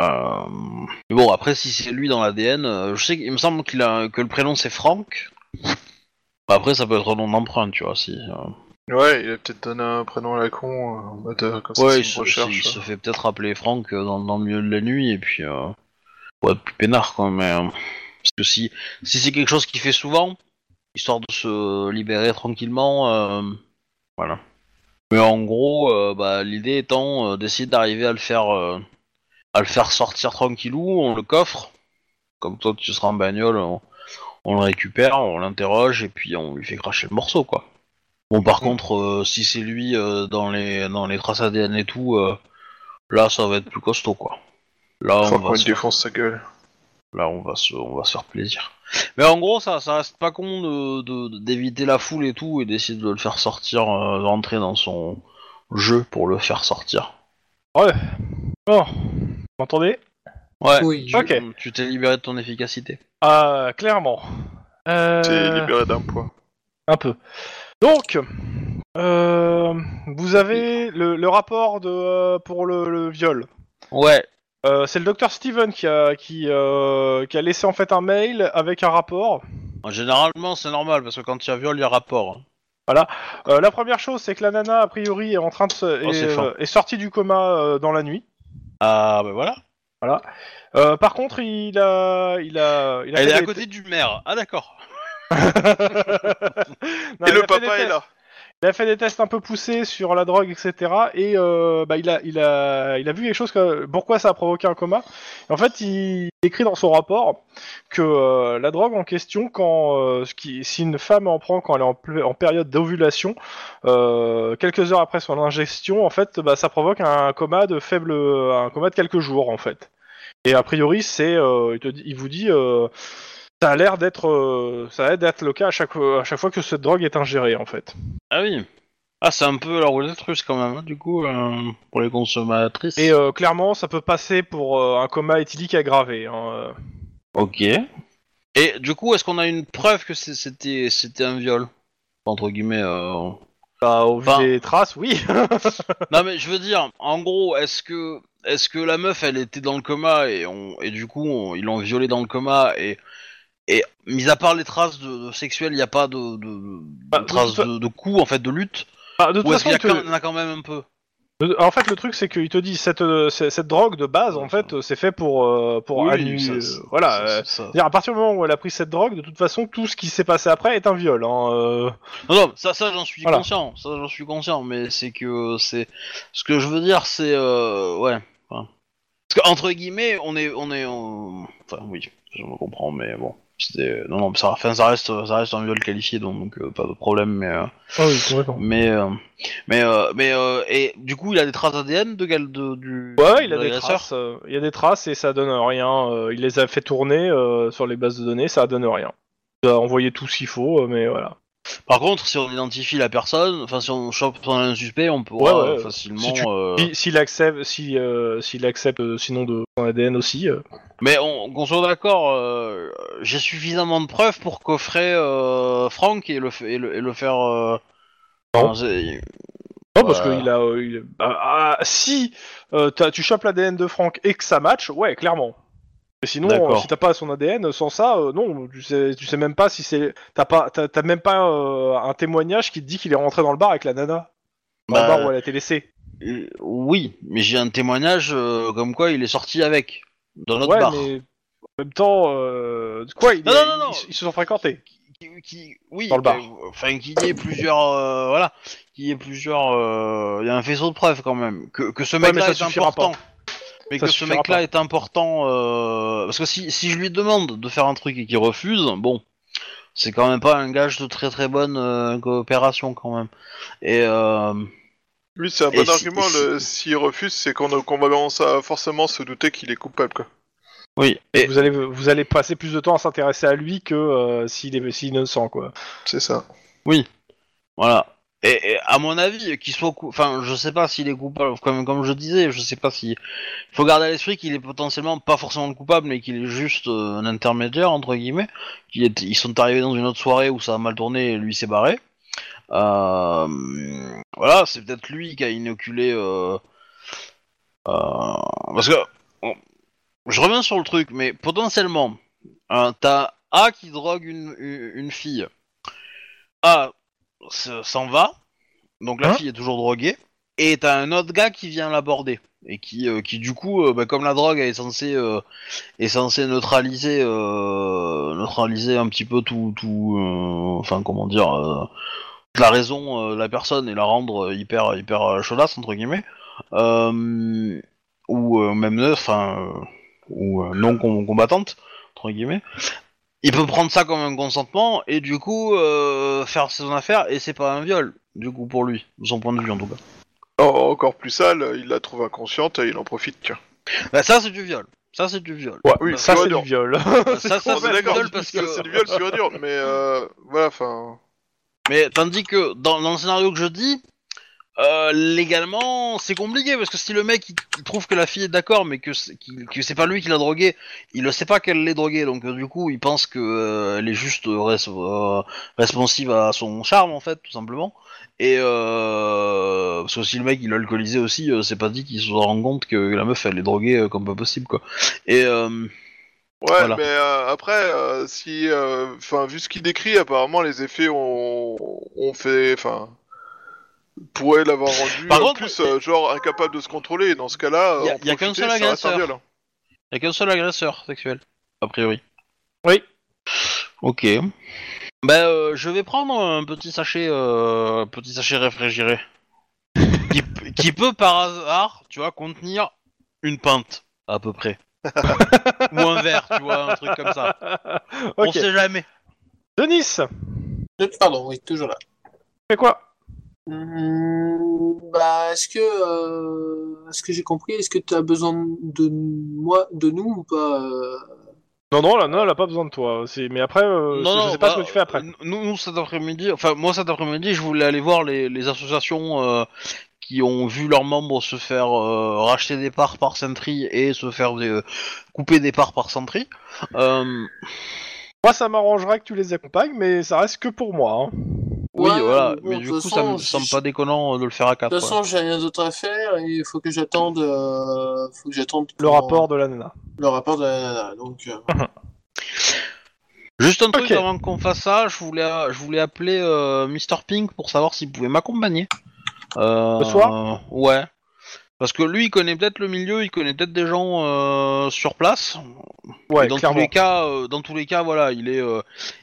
[SPEAKER 1] Euh, Mais bon, après, si c'est lui dans l'ADN, euh, je sais qu'il me semble qu'il a que le prénom c'est Franck. Après, ça peut être un nom d'emprunt, tu vois, si.
[SPEAKER 3] Ouais, il a peut-être donné un prénom à la con, euh, en mode euh, comme ça,
[SPEAKER 1] Ouais, il se,
[SPEAKER 3] recherche.
[SPEAKER 1] il se fait peut-être appeler Franck euh, dans, dans le milieu de la nuit, et puis. Euh... être plus peinard quoi. Mais euh, parce que si si c'est quelque chose qu'il fait souvent, histoire de se libérer tranquillement, euh, voilà. Mais en gros, euh, bah, l'idée étant euh, d'essayer d'arriver à le faire euh, à le faire sortir tranquillou, on le coffre. Comme toi tu seras en bagnole, on, on le récupère, on l'interroge et puis on lui fait cracher le morceau quoi. Bon par contre, euh, si c'est lui euh, dans les dans les traces ADN et tout, euh, là ça va être plus costaud quoi. Là on va se
[SPEAKER 3] défonce sa gueule.
[SPEAKER 1] Là, on va se, on va se faire plaisir. Mais en gros, ça, ça reste pas con de, de- d'éviter la foule et tout et d'essayer de le faire sortir, euh, de rentrer dans son jeu pour le faire sortir.
[SPEAKER 2] Ouais. Bon. Vous m'entendez?
[SPEAKER 1] Ouais.
[SPEAKER 4] Oui.
[SPEAKER 1] Tu,
[SPEAKER 2] Ok.
[SPEAKER 1] tu t'es libéré de ton efficacité.
[SPEAKER 2] Ah, clairement. Euh,
[SPEAKER 3] T'es libéré d'un poids.
[SPEAKER 2] Un peu. Donc, euh, vous avez le, le rapport de, euh, pour le, le viol.
[SPEAKER 1] Ouais.
[SPEAKER 2] Euh, c'est le docteur Steven qui a, qui, euh, qui a laissé en fait un mail avec un rapport.
[SPEAKER 1] Généralement, c'est normal parce que quand il y a viol, il y a rapport. hein.
[SPEAKER 2] Euh, la première chose, c'est que la nana, a priori, est en train de se,
[SPEAKER 1] Oh,
[SPEAKER 2] est,
[SPEAKER 1] c'est fin.
[SPEAKER 2] est sortie du coma euh, dans la nuit.
[SPEAKER 1] Ah, bah voilà.
[SPEAKER 2] Euh, par contre, il a, il a, il a
[SPEAKER 1] Elle
[SPEAKER 2] fait
[SPEAKER 1] est à
[SPEAKER 2] des-
[SPEAKER 1] côté du maire. Ah, d'accord.
[SPEAKER 2] Non,
[SPEAKER 3] Et
[SPEAKER 2] il
[SPEAKER 3] le
[SPEAKER 2] a fait des
[SPEAKER 3] papa est
[SPEAKER 2] tests.
[SPEAKER 3] là.
[SPEAKER 2] Il a fait des tests un peu poussés sur la drogue, etc. Et euh, bah, il, a, il, a, il a vu quelque chose que pourquoi ça a provoqué un coma. Et en fait, il écrit dans son rapport que euh, la drogue en question, quand euh, qui, si une femme en prend quand elle est en, période d'ovulation, quelques heures après son ingestion, en fait, bah, ça provoque un coma de faible, un coma de quelques jours, en fait. Et a priori, c'est, il vous dit. Euh, ça a l'air d'être, euh, ça le cas à chaque, à chaque fois que cette drogue est ingérée en fait.
[SPEAKER 1] Ah oui. Ah, c'est un peu la roulette russe quand même, hein, du coup, euh, pour les consommatrices.
[SPEAKER 2] Et euh, clairement, ça peut passer pour un coma éthylique aggravé. Hein.
[SPEAKER 1] Ok. Et du coup, est-ce qu'on a une preuve que c'était c'était un viol? Entre guillemets.
[SPEAKER 2] Bah, au vu
[SPEAKER 1] Enfin-
[SPEAKER 2] des traces, oui.
[SPEAKER 1] Non mais je veux dire, en gros, est-ce que est-ce que la meuf, elle était dans le coma et on et du coup on- ils l'ont violée dans le coma et et mis à part les traces de, de sexuelles, il n'y a pas de, de, de
[SPEAKER 2] Bah,
[SPEAKER 1] traces de, de coups en fait de lutte?
[SPEAKER 2] Ah, de toute
[SPEAKER 1] Ou est-ce
[SPEAKER 2] façon,
[SPEAKER 1] qu'il y, a
[SPEAKER 2] que-
[SPEAKER 1] quand- il y en a quand même un peu?
[SPEAKER 2] En fait, le truc, c'est qu'il te dit cette, euh, cette, cette drogue de base, en fait, c'est fait pour pour, pour
[SPEAKER 1] Oui,
[SPEAKER 2] annuler.
[SPEAKER 1] ça,
[SPEAKER 2] euh,
[SPEAKER 1] ça,
[SPEAKER 2] voilà. euh,
[SPEAKER 1] ça, ça.
[SPEAKER 2] c'est-à-dire, à partir du moment où elle a pris cette drogue, de toute façon, tout ce qui s'est passé après est un viol. Hein. euh.
[SPEAKER 1] Non, non, ça, ça j'en suis
[SPEAKER 2] Voilà.
[SPEAKER 1] conscient, ça j'en suis conscient, mais c'est que c'est ce que je veux dire, c'est ouais. enfin, Parce que entre guillemets, on est, on est, on- enfin oui, je me comprends, mais bon, c'était non, non, ça, enfin, ça reste, ça reste un viol qualifié, donc, donc, euh, pas de problème, mais, euh,
[SPEAKER 2] Ah oui,
[SPEAKER 1] mais, euh, mais, euh, mais, euh, et du coup, il a des traces ADN de quel, de, du.
[SPEAKER 2] Ouais, il a
[SPEAKER 1] de
[SPEAKER 2] des traces. euh, il y a des traces et ça donne rien. euh, il les a fait tourner euh, sur les bases de données, ça donne rien. Il a envoyé tout s'il faut, euh, mais voilà.
[SPEAKER 1] Par contre, si on identifie la personne, enfin, si on chope un suspect, on pourra
[SPEAKER 2] Ouais, ouais.
[SPEAKER 1] facilement.
[SPEAKER 2] Si tu-
[SPEAKER 1] euh,
[SPEAKER 2] Si- S'il accepte, si, euh, accepte euh, sinon de son ADN aussi. euh.
[SPEAKER 1] Mais on, qu'on soit d'accord, euh, j'ai suffisamment de preuves pour coffrer euh, Franck et le, et le, et le faire.
[SPEAKER 2] Non.
[SPEAKER 1] enfin, c'est-
[SPEAKER 2] Non, parce qu'il a. il- ah, ah, si tu chopes l'ADN de Franck et que ça match, ouais, clairement. Mais sinon,
[SPEAKER 1] D'accord.
[SPEAKER 2] euh, si t'as pas son ADN, sans ça, euh, non, tu sais, tu sais même pas si c'est. T'as pas, t'as, t'as même pas euh, un témoignage qui te dit qu'il est rentré dans le bar avec la nana. Dans
[SPEAKER 1] Bah,
[SPEAKER 2] le bar où elle a été laissée.
[SPEAKER 1] euh, oui, mais j'ai un témoignage euh, comme quoi il est sorti avec dans notre
[SPEAKER 2] Ouais,
[SPEAKER 1] bar.
[SPEAKER 2] mais en même temps, euh, quoi, il
[SPEAKER 1] Non,
[SPEAKER 2] est-
[SPEAKER 1] non, non, non.
[SPEAKER 2] Ils, ils se sont fréquentés.
[SPEAKER 1] Qui, qui- oui,
[SPEAKER 2] Dans le bar.
[SPEAKER 1] euh, enfin qu'il y ait plusieurs, euh, voilà, qu'il y ait plusieurs, euh, il y a un faisceau de preuves quand même que, que ce mec-là
[SPEAKER 2] ça
[SPEAKER 1] est
[SPEAKER 2] suffira
[SPEAKER 1] important. Mais
[SPEAKER 2] Ça
[SPEAKER 1] que ce mec-là est important euh, parce que si, si je lui demande de faire un truc et qu'il refuse, bon, c'est quand même pas un gage de très très bonne euh, coopération quand même. Et euh,
[SPEAKER 3] Lui, c'est un bon argument.
[SPEAKER 1] si-
[SPEAKER 3] S'il refuse, c'est qu'on qu'on va commencer à forcément se douter qu'il est coupable. Quoi.
[SPEAKER 1] oui, et
[SPEAKER 2] Vous allez, vous allez passer plus de temps à s'intéresser à lui que euh, s'il est, est innocent, quoi.
[SPEAKER 3] C'est ça.
[SPEAKER 1] voilà. Et, et à mon avis, qu'il soit, enfin, je sais pas s'il est coupable. Comme je disais, je sais pas si. Il faut garder à l'esprit qu'il est potentiellement pas forcément le coupable, mais qu'il est juste euh, un intermédiaire entre guillemets. Qu'il est, ils sont arrivés dans une autre soirée où ça a mal tourné et lui s'est barré. Euh, voilà, c'est peut-être lui qui a inoculé. Euh, euh, parce que on- je reviens sur le truc, mais potentiellement, hein, t'as A qui drogue une, une, une fille. A s'en va, donc la
[SPEAKER 2] Hein
[SPEAKER 1] fille est toujours droguée. et t'as un autre gars qui vient l'aborder et qui, euh, qui du coup, euh, bah, comme la drogue est censée, euh, est censée neutraliser, euh, neutraliser un petit peu tout, tout, euh, enfin comment dire, euh, la raison euh, de la personne et la rendre hyper, hyper euh, chaudasse entre guillemets, euh, ou euh, même neutre, enfin, euh, ou euh, non com- combattante entre guillemets. Il peut prendre ça comme un consentement et du coup euh, faire son affaire et c'est pas un viol du coup pour lui, de son point de vue en tout cas.
[SPEAKER 3] Oh, encore plus sale, il la trouve inconsciente et il en profite, tiens.
[SPEAKER 1] Bah, ça c'est du viol. Ça c'est du viol.
[SPEAKER 2] Ouais,
[SPEAKER 3] Oui,
[SPEAKER 2] ça c'est du viol.
[SPEAKER 1] ça, c'est
[SPEAKER 3] est
[SPEAKER 1] du
[SPEAKER 3] d'accord,
[SPEAKER 1] viol parce que.
[SPEAKER 3] c'est du viol sur dur, mais euh, voilà, enfin...
[SPEAKER 1] Mais tandis que dans, dans le scénario que je dis, euh, légalement c'est compliqué parce que si le mec il, il trouve que la fille est d'accord mais que c'est, qu'il- que c'est pas lui qui l'a droguée, il ne sait pas qu'elle l'est droguée donc euh, du coup il pense que euh, elle est juste euh, res- euh, responsive à son charme en fait tout simplement. Et euh, parce que si le mec il est alcoolisé aussi, euh, c'est pas dit qu'il se rend compte que la meuf elle est droguée euh, comme pas possible quoi. Et euh,
[SPEAKER 3] Ouais,
[SPEAKER 1] Voilà.
[SPEAKER 3] mais euh, après, euh, si, euh, enfin, vu ce qu'il décrit, apparemment les effets ont, ont fait, enfin, pourraient l'avoir rendu
[SPEAKER 1] Par contre,
[SPEAKER 3] plus euh, genre incapable de se contrôler. Dans ce cas-là,
[SPEAKER 1] Y a-
[SPEAKER 3] en
[SPEAKER 1] y a qu'un seul agresseur.
[SPEAKER 3] viol.
[SPEAKER 1] y a qu'un seul agresseur sexuel a priori.
[SPEAKER 2] Oui.
[SPEAKER 1] Ok. Ben, euh, je vais prendre un petit sachet, euh, petit sachet réfrigéré, qui, p- qui peut par hasard, tu vois, contenir une pinte à peu près, ou un verre, tu vois, un truc comme ça. On
[SPEAKER 2] ok.
[SPEAKER 1] sait jamais.
[SPEAKER 2] Denis,
[SPEAKER 4] Euh, Pardon, oui, toujours là.
[SPEAKER 2] fais quoi?
[SPEAKER 4] Hum, bah, est-ce que, euh, est-ce que j'ai compris? Est-ce que tu as besoin de moi, de nous ou pas euh?
[SPEAKER 2] Non, non, là, non, elle a pas besoin de toi. C'est, mais après, euh, je sais pas
[SPEAKER 1] bah,
[SPEAKER 2] ce que tu fais après.
[SPEAKER 1] Nous, nous, cet après-midi, enfin moi cet après-midi, je voulais aller voir les, les associations euh, qui ont vu leurs membres se faire euh, racheter des parts par Sentry et se faire couper des parts par Sentry. Euh,
[SPEAKER 2] Moi, ça m'arrangerait que tu les accompagnes, mais ça reste que pour moi. hein.
[SPEAKER 1] Oui,
[SPEAKER 4] Ouais,
[SPEAKER 1] voilà,
[SPEAKER 4] bon,
[SPEAKER 1] mais
[SPEAKER 4] de
[SPEAKER 1] du coup, ça me semble pas déconnant de le faire à
[SPEAKER 4] De
[SPEAKER 1] 4.
[SPEAKER 4] toute façon, j'ai rien d'autre à faire et il faut que j'attende, euh, faut que j'attende
[SPEAKER 2] Le
[SPEAKER 4] pour-
[SPEAKER 2] rapport de la nana.
[SPEAKER 4] le rapport de la nana. Donc, euh,
[SPEAKER 1] Juste un truc avant qu'on fasse ça, je voulais, je voulais appeler euh, Mr. Pink pour savoir s'il pouvait m'accompagner. Euh,
[SPEAKER 2] Le soir?
[SPEAKER 1] Ouais. Parce que lui, il connaît peut-être le milieu, il connaît peut-être des gens euh, sur place.
[SPEAKER 2] Ouais,
[SPEAKER 1] Et dans
[SPEAKER 2] clairement.
[SPEAKER 1] tous les cas, euh, dans tous les cas, voilà, il est, euh,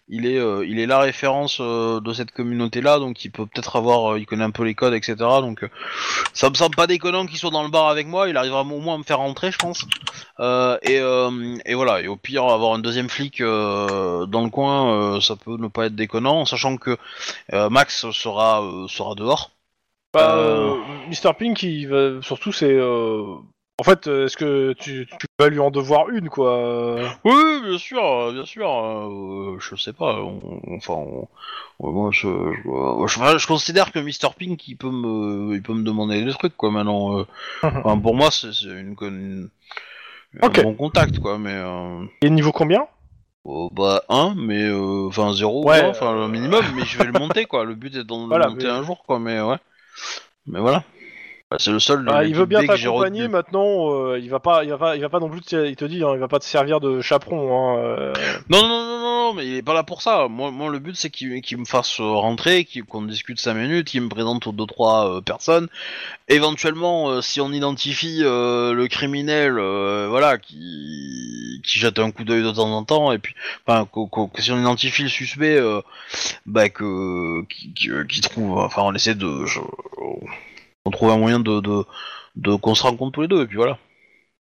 [SPEAKER 1] il est, euh, il est la référence euh, de cette communauté-là, donc il peut peut-être avoir, euh, il connaît un peu les codes, etc. Donc, euh, ça me semble pas déconnant qu'il soit dans le bar avec moi. Il arrivera au moins à me faire rentrer, je pense. Euh, et, euh, et voilà. Et au pire, avoir un deuxième flic euh, dans le coin, euh, ça peut ne pas être déconnant, en sachant que euh, Max sera, euh, sera dehors.
[SPEAKER 2] Bah,
[SPEAKER 1] Euh.
[SPEAKER 2] euh, Mr. Pink, il va... surtout, c'est. euh, En fait, euh, est-ce que tu, tu vas lui en devoir une, quoi?
[SPEAKER 1] Oui, bien sûr, bien sûr. euh, je sais pas. on- enfin, on- ouais, moi, je, je, je- je considère que Mr. Pink, il peut me, il peut me demander des trucs, quoi. Maintenant, euh, enfin, pour moi, c'est une, un bon contact, quoi. Mais euh,
[SPEAKER 2] Et niveau combien?
[SPEAKER 1] Euh, bah un, mais euh, enfin zéro,
[SPEAKER 2] Ouais,
[SPEAKER 1] enfin le minimum. Mais je vais le monter, quoi. Le but est d'en
[SPEAKER 2] Voilà,
[SPEAKER 1] le monter
[SPEAKER 2] mais-
[SPEAKER 1] un jour, quoi. Mais ouais. Mais voilà. Bah, c'est le seul.
[SPEAKER 2] Ah,
[SPEAKER 1] des
[SPEAKER 2] Il veut bien t'accompagner, maintenant, euh, il va pas, il va pas, il va pas non plus, te- il te dit, hein, il va pas te servir de chaperon. Hein, euh.
[SPEAKER 1] Non, non, non, mais il est pas là pour ça. Moi, moi le but, c'est qu'il me fasse euh, rentrer, qu'on discute 5 minutes, qu'il me présente aux 2-3 personnes. Éventuellement, euh, si on identifie euh, le criminel, euh, voilà, qui, jette un coup d'œil de temps en temps, et puis, enfin, que si on identifie le suspect, euh, bah, que, qui, trouve, enfin, on essaie de, je- on trouve un moyen de, de, de qu'on se rencontre tous les deux, et puis voilà.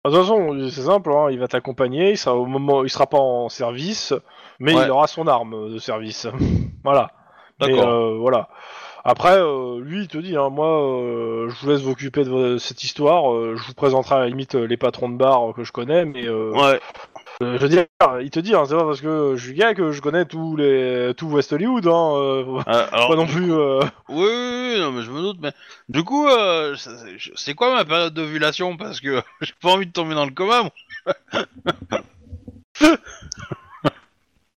[SPEAKER 2] De toute façon, c'est simple, hein, il va t'accompagner, il sera au moment, il sera pas en service, mais
[SPEAKER 1] Ouais.
[SPEAKER 2] il aura son arme de service. voilà. Mais,
[SPEAKER 1] D'accord.
[SPEAKER 2] euh, voilà. Après, euh, lui, il te dit, hein, moi, euh, je vous laisse vous occuper de vo- cette histoire. euh, je vous présenterai à la limite euh, les patrons de bar euh, que je connais, mais euh,
[SPEAKER 1] Ouais.
[SPEAKER 2] Euh, je veux dire, il te dit, hein, c'est pas parce que je suis gars que je connais tous les tout West Hollywood. Hein, euh,
[SPEAKER 1] Euh, alors,
[SPEAKER 2] pas non plus. euh,
[SPEAKER 1] Oui, oui, oui, non, mais je me doute, mais du coup, euh, c'est- quoi ma période d'ovulation? Parce que j'ai pas envie de tomber dans le coma, moi.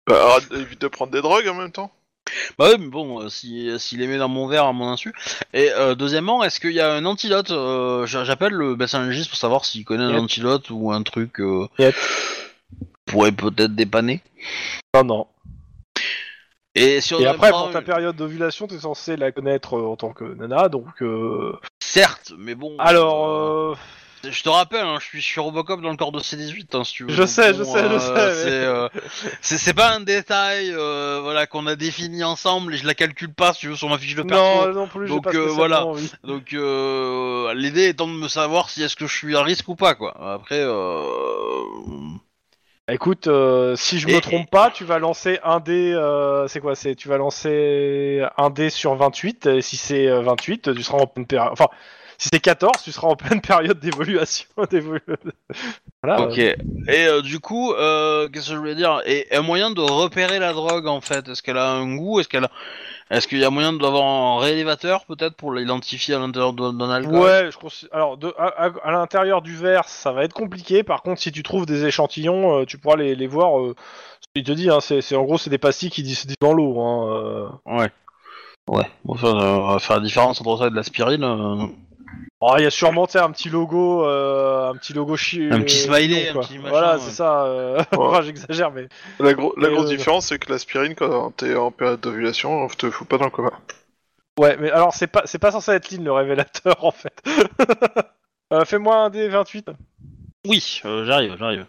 [SPEAKER 3] Bah, arrête- évite de prendre des drogues en même temps.
[SPEAKER 1] Bah oui, mais bon, euh, si- s'il les met dans mon verre à mon insu. Et euh, deuxièmement, est-ce qu'il y a un antidote euh, j'a- J'appelle le bassin légiste pour savoir s'il connaît un
[SPEAKER 2] Yep.
[SPEAKER 1] antidote ou un truc euh,
[SPEAKER 2] Yep.
[SPEAKER 1] Pourrait peut-être dépanner.
[SPEAKER 2] Non, non.
[SPEAKER 1] Et si on
[SPEAKER 2] Et
[SPEAKER 1] en
[SPEAKER 2] après,
[SPEAKER 1] prend
[SPEAKER 2] pour ta période d'ovulation, t'es censé la connaître euh, en tant que nana, donc... euh,
[SPEAKER 1] Certes, mais bon.
[SPEAKER 2] Alors,
[SPEAKER 1] euh, Je te rappelle, hein, je suis sur Robocop dans le corps de C18, hein, si tu veux.
[SPEAKER 2] Je sais,
[SPEAKER 1] bon,
[SPEAKER 2] je sais, je sais,
[SPEAKER 1] C'est, euh, pas un détail, euh, voilà, qu'on a défini ensemble et je la calcule pas, si tu veux, sur ma fiche de perso.
[SPEAKER 2] non, non plus,
[SPEAKER 1] Donc,
[SPEAKER 2] pas
[SPEAKER 1] voilà.
[SPEAKER 2] envie.
[SPEAKER 1] Donc, l'idée étant de me savoir si est-ce que je suis à risque ou pas, quoi. Après.
[SPEAKER 2] Écoute, euh, si je me
[SPEAKER 1] Et-
[SPEAKER 2] trompe pas, tu vas lancer un dé. euh, c'est quoi C'est tu vas lancer un dé sur 28. Et si c'est euh, 28, tu seras en pleine période. Enfin, si c'est 14, tu seras en pleine période d'évolution. d'évolu- voilà.
[SPEAKER 1] Ok.
[SPEAKER 2] euh,
[SPEAKER 1] Et euh, du coup, euh, qu'est-ce que je voulais dire? Et un moyen de repérer la drogue en fait Est-ce qu'elle a un goût? Est-ce qu'elle a... Est-ce qu'il y a moyen d'avoir un réélévateur peut-être pour l'identifier à l'intérieur d'un alcool?
[SPEAKER 2] Ouais, je consi- alors de, à, à- à l'intérieur du verre, ça va être compliqué. Par contre, si tu trouves des échantillons, euh, tu pourras les, les voir. euh, il te dit, hein, c'est, en gros, c'est des pastilles qui disent dans l'eau. Hein, euh.
[SPEAKER 1] Ouais. Ouais. Bon, ça, on va faire la différence entre ça et de l'aspirine.
[SPEAKER 2] Oh, il y a sûrement un petit logo, euh, un petit logo chi-
[SPEAKER 1] Un petit smiley, un petit machin,
[SPEAKER 2] Voilà,
[SPEAKER 1] ouais.
[SPEAKER 2] c'est ça. euh, enfin, j'exagère, mais
[SPEAKER 3] La, gro- la
[SPEAKER 2] Et,
[SPEAKER 3] grosse
[SPEAKER 2] euh,
[SPEAKER 3] différence, c'est que l'aspirine, quand t'es en période d'ovulation, on te fout pas dans le coma.
[SPEAKER 2] ouais, mais alors c'est pas, c'est pas censé être Lynn le révélateur en fait. Euh, Fais-moi un D 28.
[SPEAKER 1] Oui, euh, j'arrive, j'arrive.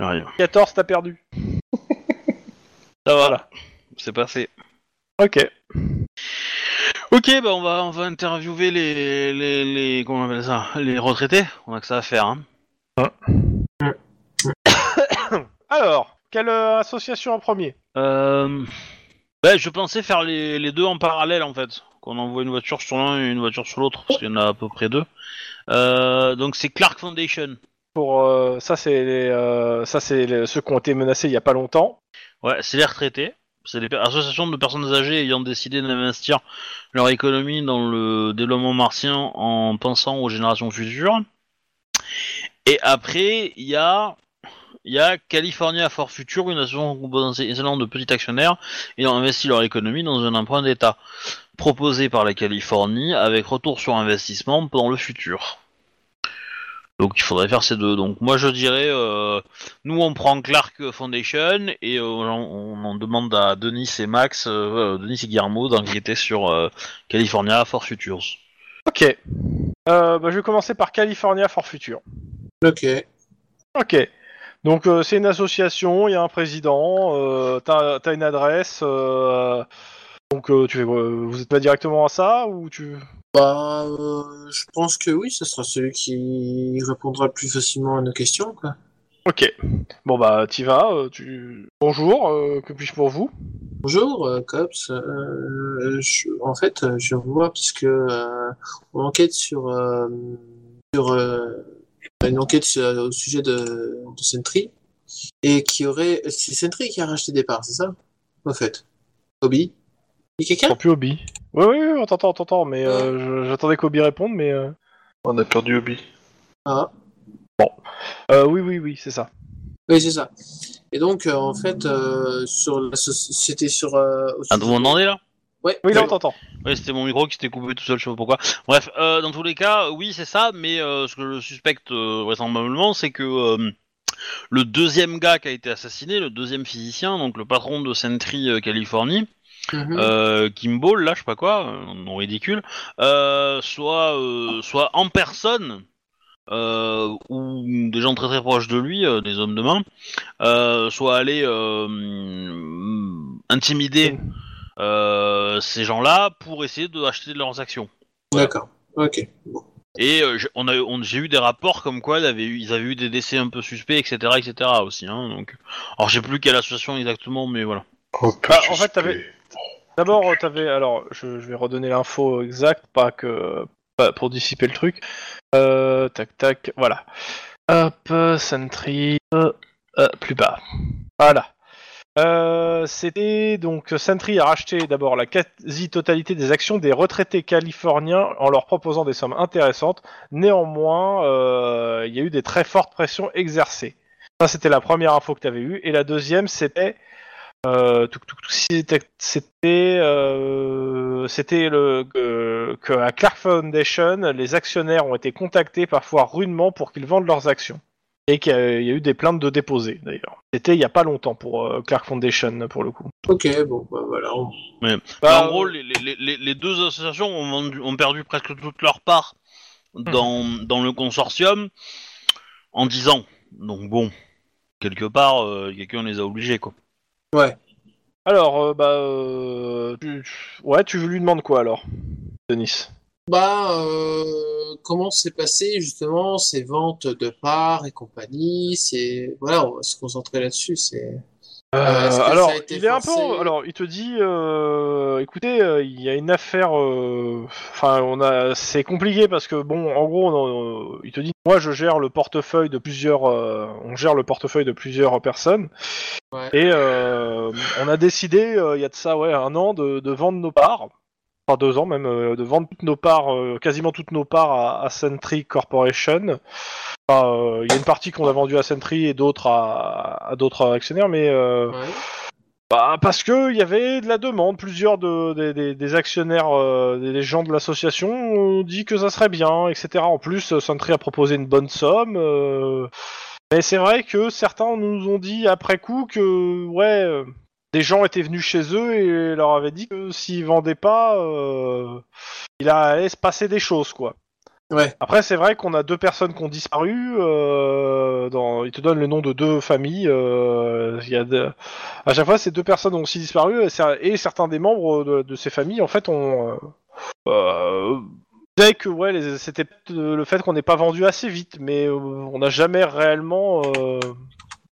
[SPEAKER 1] J'arrive.
[SPEAKER 2] 14, t'as perdu.
[SPEAKER 1] Ça va, là. C'est passé.
[SPEAKER 2] Ok.
[SPEAKER 1] Ok, bah on va on va interviewer les les les comment on appelle ça les retraités. On a que ça à faire. Hein.
[SPEAKER 2] Alors, quelle euh, association en premier?
[SPEAKER 1] Euh... Bah, je pensais faire les, les deux en parallèle en fait. Qu'on envoie une voiture sur l'un et une voiture sur l'autre, parce qu'il y en a à peu près deux. Euh, donc c'est Clark Foundation.
[SPEAKER 2] Pour euh, ça, c'est les, euh, ça, c'est les- ceux qui ont été menacés il y a pas longtemps.
[SPEAKER 1] Ouais, c'est les retraités. C'est les associations de personnes âgées ayant décidé d'investir leur économie dans le développement martien en pensant aux générations futures. Et après, il y a, y a California for Future, une association composée de petits actionnaires ayant investi leur économie dans un emprunt d'État proposé par la Californie avec retour sur investissement dans le futur. Donc il faudrait faire ces deux. Donc moi je dirais, euh, nous on prend Clark Foundation et euh, on, on en demande à Denis et Max, euh, Denis et Guillermo d'enquêter sur euh, California for Futures.
[SPEAKER 2] Ok. Euh, bah, je vais commencer par California for Future.
[SPEAKER 4] Ok.
[SPEAKER 2] Ok. Donc euh, c'est une association, il y a un président, euh, t'as as une adresse. euh, donc euh, tu fais Vous êtes pas directement à ça ou tu
[SPEAKER 4] Bah, euh, je pense que oui, ce sera celui qui répondra le plus facilement à nos questions, quoi.
[SPEAKER 2] Ok. Bon bah t'y vas. euh, tu bonjour. euh, que puis-je pour vous?
[SPEAKER 4] Bonjour, euh, Cops. Euh, je- en fait, euh, je vois puisque euh, on enquête sur, euh, sur euh, une enquête sur- au sujet de, de Sentry et qui aurait, c'est Sentry qui a racheté des parts, c'est ça? En fait, Obi. Il y a quelqu'un
[SPEAKER 2] plus Obi Oui oui oui, on t'entend, on t'entend, mais euh, je- j'attendais qu'Obi réponde, mais euh,
[SPEAKER 3] On a perdu Obi.
[SPEAKER 4] Ah,
[SPEAKER 2] euh, oui oui oui c'est ça.
[SPEAKER 4] oui, c'est ça. Et donc, euh, en fait, euh, sur la soci- c'était sur. Euh, au
[SPEAKER 1] Ah, vous m'entendez là?
[SPEAKER 4] Ouais.
[SPEAKER 2] Oui là
[SPEAKER 4] ouais.
[SPEAKER 2] on t'entend.
[SPEAKER 1] Ouais, c'était mon micro qui s'était coupé tout seul, je sais pas pourquoi. Bref, euh, dans tous les cas, oui, c'est ça, mais euh, ce que je suspecte euh, vraisemblablement, c'est que euh, le deuxième gars qui a été assassiné, le deuxième physicien, donc le patron de Sentry euh, Californie,
[SPEAKER 4] Mhm.
[SPEAKER 1] euh, Kimball, là, je sais pas quoi, euh, nom ridicule, euh, soit, euh, soit en personne, euh, ou des gens très très proches de lui, euh, des hommes de main, euh, soit allés euh, mm, intimider euh, ces gens-là pour essayer de acheter de leurs actions.
[SPEAKER 4] D'accord. Ok. Bon.
[SPEAKER 1] Et euh, j'ai- on a, on- j'ai eu des rapports comme quoi ils avaient eu, ils avaient eu des décès un peu suspects, etc., etc. aussi. Hein, donc, alors je sais plus quelle association exactement, mais voilà.
[SPEAKER 3] Oh,
[SPEAKER 2] Bah, en fait, t'avais- D'abord, t'avais. Alors, je, vais redonner l'info exacte, pas que. pas pour dissiper le truc. Euh, tac, tac, voilà. Hop, Sentry. euh, euh, plus bas. Voilà. C'était donc Sentry a racheté d'abord la quasi-totalité des actions des retraités californiens en leur proposant des sommes intéressantes. Néanmoins, il y a eu des très fortes pressions exercées. Ça, c'était la première info que tu avais eue. Et la deuxième, c'était c'était c'était euh, c'était le que, que à Clark Foundation, les actionnaires ont été contactés parfois rudement pour qu'ils vendent leurs actions. et qu'il y, a il y a eu des plaintes de déposées d'ailleurs. C'était il y a pas longtemps pour euh, Clark Foundation pour le coup.
[SPEAKER 4] Ok, bon, bah voilà. on-
[SPEAKER 1] Bah,
[SPEAKER 2] Bah,
[SPEAKER 1] en gros, les, les- les- les deux associations ont, vendu- ont perdu presque toute leur part dans, dans le consortium en 10 ans. Donc bon, quelque part, euh, quelqu'un les a obligés, quoi.
[SPEAKER 4] Ouais.
[SPEAKER 2] Alors, euh, bah, euh, tu- ouais, tu lui demandes quoi alors, Denis?
[SPEAKER 4] Bah, euh, comment s'est passé justement ces ventes de parts et compagnie? C'est voilà, on va se concentrer là-dessus. C'est Euh, ça
[SPEAKER 2] alors, il est un peu. Alors, il te dit, euh, écoutez, euh, il y a une affaire. euh, Enfin, on a. C'est compliqué parce que bon, en gros, on- il te dit, moi, je gère le portefeuille de plusieurs. euh, on gère le portefeuille de plusieurs personnes.
[SPEAKER 4] Ouais.
[SPEAKER 2] Et euh, on a décidé, euh, il y a de ça, ouais, un an, de, de vendre nos parts. Enfin, deux ans même, euh, de vendre toutes nos parts, euh, quasiment toutes nos parts à, à Sentry Corporation. Enfin, euh, Il y a une partie qu'on a vendue à Sentry et d'autres à, à d'autres actionnaires, mais
[SPEAKER 4] Ouais.
[SPEAKER 2] bah, parce que il y avait de la demande. Plusieurs de, des- actionnaires, des, gens de l'association ont dit que ça serait bien, etc. En plus, Sentry a proposé une bonne somme. mais c'est vrai que certains nous ont dit après coup que ouais, des gens étaient venus chez eux et leur avaient dit que s'ils vendaient pas, euh, il allait se passer des choses quoi.
[SPEAKER 4] Ouais.
[SPEAKER 2] Après, c'est vrai qu'on a deux personnes qui ont disparu. Euh, dans... Il te donne le nom de deux familles. Euh, y a de- À chaque fois, ces deux personnes ont aussi disparu et, cer- et certains des membres de, de ces familles, en fait, ont. Euh... Euh... disaient que ouais, les- c'était le fait qu'on n'ait pas vendu assez vite, mais on n'a jamais réellement.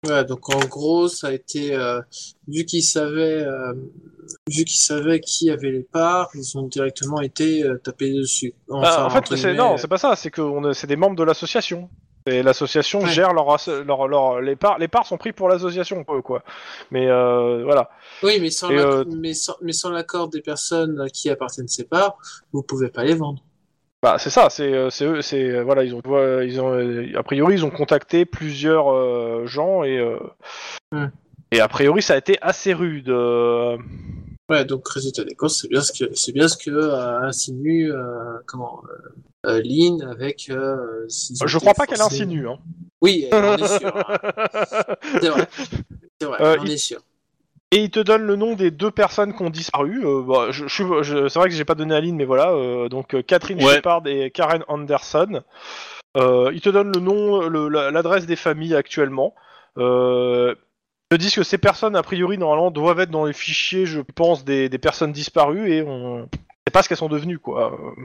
[SPEAKER 4] Ouais, donc en gros, ça a été euh, vu qu'ils savaient, euh, vu qu'ils savaient qui avait les parts, ils ont directement été euh, tapés dessus.
[SPEAKER 2] bah, en fait, c'est non, c'est pas ça. C'est que c'est des membres de l'association. Et l'association
[SPEAKER 4] Ouais.
[SPEAKER 2] gère leur, leur, leur- les parts. Les parts sont prises pour l'association, quoi. Mais euh, voilà.
[SPEAKER 4] Oui, mais sans
[SPEAKER 2] Et,
[SPEAKER 4] l'ac-
[SPEAKER 2] euh,
[SPEAKER 4] mais sans, mais sans l'accord des personnes qui appartiennent ces parts, vous pouvez pas les vendre.
[SPEAKER 2] Bah c'est ça, c'est euh, eux, c'est euh, voilà ils ont ils ont euh, a priori ils ont contacté plusieurs gens et
[SPEAKER 4] Hmm.
[SPEAKER 2] et a priori ça a été assez rude.
[SPEAKER 4] Ouais, donc résultat des courses, c'est bien ce que c'est bien ce que insinue comment Lynn avec. Ont
[SPEAKER 2] Je crois pas qu'elle insinue. Hein.
[SPEAKER 4] Oui, on est sûr. hein. C'est vrai. C'est vrai, on
[SPEAKER 2] il-
[SPEAKER 4] est sûr.
[SPEAKER 2] Et il te donne le nom des deux personnes qui ont disparu. euh, bah, je, je suis- je- c'est vrai que j'ai pas donné à Lynn, mais voilà. euh, donc euh, Catherine
[SPEAKER 1] Ouais.
[SPEAKER 2] Shepard et Karen Anderson. Euh, il te donne le nom, le- la- l'adresse des familles actuellement. Euh, ils te disent que ces personnes, a priori, normalement, doivent être dans les fichiers, je pense, des, des personnes disparues et on ne sait pas ce qu'elles sont devenues, quoi. Euh,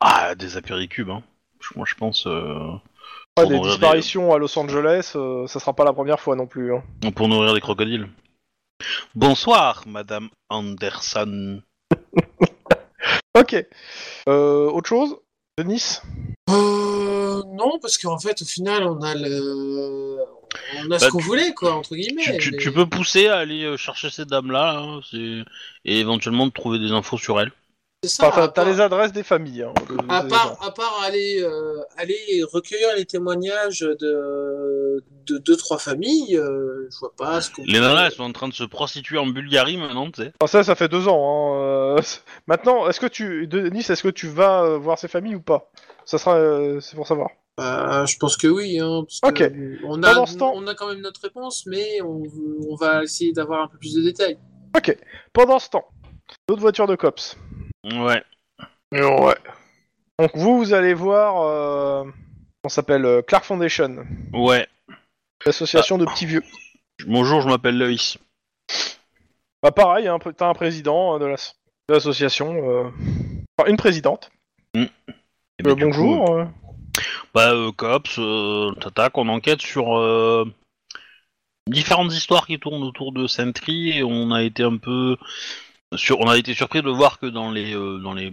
[SPEAKER 1] Ah, des apéricubes, hein. Je- Moi, je pense. euh,
[SPEAKER 2] pas
[SPEAKER 1] pour
[SPEAKER 2] des
[SPEAKER 1] nourrir
[SPEAKER 2] disparitions à Los Angeles, euh, ça sera pas la première fois non plus. hein.
[SPEAKER 1] Pour nourrir des crocodiles. Bonsoir, Madame Anderson.
[SPEAKER 2] Ok. Euh, autre chose? Denis?
[SPEAKER 4] Euh, non, parce qu'en fait, au final, on a le, on a ce
[SPEAKER 1] Bah,
[SPEAKER 4] qu'on voulait, quoi, entre guillemets.
[SPEAKER 1] Tu, tu-
[SPEAKER 4] mais-
[SPEAKER 1] tu peux pousser à aller euh, chercher ces dames-là hein, c'est- et éventuellement de trouver des infos sur elles.
[SPEAKER 4] C'est ça.
[SPEAKER 2] Enfin, t'as-
[SPEAKER 4] part-
[SPEAKER 2] les adresses des familles. hein, de-
[SPEAKER 4] À
[SPEAKER 2] des
[SPEAKER 4] part,
[SPEAKER 2] gens.
[SPEAKER 4] à part aller, euh, aller recueillir les témoignages de, de deux, trois familles, euh, je vois pas ce qu'on
[SPEAKER 1] Les nanas, elles sont en train de se prostituer en Bulgarie maintenant, tu sais.
[SPEAKER 2] Enfin, ça, ça fait deux ans. Hein. euh, Maintenant, est-ce que tu, Denis, est-ce que tu vas voir ces familles ou pas? Ça sera, euh, c'est pour savoir.
[SPEAKER 4] Euh, je pense que oui, hein, parce que
[SPEAKER 2] Ok.
[SPEAKER 4] on a,
[SPEAKER 2] Pendant ce temps-
[SPEAKER 4] on a quand même notre réponse, mais on, on va essayer d'avoir un peu plus de détails.
[SPEAKER 2] Ok. Pendant ce temps, d'autres voitures de cops.
[SPEAKER 1] Ouais.
[SPEAKER 2] Ouais. Donc vous, vous allez voir. Euh... On s'appelle euh, Clark Foundation,
[SPEAKER 1] Ouais.
[SPEAKER 2] l'association de petits vieux.
[SPEAKER 1] Bonjour, je m'appelle Loïs.
[SPEAKER 2] Bah pareil, hein, t'as un président euh, de l'ass- de l'association, euh, enfin, une présidente.
[SPEAKER 1] Et
[SPEAKER 2] Euh,
[SPEAKER 1] bah, du
[SPEAKER 2] bonjour. euh.
[SPEAKER 1] bah, euh, Cops, euh, t'attaques, on enquête sur euh, différentes histoires qui tournent autour de Sentry et on a été un peu. Sur, on a été surpris de voir que dans les, euh, dans les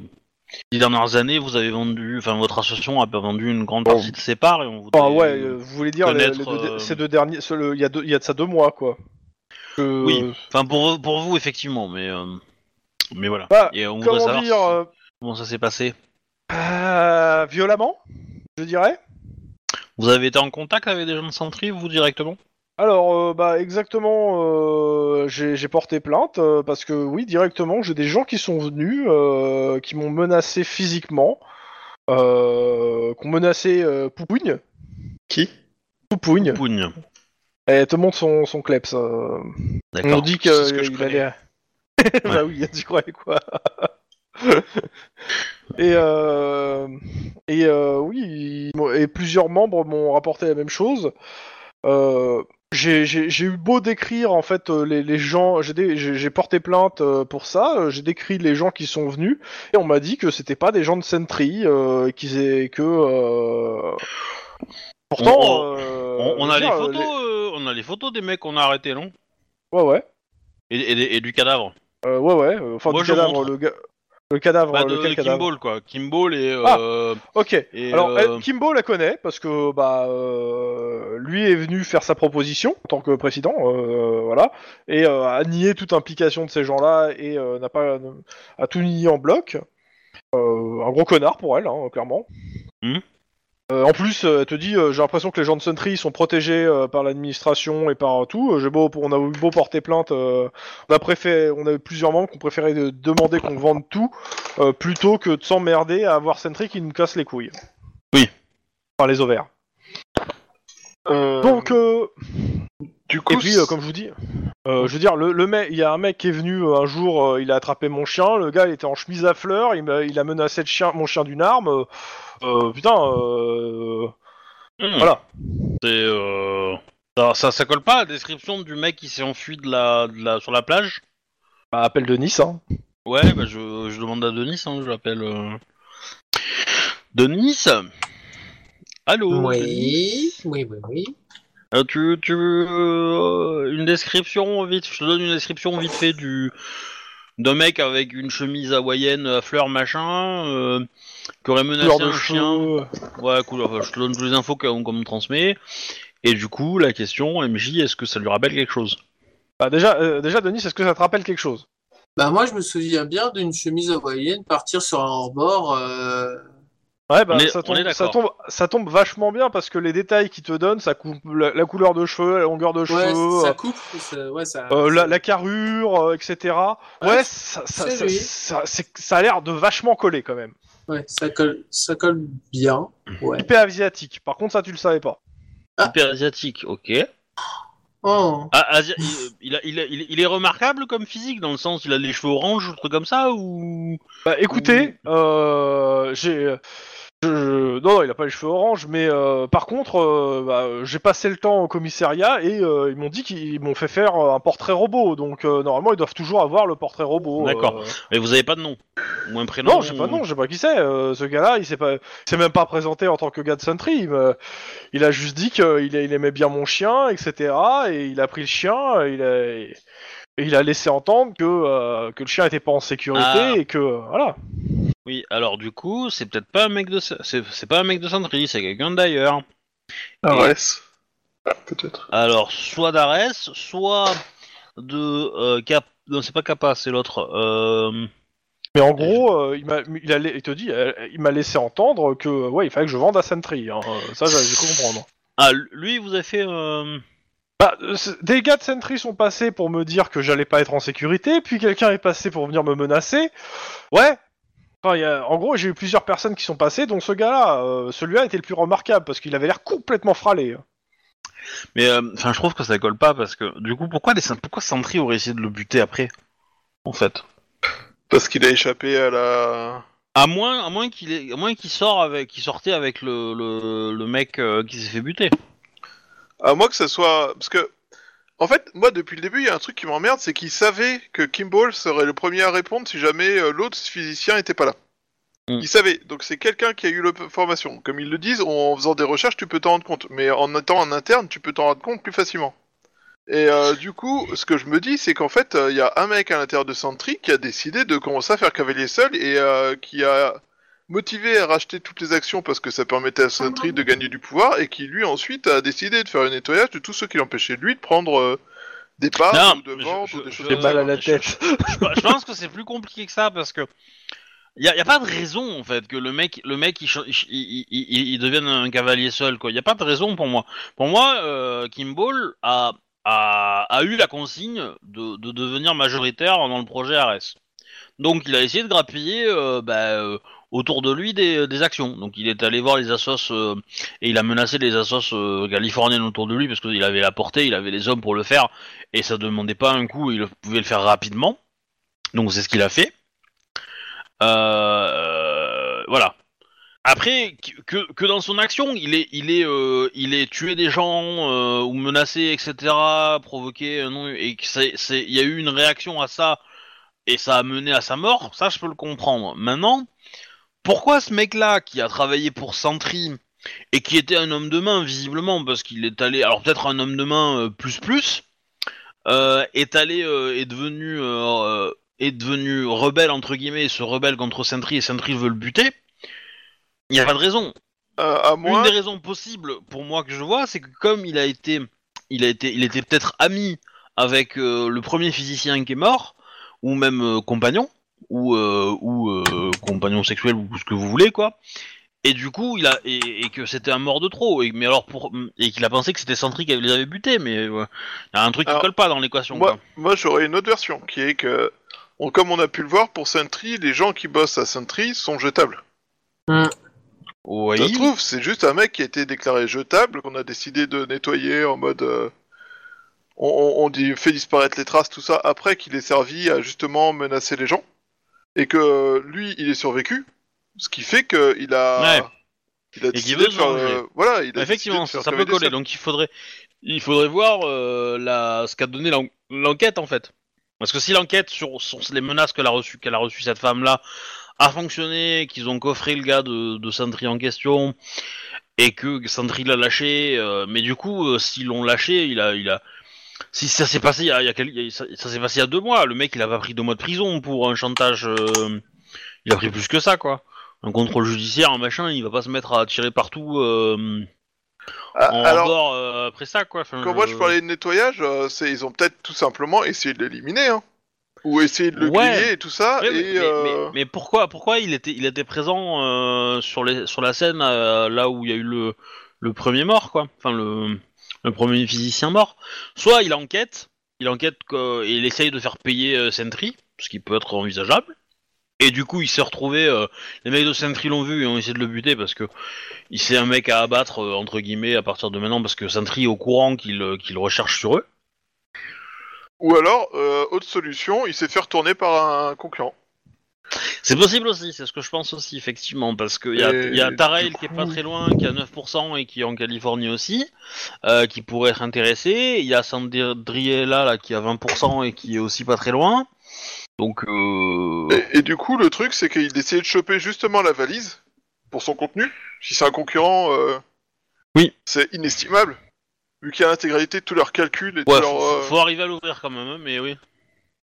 [SPEAKER 1] dix dernières années, vous avez vendu. Enfin, votre association a vendu une grande partie de ses parts et on voudrait.
[SPEAKER 2] Ah ouais,
[SPEAKER 1] euh,
[SPEAKER 2] vous voulez dire les- deux-
[SPEAKER 1] euh,
[SPEAKER 2] ces deux derniers, il y a y de ça deux mois quoi.
[SPEAKER 1] Oui. Enfin, pour, pour vous, effectivement, mais. euh, mais voilà.
[SPEAKER 2] Bah,
[SPEAKER 1] et on voudrait savoir
[SPEAKER 2] dire,
[SPEAKER 1] comment ça s'est passé?
[SPEAKER 2] violemment, je dirais.
[SPEAKER 1] Vous avez été en contact avec des gens de Sentry, vous, directement?
[SPEAKER 2] Alors, euh, bah exactement, euh, j'ai j'ai porté plainte euh, parce que oui, directement, j'ai des gens qui sont venus, euh, qui m'ont menacé physiquement, euh, qui ont menacé euh, Poupougne.
[SPEAKER 3] Qui?
[SPEAKER 2] Poupougne.
[SPEAKER 1] Pougne.
[SPEAKER 2] Et elle te montre son, son kleps. euh. On dit
[SPEAKER 3] c'est ce que
[SPEAKER 2] que
[SPEAKER 3] je
[SPEAKER 2] il
[SPEAKER 3] connais.
[SPEAKER 2] allait. bah oui, tu croyais quoi? Et euh, et euh, oui, ils m'ont- et plusieurs membres m'ont rapporté la même chose. Euh, j'ai eu beau décrire en fait euh, les, les gens, j'ai porté plainte euh, pour ça. euh, J'ai décrit les gens qui sont venus et on m'a dit que c'était pas des gens de Sentry, euh, et qu'ils aient que. euh, Pourtant,
[SPEAKER 1] On- On, on
[SPEAKER 2] je
[SPEAKER 1] a les photos, euh, on a les photos des mecs qu'on a arrêtés, non?
[SPEAKER 2] Ouais ouais.
[SPEAKER 1] et, et des- et du cadavre?
[SPEAKER 2] Euh, ouais, ouais. Enfin,
[SPEAKER 1] Moi,
[SPEAKER 2] du cadavre, le, ga- le cadavre,
[SPEAKER 1] Bah, de,
[SPEAKER 2] lequel
[SPEAKER 1] de
[SPEAKER 2] cadavre
[SPEAKER 1] Kimball, quoi. Kimball et.
[SPEAKER 2] Ah.
[SPEAKER 1] euh,
[SPEAKER 2] Ok.
[SPEAKER 1] et,
[SPEAKER 2] Alors,
[SPEAKER 1] euh,
[SPEAKER 2] elle- Kimbo la connaît parce que bah euh, lui est venu faire sa proposition en tant que président, euh, voilà, et euh, a nié toute implication de ces gens-là et euh, n'a pas a tout nié en bloc. Euh, un gros connard pour elle, hein, clairement.
[SPEAKER 1] Mhm.
[SPEAKER 2] Euh, en plus, euh, elle te dit, euh, j'ai l'impression que les gens de Sentry sont protégés euh, par l'administration et par tout. J'ai beau, on a eu beau porter plainte, euh, on a préféré, on a eu plusieurs membres qui ont préféré de- demander qu'on vende tout euh, plutôt que de s'emmerder à avoir Sentry qui nous casse les couilles.
[SPEAKER 1] Oui.
[SPEAKER 2] Enfin, les ovaires.
[SPEAKER 3] Euh,
[SPEAKER 2] Donc, euh,
[SPEAKER 3] du coup,
[SPEAKER 2] et puis, euh, comme je vous dis, euh, je veux dire, le, le mec, il y a un mec qui est venu euh, un jour, euh, il a attrapé mon chien. Le gars, il était en chemise à fleurs, il, a menacé le chien, mon chien d'une arme. Euh, putain, euh,
[SPEAKER 1] hmm,
[SPEAKER 2] voilà.
[SPEAKER 1] C'est. euh, Ça, ça, ça colle pas à la description du mec qui s'est enfui de la, de la, sur la plage?
[SPEAKER 2] Bah, appel de Nice, hein.
[SPEAKER 1] Ouais, bah je, je demande à Denis, hein, je l'appelle. euh... Denis? Allô Denis?
[SPEAKER 4] Oui, oui, oui, oui.
[SPEAKER 1] Euh, tu, tu euh, une description vite, je te donne une description vite fait du d'un mec avec une chemise hawaïenne à fleurs machin, euh, qui aurait menacé
[SPEAKER 2] de
[SPEAKER 1] un chien. Ouais, cool. enfin, je te donne toutes les infos qu'on qu'on me transmet. Et du coup, la question, MJ, est-ce que ça lui rappelle quelque chose?
[SPEAKER 2] Bah, déjà, euh, déjà, Denis, est-ce que ça te rappelle quelque chose?
[SPEAKER 4] Bah moi je me souviens bien d'une chemise hawaïenne partir sur un hors-bord. euh,
[SPEAKER 2] Ouais, bah,
[SPEAKER 1] On est-
[SPEAKER 2] ça,
[SPEAKER 1] on
[SPEAKER 2] tombe,
[SPEAKER 1] est
[SPEAKER 2] ça, tombe, ça tombe vachement bien parce que les détails qu'ils te donnent, ça coupe la, la couleur de cheveux, la longueur de
[SPEAKER 4] Ouais,
[SPEAKER 2] cheveux,
[SPEAKER 4] ça
[SPEAKER 2] euh,
[SPEAKER 4] coupe. ça- ouais, ça,
[SPEAKER 2] euh, la,
[SPEAKER 4] ça-
[SPEAKER 2] la carrure, euh, etc. Ouais,
[SPEAKER 4] Ouais,
[SPEAKER 2] ça, ça, a l'air de vachement coller quand même.
[SPEAKER 4] ouais, ça colle, ça colle bien. Ouais.
[SPEAKER 2] Hyper asiatique. Par contre, ça, tu le savais pas.
[SPEAKER 4] Ah.
[SPEAKER 1] Hyper asiatique, ok.
[SPEAKER 4] Oh.
[SPEAKER 1] Ah, Asia- il, il a- il a- il- il est remarquable comme physique, dans le sens il a les cheveux orange, un truc comme ça, ou...
[SPEAKER 2] Bah, écoutez, euh, j'ai. Je- Non, non, il a pas les cheveux orange, mais euh, par contre, euh, bah, j'ai passé le temps au commissariat et euh, ils m'ont dit qu'ils m'ont fait faire un portrait robot. Donc normalement, ils doivent toujours avoir le portrait robot.
[SPEAKER 1] D'accord. Mais vous avez pas de nom Ou un prénom
[SPEAKER 2] Non, j'ai pas
[SPEAKER 1] ou-
[SPEAKER 2] non, je sais pas qui c'est. ce gars-là, il s'est pas, s'est même pas présenté en tant que gars de Sentry. Il, a juste dit qu'il il aimait bien mon chien, etc. Et il a pris le chien, il a, et il a laissé entendre que que le chien était pas en sécurité
[SPEAKER 1] Ah.
[SPEAKER 2] et que voilà.
[SPEAKER 1] Oui, alors du coup, c'est peut-être pas un mec de... C'est c'est pas un mec de Sentry, c'est quelqu'un d'ailleurs.
[SPEAKER 3] Ares. Ah, peut-être.
[SPEAKER 1] Alors, soit d'Ares, soit de euh, Cap... Non, c'est pas Kappa, c'est l'autre. Euh...
[SPEAKER 2] Mais en gros, euh, il, m'a, il, a- il te dit, il m'a laissé entendre que ouais, il fallait que je vende à Sentry. hein. Ça, j'ai j'ai cru comprendre.
[SPEAKER 1] Ah, lui, il vous a fait... Euh...
[SPEAKER 2] Bah, des gars de Sentry sont passés pour me dire que j'allais pas être en sécurité, puis quelqu'un est passé pour venir me menacer. Ouais. Enfin, il y a- en gros, j'ai eu plusieurs personnes qui sont passées, dont ce gars-là. euh, celui-là était le plus remarquable parce qu'il avait l'air complètement fralé.
[SPEAKER 1] Mais euh, enfin, je trouve que ça colle pas parce que du coup, pourquoi les pourquoi Sentry aurait essayé de le buter après En fait,
[SPEAKER 3] Parce qu'il a échappé à la.
[SPEAKER 1] à moins, à moins qu'il ait- à moins qu'il sort avec, qu'il sortait avec le le, le mec euh, qui s'est fait buter.
[SPEAKER 3] À moins que ça soit. Parce que. En fait, moi, depuis le début, il y a un truc qui m'emmerde, c'est qu'il savait que Kimball serait le premier à répondre si jamais euh, l'autre physicien était pas là.
[SPEAKER 1] Mm.
[SPEAKER 3] Il savait. Donc c'est quelqu'un qui a eu l'information. Comme ils le disent, en faisant des recherches, tu peux t'en rendre compte. Mais en étant en interne, tu peux t'en rendre compte plus facilement. Et euh, du coup, ce que je me dis, c'est qu'en fait, euh, il y a un mec à l'intérieur de Sentry qui a décidé de commencer à faire cavalier seul et euh, qui a motivé à racheter toutes les actions parce que ça permettait à Sentry de gagner du pouvoir et qui lui ensuite a décidé de faire un nettoyage de tous ceux qui l'empêchaient lui de prendre euh, des parts
[SPEAKER 1] Non,
[SPEAKER 3] ou de vendre
[SPEAKER 1] je-
[SPEAKER 3] ou des
[SPEAKER 1] je-
[SPEAKER 3] choses
[SPEAKER 2] mal
[SPEAKER 3] ça.
[SPEAKER 2] à la
[SPEAKER 1] je-
[SPEAKER 2] tête.
[SPEAKER 1] je, je pense que c'est plus compliqué que ça parce que il y a, y a pas de raison en fait que le mec le mec il, cha- il, il- il- il devienne un cavalier seul quoi. Il y a pas de raison pour moi. Pour moi, euh, Kimball a, a a eu la consigne de, de devenir majoritaire dans le projet Ares. Donc il a essayé de grappiller euh, bah, euh, autour de lui des, actions. Donc il est allé voir les assos euh, et il a menacé les assos euh, californiennes autour de lui parce qu'il avait la portée, il avait les hommes pour le faire et ça demandait pas un coup, il pouvait le faire rapidement. Donc c'est ce qu'il a fait. Euh, voilà. Après, que, dans son action, il est, il est, euh, il est tué des gens ou menacé, etc., provoqué, et il y a eu une réaction à ça et ça a mené à sa mort. Ça, je peux le comprendre. Maintenant, pourquoi ce mec-là qui a travaillé pour Sentry et qui était un homme de main visiblement parce qu'il est allé, alors peut-être un homme de main euh, plus plus, euh, est allé, euh, est devenu, est devenu rebelle entre guillemets, et se rebelle contre Sentry et Sentry veut le buter? Il n'y a pas de raison.
[SPEAKER 3] À
[SPEAKER 1] Une des raisons possibles pour moi que je vois, c'est que comme il a été, il a été, il était peut-être ami avec le premier physicien qui est mort, ou même compagnon, ou euh, ou euh, compagnon sexuel ou ce que vous voulez quoi. Et du coup, il a et, et que c'était un mort de trop. Et, mais alors pour et qu'il a pensé que c'était Sentry qui les avait butés, mais euh, il y a un truc
[SPEAKER 3] Alors,
[SPEAKER 1] qui colle pas dans l'équation.
[SPEAKER 3] Moi,
[SPEAKER 1] quoi.
[SPEAKER 3] moi j'aurais une autre version qui est que, on- comme on a pu le voir pour Sentry, les gens qui bossent à Sentry sont jetables. Ça
[SPEAKER 1] Oui.
[SPEAKER 3] se trouve, c'est juste un mec qui a été déclaré jetable, qu'on a décidé de nettoyer en mode. euh, on, on- on dit, fait disparaître les traces, tout ça, après qu'il ait servi à justement menacer les gens. Et que euh, lui, il est survécu. Ce qui fait qu'il a.
[SPEAKER 1] Ouais.
[SPEAKER 3] Il a décidé
[SPEAKER 1] veut
[SPEAKER 3] de faire. euh, voilà, il a
[SPEAKER 1] Effectivement,
[SPEAKER 3] décidé
[SPEAKER 1] ça,
[SPEAKER 3] de faire
[SPEAKER 1] ça peut coller. Donc il faudrait, il faudrait voir euh, la, ce qu'a donné l'en- l'enquête en fait. Parce que si l'enquête sur, sur les menaces qu'elle a reçues, qu'elle a reçues cette femme-là, a fonctionné, qu'ils ont coffré le gars de, de Sentry en question, et que Sentry l'a lâché, euh, mais du coup, s'ils l'ont lâché, il a, il a, si ça s'est passé il y a, il y a quel- il y a- ça, ça s'est passé il y a deux mois, le mec il a pas pris deux mois de prison pour un chantage, euh, il a pris plus que ça quoi. Un contrôle judiciaire, un machin, il va pas se mettre à tirer partout. Euh,
[SPEAKER 3] Ah,
[SPEAKER 1] en
[SPEAKER 3] alors,
[SPEAKER 1] dehors, euh, après ça, quoi. Enfin,
[SPEAKER 3] quand moi je parlais de nettoyage, euh, c'est ils ont peut-être tout simplement essayé de l'éliminer, hein. Ou essayé de le
[SPEAKER 1] Ouais.
[SPEAKER 3] griller et tout ça,
[SPEAKER 1] Ouais, mais,
[SPEAKER 3] et.
[SPEAKER 1] mais-
[SPEAKER 3] euh,
[SPEAKER 1] mais- mais pourquoi, pourquoi il était, il était présent euh, sur les, sur la scène euh, là où il y a eu le, le premier mort, quoi. Enfin le, le premier physicien mort. Soit il enquête, il enquête et il essaye de faire payer euh, Sentry, ce qui peut être envisageable. Et du coup, il s'est retrouvé. euh, les mecs de Sentry l'ont vu et ont essayé de le buter parce que il c'est un mec à abattre euh, entre guillemets à partir de maintenant parce que Sentry est au courant qu'il euh, qu'il recherche sur eux.
[SPEAKER 3] Ou alors, euh, autre solution, il s'est fait retourner par un concurrent.
[SPEAKER 1] C'est possible aussi, c'est ce que je pense aussi, effectivement, parce qu'il y a,
[SPEAKER 3] Et
[SPEAKER 1] il y a Tarail qui est pas très loin, qui a 9% et qui est en Californie aussi, euh, qui pourrait être intéressé. Il y a Sandriella là, qui a 20% et qui est aussi pas très loin. Donc, euh...
[SPEAKER 3] Et, et du coup, le truc, c'est qu'il essayait de choper justement la valise pour son contenu. Si c'est un concurrent, euh,
[SPEAKER 1] Oui.
[SPEAKER 3] c'est inestimable. Vu qu'il y a l'intégralité de tous leurs calculs et
[SPEAKER 1] ouais, faut,
[SPEAKER 3] euh,
[SPEAKER 1] faut arriver à l'ouvrir quand même, hein, mais oui.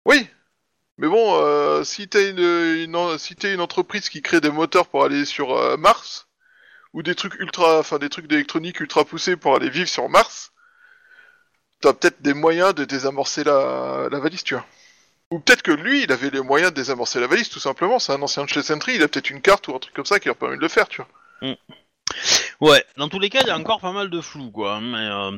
[SPEAKER 3] Oui. Mais bon, euh, si t'es une, une, si t'es une entreprise qui crée des moteurs pour aller sur euh, Mars, ou des trucs ultra, enfin des trucs d'électronique ultra poussés pour aller vivre sur Mars, t'as peut-être des moyens de désamorcer la, la valise, tu vois. Ou peut-être que lui, il avait les moyens de désamorcer la valise, tout simplement. C'est un ancien de chez Sentry, il a peut-être une carte ou un truc comme ça qui leur permet de le faire, tu vois.
[SPEAKER 1] Ouais, dans tous les cas, il y a encore pas mal de flou, quoi. Mais, euh,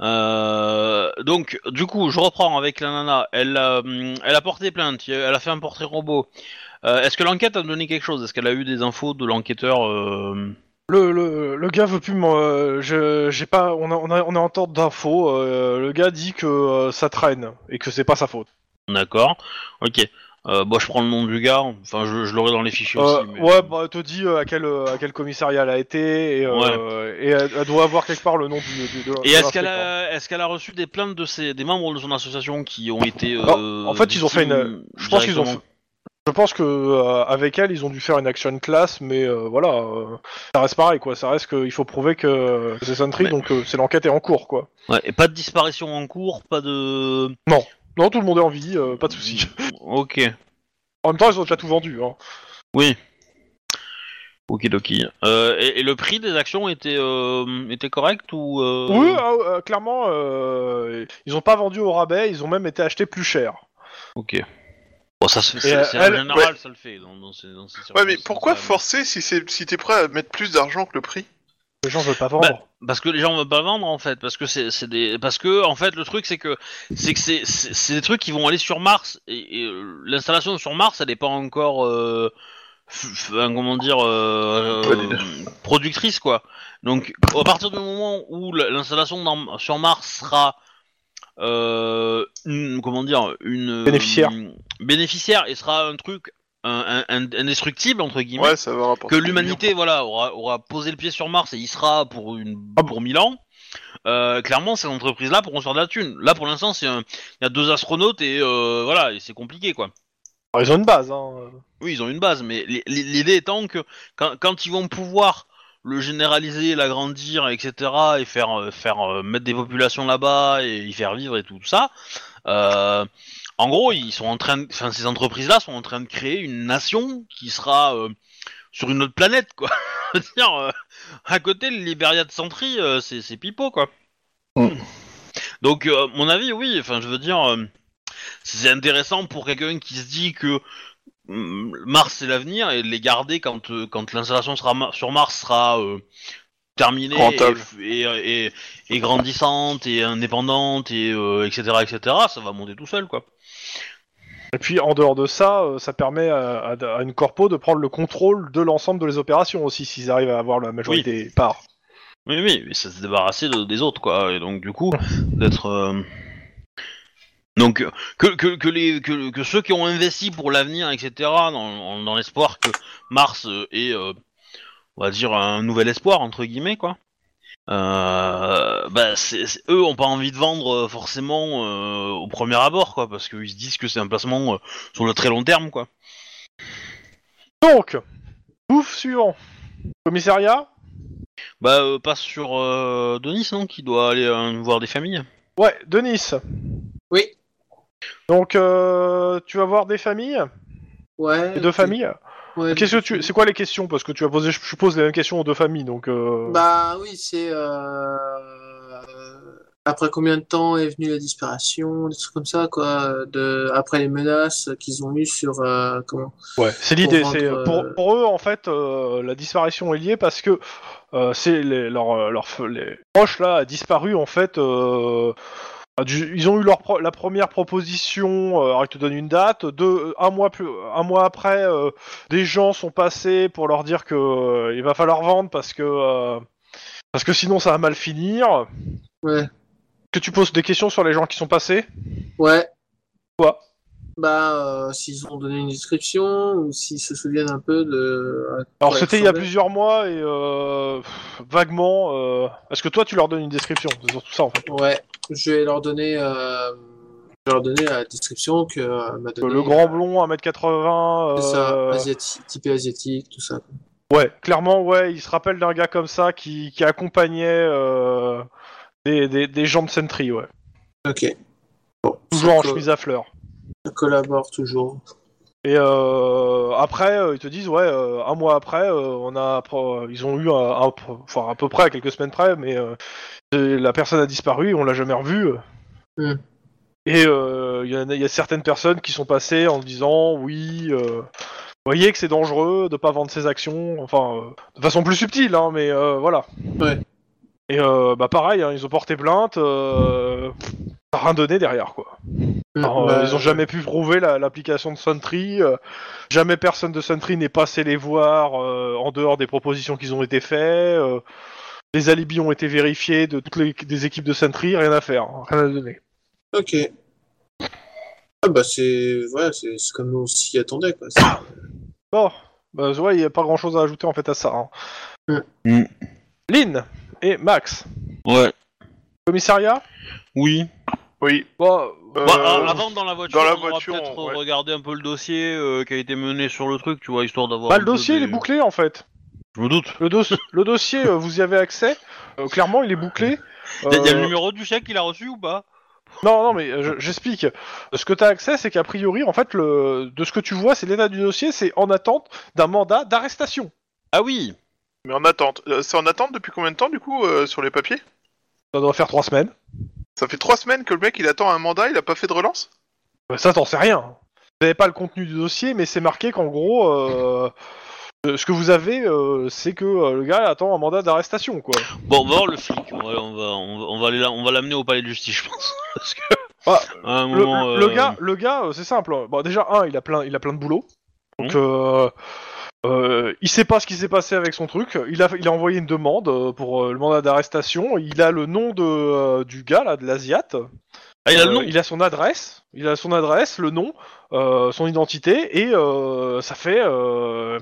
[SPEAKER 1] euh, donc, du coup, je reprends avec la nana. Elle, a, hum, elle a porté plainte, elle a fait un portrait robot. Euh, Est-ce que l'enquête a donné quelque chose? Est-ce qu'elle a eu des infos de l'enquêteur euh,
[SPEAKER 2] Le, le, le gars veut plus m'en- euh, je j'ai pas on a, on a on est en tente d'infos euh, le gars dit que euh, ça traîne et que c'est pas sa faute.
[SPEAKER 1] D'accord. Ok. Euh, bon, je prends le nom du gars. Enfin, je, je l'aurai dans les fichiers
[SPEAKER 2] Euh,
[SPEAKER 1] aussi. mais-
[SPEAKER 2] Ouais bah elle te dit euh, à quel euh, à quel commissariat elle a été et, euh, et elle, elle doit avoir quelque part le nom du, du- de,
[SPEAKER 1] Et est-ce qu'elle a, est-ce qu'elle a reçu des plaintes de ses, des membres de son association qui ont été euh,
[SPEAKER 2] Non, en fait, ils ont fait une- je pense qu'ils ont Je pense que euh, avec elle ils ont dû faire une action class mais euh, voilà euh, ça reste pareil quoi ça reste qu'il faut prouver que c'est Sentry
[SPEAKER 1] Mais-
[SPEAKER 2] donc euh, c'est l'enquête est en cours quoi.
[SPEAKER 1] Ouais, et pas de disparition en cours, pas de.
[SPEAKER 2] Non tout le monde est en vie euh, pas de souci.
[SPEAKER 1] Ok.
[SPEAKER 2] En même temps ils ont déjà tout vendu hein.
[SPEAKER 1] Oui. Ok, doki. Euh, et, et le prix des actions était, euh, était correct ou euh,
[SPEAKER 2] Oui, ah, euh, clairement, euh, ils ont pas vendu au rabais, ils ont même été achetés plus cher.
[SPEAKER 1] Ok. Bon, ça se fait. C'est c'est
[SPEAKER 2] elle-
[SPEAKER 1] en général, ça le fait dans, dans ces, dans ces
[SPEAKER 3] Ouais, mais pourquoi forcer si c'est si t'es prêt à mettre plus d'argent que le prix?
[SPEAKER 2] Les gens veulent pas vendre.
[SPEAKER 1] Bah, Parce que les gens veulent pas vendre en fait, parce que c'est c'est des, parce que en fait le truc c'est que c'est que c'est c'est c'est des trucs qui vont aller sur Mars et, et, euh, l'installation sur Mars elle est pas encore, euh, f- f- un- comment dire, euh, productrice quoi. Donc à partir du moment où la- l'installation dans- sur Mars sera euh, une, comment dire, une
[SPEAKER 2] Bénéficiaire.
[SPEAKER 1] euh, bénéficiaire et sera un truc un, indestructible entre guillemets.
[SPEAKER 3] Ouais, ça va rapporter.
[SPEAKER 1] que l'humanité voilà aura, aura posé le pied sur Mars et y sera pour une
[SPEAKER 2] Ah
[SPEAKER 1] pour mille ans. Euh, clairement, ces entreprises-là pourront se faire de la thune. Là, pour l'instant, c'est un- il y a deux astronautes et euh, voilà, et c'est compliqué quoi.
[SPEAKER 2] Alors, ils ont une base. Hein.
[SPEAKER 1] Oui, ils ont une base, mais l'idée étant que quand, quand ils vont pouvoir le généraliser, l'agrandir, etc., et faire euh, faire euh, mettre des populations là-bas et y faire vivre et tout ça, euh, en gros, ils sont en train, de- enfin, ces entreprises-là sont en train de créer une nation qui sera euh, sur une autre planète, quoi. Dire, euh, à côté, le Liberia de Sentry, euh, c'est c'est pipeau, quoi.
[SPEAKER 3] Mm.
[SPEAKER 1] Donc, mon avis, oui. Enfin, je veux dire, c'est intéressant pour quelqu'un qui se dit que mm, Mars c'est l'avenir et les garder quand quand l'installation sera sur Mars sera terminée et, et, et, et grandissante et indépendante et euh, etc etc. Ça va monter tout seul, quoi.
[SPEAKER 2] Et puis en dehors de ça, euh, ça permet à, une corpo de prendre le contrôle de l'ensemble de les opérations aussi, s'ils arrivent à avoir la majorité des parts.
[SPEAKER 1] Oui, oui, mais ça se débarrasser de- des autres, quoi. Et donc, du coup, d'être. euh, Donc, que, que, que, les, que, que ceux qui ont investi pour l'avenir, etc., dans, dans l'espoir que Mars est, euh, on va dire, un nouvel espoir, entre guillemets, quoi. Euh, bah, c'est, c'est- eux ont pas envie de vendre euh, forcément euh, au premier abord, quoi, parce qu'ils se disent que c'est un placement euh, sur le très long terme, quoi.
[SPEAKER 2] Donc, bouffe suivant. Commissariat?
[SPEAKER 1] Bah, euh, passe sur euh, Denis, non, qui doit aller euh, voir des familles.
[SPEAKER 2] Ouais, Denis.
[SPEAKER 4] Oui.
[SPEAKER 2] Donc, euh, tu vas voir des familles?
[SPEAKER 4] Ouais.
[SPEAKER 2] Deux familles?
[SPEAKER 4] Ouais,
[SPEAKER 2] Qu'est-ce que tu... C'est quoi les questions Parce que tu as posé, je pose les mêmes questions aux deux familles, donc... Euh...
[SPEAKER 4] Bah oui, c'est euh, après combien de temps est venue la disparition, des trucs comme ça, quoi. De après les menaces qu'ils ont eues sur euh, comment.
[SPEAKER 2] Ouais, c'est l'idée.
[SPEAKER 4] Pour
[SPEAKER 2] C'est
[SPEAKER 4] rendre,
[SPEAKER 2] pour, pour eux en fait euh, la disparition est liée parce que euh, c'est les, leurs leurs f- les proches là a disparu en fait. euh, ils ont eu leur pro- la première proposition. euh, alors ils te donnent une date. Deux, un mois plus, un mois après, euh, des gens sont passés pour leur dire que euh, il va falloir vendre parce que euh, parce que sinon ça va mal finir.
[SPEAKER 4] Ouais.
[SPEAKER 2] Que tu poses des questions sur les gens qui sont passés?
[SPEAKER 4] Ouais.
[SPEAKER 2] Quoi?
[SPEAKER 4] Bah euh, s'ils ont donné une description ou s'ils se souviennent un peu de.
[SPEAKER 2] Alors c'était il y a plusieurs mois et euh, vaguement. euh, Est-ce que toi tu leur donnes une description? C'est surtout ça en fait.
[SPEAKER 4] Ouais. Je vais leur donner. Euh... Je vais leur donner la description que euh, m'a donné.
[SPEAKER 2] le grand blond 1m80.
[SPEAKER 4] C'est ça,
[SPEAKER 2] euh,
[SPEAKER 4] asiatique, typé asiatique, tout ça.
[SPEAKER 2] Ouais, clairement ouais, il se rappelle d'un gars comme ça qui, qui accompagnait euh, des, des, des gens de Sentry, ouais.
[SPEAKER 4] Ok. Bon,
[SPEAKER 2] Toujours en chemise à fleurs.
[SPEAKER 4] ça collabore toujours.
[SPEAKER 2] Et euh, après, euh, ils te disent ouais, euh, un mois après, euh, on a, ils ont eu un, un- enfin à peu près à quelques semaines près, mais la personne a disparu, on l'a jamais revue.
[SPEAKER 4] Hmm.
[SPEAKER 2] Et euh, il y, a- il y a certaines personnes qui sont passées en disant oui, vous voyez que c'est dangereux de pas vendre ses actions, enfin de façon plus subtile, hein, mais voilà.
[SPEAKER 4] Ouais.
[SPEAKER 2] Et euh, bah pareil, hein, ils ont porté plainte, euh, rien donné derrière quoi. Alors, euh, ils ont jamais pu prouver la- l'application de Sentry. euh, jamais personne de Sentry n'est passé les voir euh, en dehors des propositions qui ont été faites. euh, les alibis ont été vérifiés de toutes les des équipes de Sentry, rien à faire, hein, rien à donner.
[SPEAKER 4] Ok. Ah bah c'est ouais, c'est c'est comme on s'y attendait quoi. C'est-
[SPEAKER 2] Bon, bah ouais, il n'y a pas grand chose à ajouter en fait à ça. Hein.
[SPEAKER 1] Mm.
[SPEAKER 2] Lynn et Max.
[SPEAKER 1] Ouais.
[SPEAKER 2] Commissariat?
[SPEAKER 1] Oui.
[SPEAKER 3] Oui.
[SPEAKER 2] Bon,
[SPEAKER 3] Euh,
[SPEAKER 1] Bah, a- avant, dans la voiture,
[SPEAKER 3] dans la
[SPEAKER 1] on aura
[SPEAKER 3] voiture,
[SPEAKER 1] peut-être
[SPEAKER 3] ouais.
[SPEAKER 1] regarder un peu le dossier euh, qui a été mené sur le truc, tu vois, histoire d'avoir.
[SPEAKER 2] bah,
[SPEAKER 1] un
[SPEAKER 2] le
[SPEAKER 1] peu
[SPEAKER 2] dossier il
[SPEAKER 1] des-
[SPEAKER 2] est bouclé en fait.
[SPEAKER 1] Je me doute.
[SPEAKER 2] Le, dos- le dossier, euh, vous y avez accès. Euh, clairement, il est bouclé.
[SPEAKER 1] Il y a le
[SPEAKER 2] Euh,
[SPEAKER 1] numéro du chèque qu'il a reçu ou pas?
[SPEAKER 2] Non, non, mais euh, je- j'explique. Ce que tu as accès, c'est qu'a priori, en fait, le... de ce que tu vois, c'est l'état du dossier, c'est en attente d'un mandat d'arrestation.
[SPEAKER 1] Ah oui.
[SPEAKER 3] Mais en attente. Euh, C'est en attente depuis combien de temps du coup euh, sur les papiers?
[SPEAKER 2] Ça doit faire trois semaines.
[SPEAKER 3] Ça fait trois semaines que le mec il attend un mandat, il a pas fait de relance?
[SPEAKER 2] Bah, ça, t'en sais rien. Vous n'avez pas le contenu du dossier, mais c'est marqué qu'en gros, euh, euh, ce que vous avez, euh, c'est que euh, le gars attend un mandat d'arrestation, quoi.
[SPEAKER 1] Bon, on va voir le flic. On va, on va, on va, on va aller là- on va l'amener au palais de justice, je pense. Parce que.
[SPEAKER 2] Ah,
[SPEAKER 1] à un
[SPEAKER 2] Le,
[SPEAKER 1] moment,
[SPEAKER 2] le
[SPEAKER 1] euh,
[SPEAKER 2] gars, le gars, euh, c'est simple. Bon, déjà, un, il a plein, il a plein de boulot. Donc,
[SPEAKER 1] Mhm.
[SPEAKER 2] euh, Euh, il sait pas ce qui s'est passé avec son truc. Il a, il a envoyé une demande euh, pour euh, le mandat d'arrestation. Il a le nom de, euh, du gars là, de l'Asiate.
[SPEAKER 1] Ah, il a le nom
[SPEAKER 2] il a son adresse. Il a son adresse, le nom, euh, son identité, et euh, ça fait euh,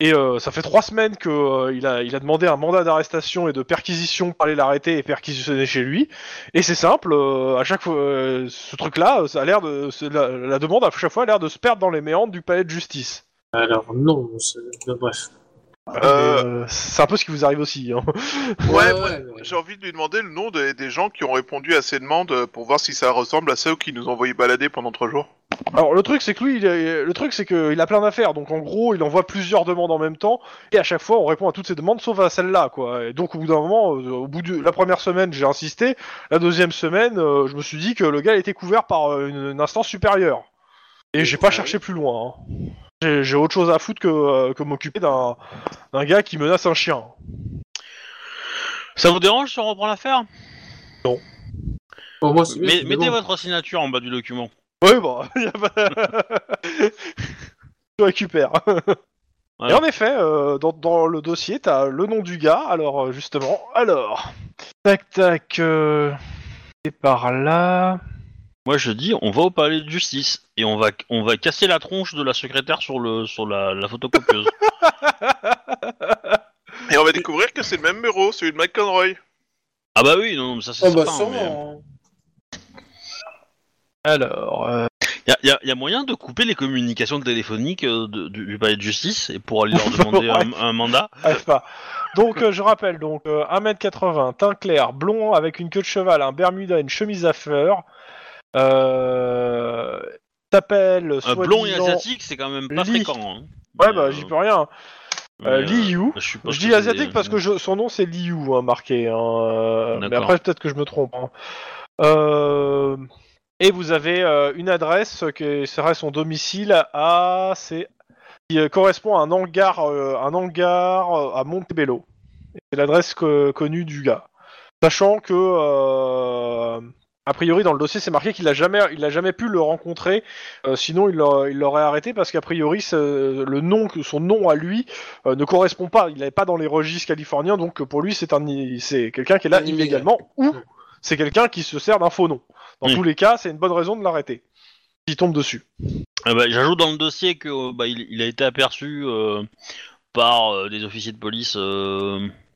[SPEAKER 2] et euh, ça fait trois semaines que il a, il a demandé un mandat d'arrestation et de perquisition pour aller l'arrêter et perquisitionner chez lui. Et c'est simple. euh, à chaque fois, euh, ce truc-là, ça a l'air de, la, la demande à chaque fois a l'air de se perdre dans les méandres du palais de justice.
[SPEAKER 4] Alors non, bref.
[SPEAKER 3] Euh,
[SPEAKER 2] euh, c'est un peu ce qui vous arrive aussi. hein.
[SPEAKER 3] Ouais, moi,
[SPEAKER 4] mais-
[SPEAKER 3] J'ai envie de lui demander le nom des, des gens qui ont répondu à ces demandes euh, pour voir si ça ressemble à ceux qui nous ont envoyé balader pendant trois jours.
[SPEAKER 2] Alors le truc c'est que lui, il est- le truc c'est qu'il a plein d'affaires, donc en gros il envoie plusieurs demandes en même temps, et à chaque fois on répond à toutes ces demandes sauf à celle-là quoi. Et donc au bout d'un moment, euh, au bout de la première semaine j'ai insisté, la deuxième semaine euh, je me suis dit que le gars était couvert par euh, une, une instance supérieure. Et j'ai pas
[SPEAKER 4] Ouais.
[SPEAKER 2] cherché plus loin. hein. J'ai autre chose à foutre que, euh, que m'occuper d'un d'un gars qui menace un chien.
[SPEAKER 1] Ça vous dérange si on reprend l'affaire?
[SPEAKER 4] Bon, moi, c'est bien,
[SPEAKER 1] Mais
[SPEAKER 4] c'est
[SPEAKER 1] Mettez
[SPEAKER 4] bon.
[SPEAKER 1] votre signature en bas du document.
[SPEAKER 2] Oui bah, y a pas... je récupère. Et en effet, euh, dans, dans le dossier, t'as le nom du gars. Alors, euh, justement, alors, tac tac, euh, c'est par là.
[SPEAKER 1] Moi je dis, on va au palais de justice et on va on va casser la tronche de la secrétaire sur le sur la, la photocopieuse.
[SPEAKER 3] Et on va découvrir que c'est le même bureau, celui de McConroy.
[SPEAKER 1] ah bah oui, non, mais ça c'est
[SPEAKER 4] Oh bah
[SPEAKER 1] certain. mais-
[SPEAKER 4] sûrement.
[SPEAKER 2] Alors, euh,
[SPEAKER 1] Y a, y a- y a moyen de couper les communications téléphoniques euh, de- du, du palais de justice et pour aller leur demander un, un mandat.
[SPEAKER 2] pas. Donc, euh, je rappelle, donc euh, 1m80, teint clair, blond avec une queue de cheval, un bermuda, une chemise à fleurs. Euh, T'appelles
[SPEAKER 1] Un blond et asiatique, c'est quand même pas
[SPEAKER 2] Lee.
[SPEAKER 1] fréquent. Hein.
[SPEAKER 2] Ouais, bah
[SPEAKER 1] euh,
[SPEAKER 2] j'y peux rien. Euh, Lee Yu.
[SPEAKER 1] je suppose
[SPEAKER 2] Je dis asiatique parce que je- son nom c'est Liu hein, marqué. Hein, euh, mais après peut-être que je me trompe. hein. Euh, et vous avez euh, une adresse qui serait son domicile à c'est qui euh, correspond à un hangar euh, un hangar euh, à Montebello. C'est l'adresse connue du gars. Sachant que euh, a priori dans le dossier c'est marqué qu'il a jamais il a jamais pu le rencontrer. euh, sinon il l'aurait il arrêté parce qu'a priori le nom son nom à lui euh, ne correspond pas. Il n'est pas dans les registres californiens, donc pour lui, c'est un, c'est quelqu'un qui est là
[SPEAKER 4] Un illégal.
[SPEAKER 2] illégalement ou c'est quelqu'un qui se sert d'un faux nom. Dans tous les cas, c'est une bonne raison de l'arrêter. S'il tombe dessus.
[SPEAKER 1] Ah bah, J'ajoute dans le dossier que euh, bah, il, il a été aperçu euh, par euh, des officiers de police.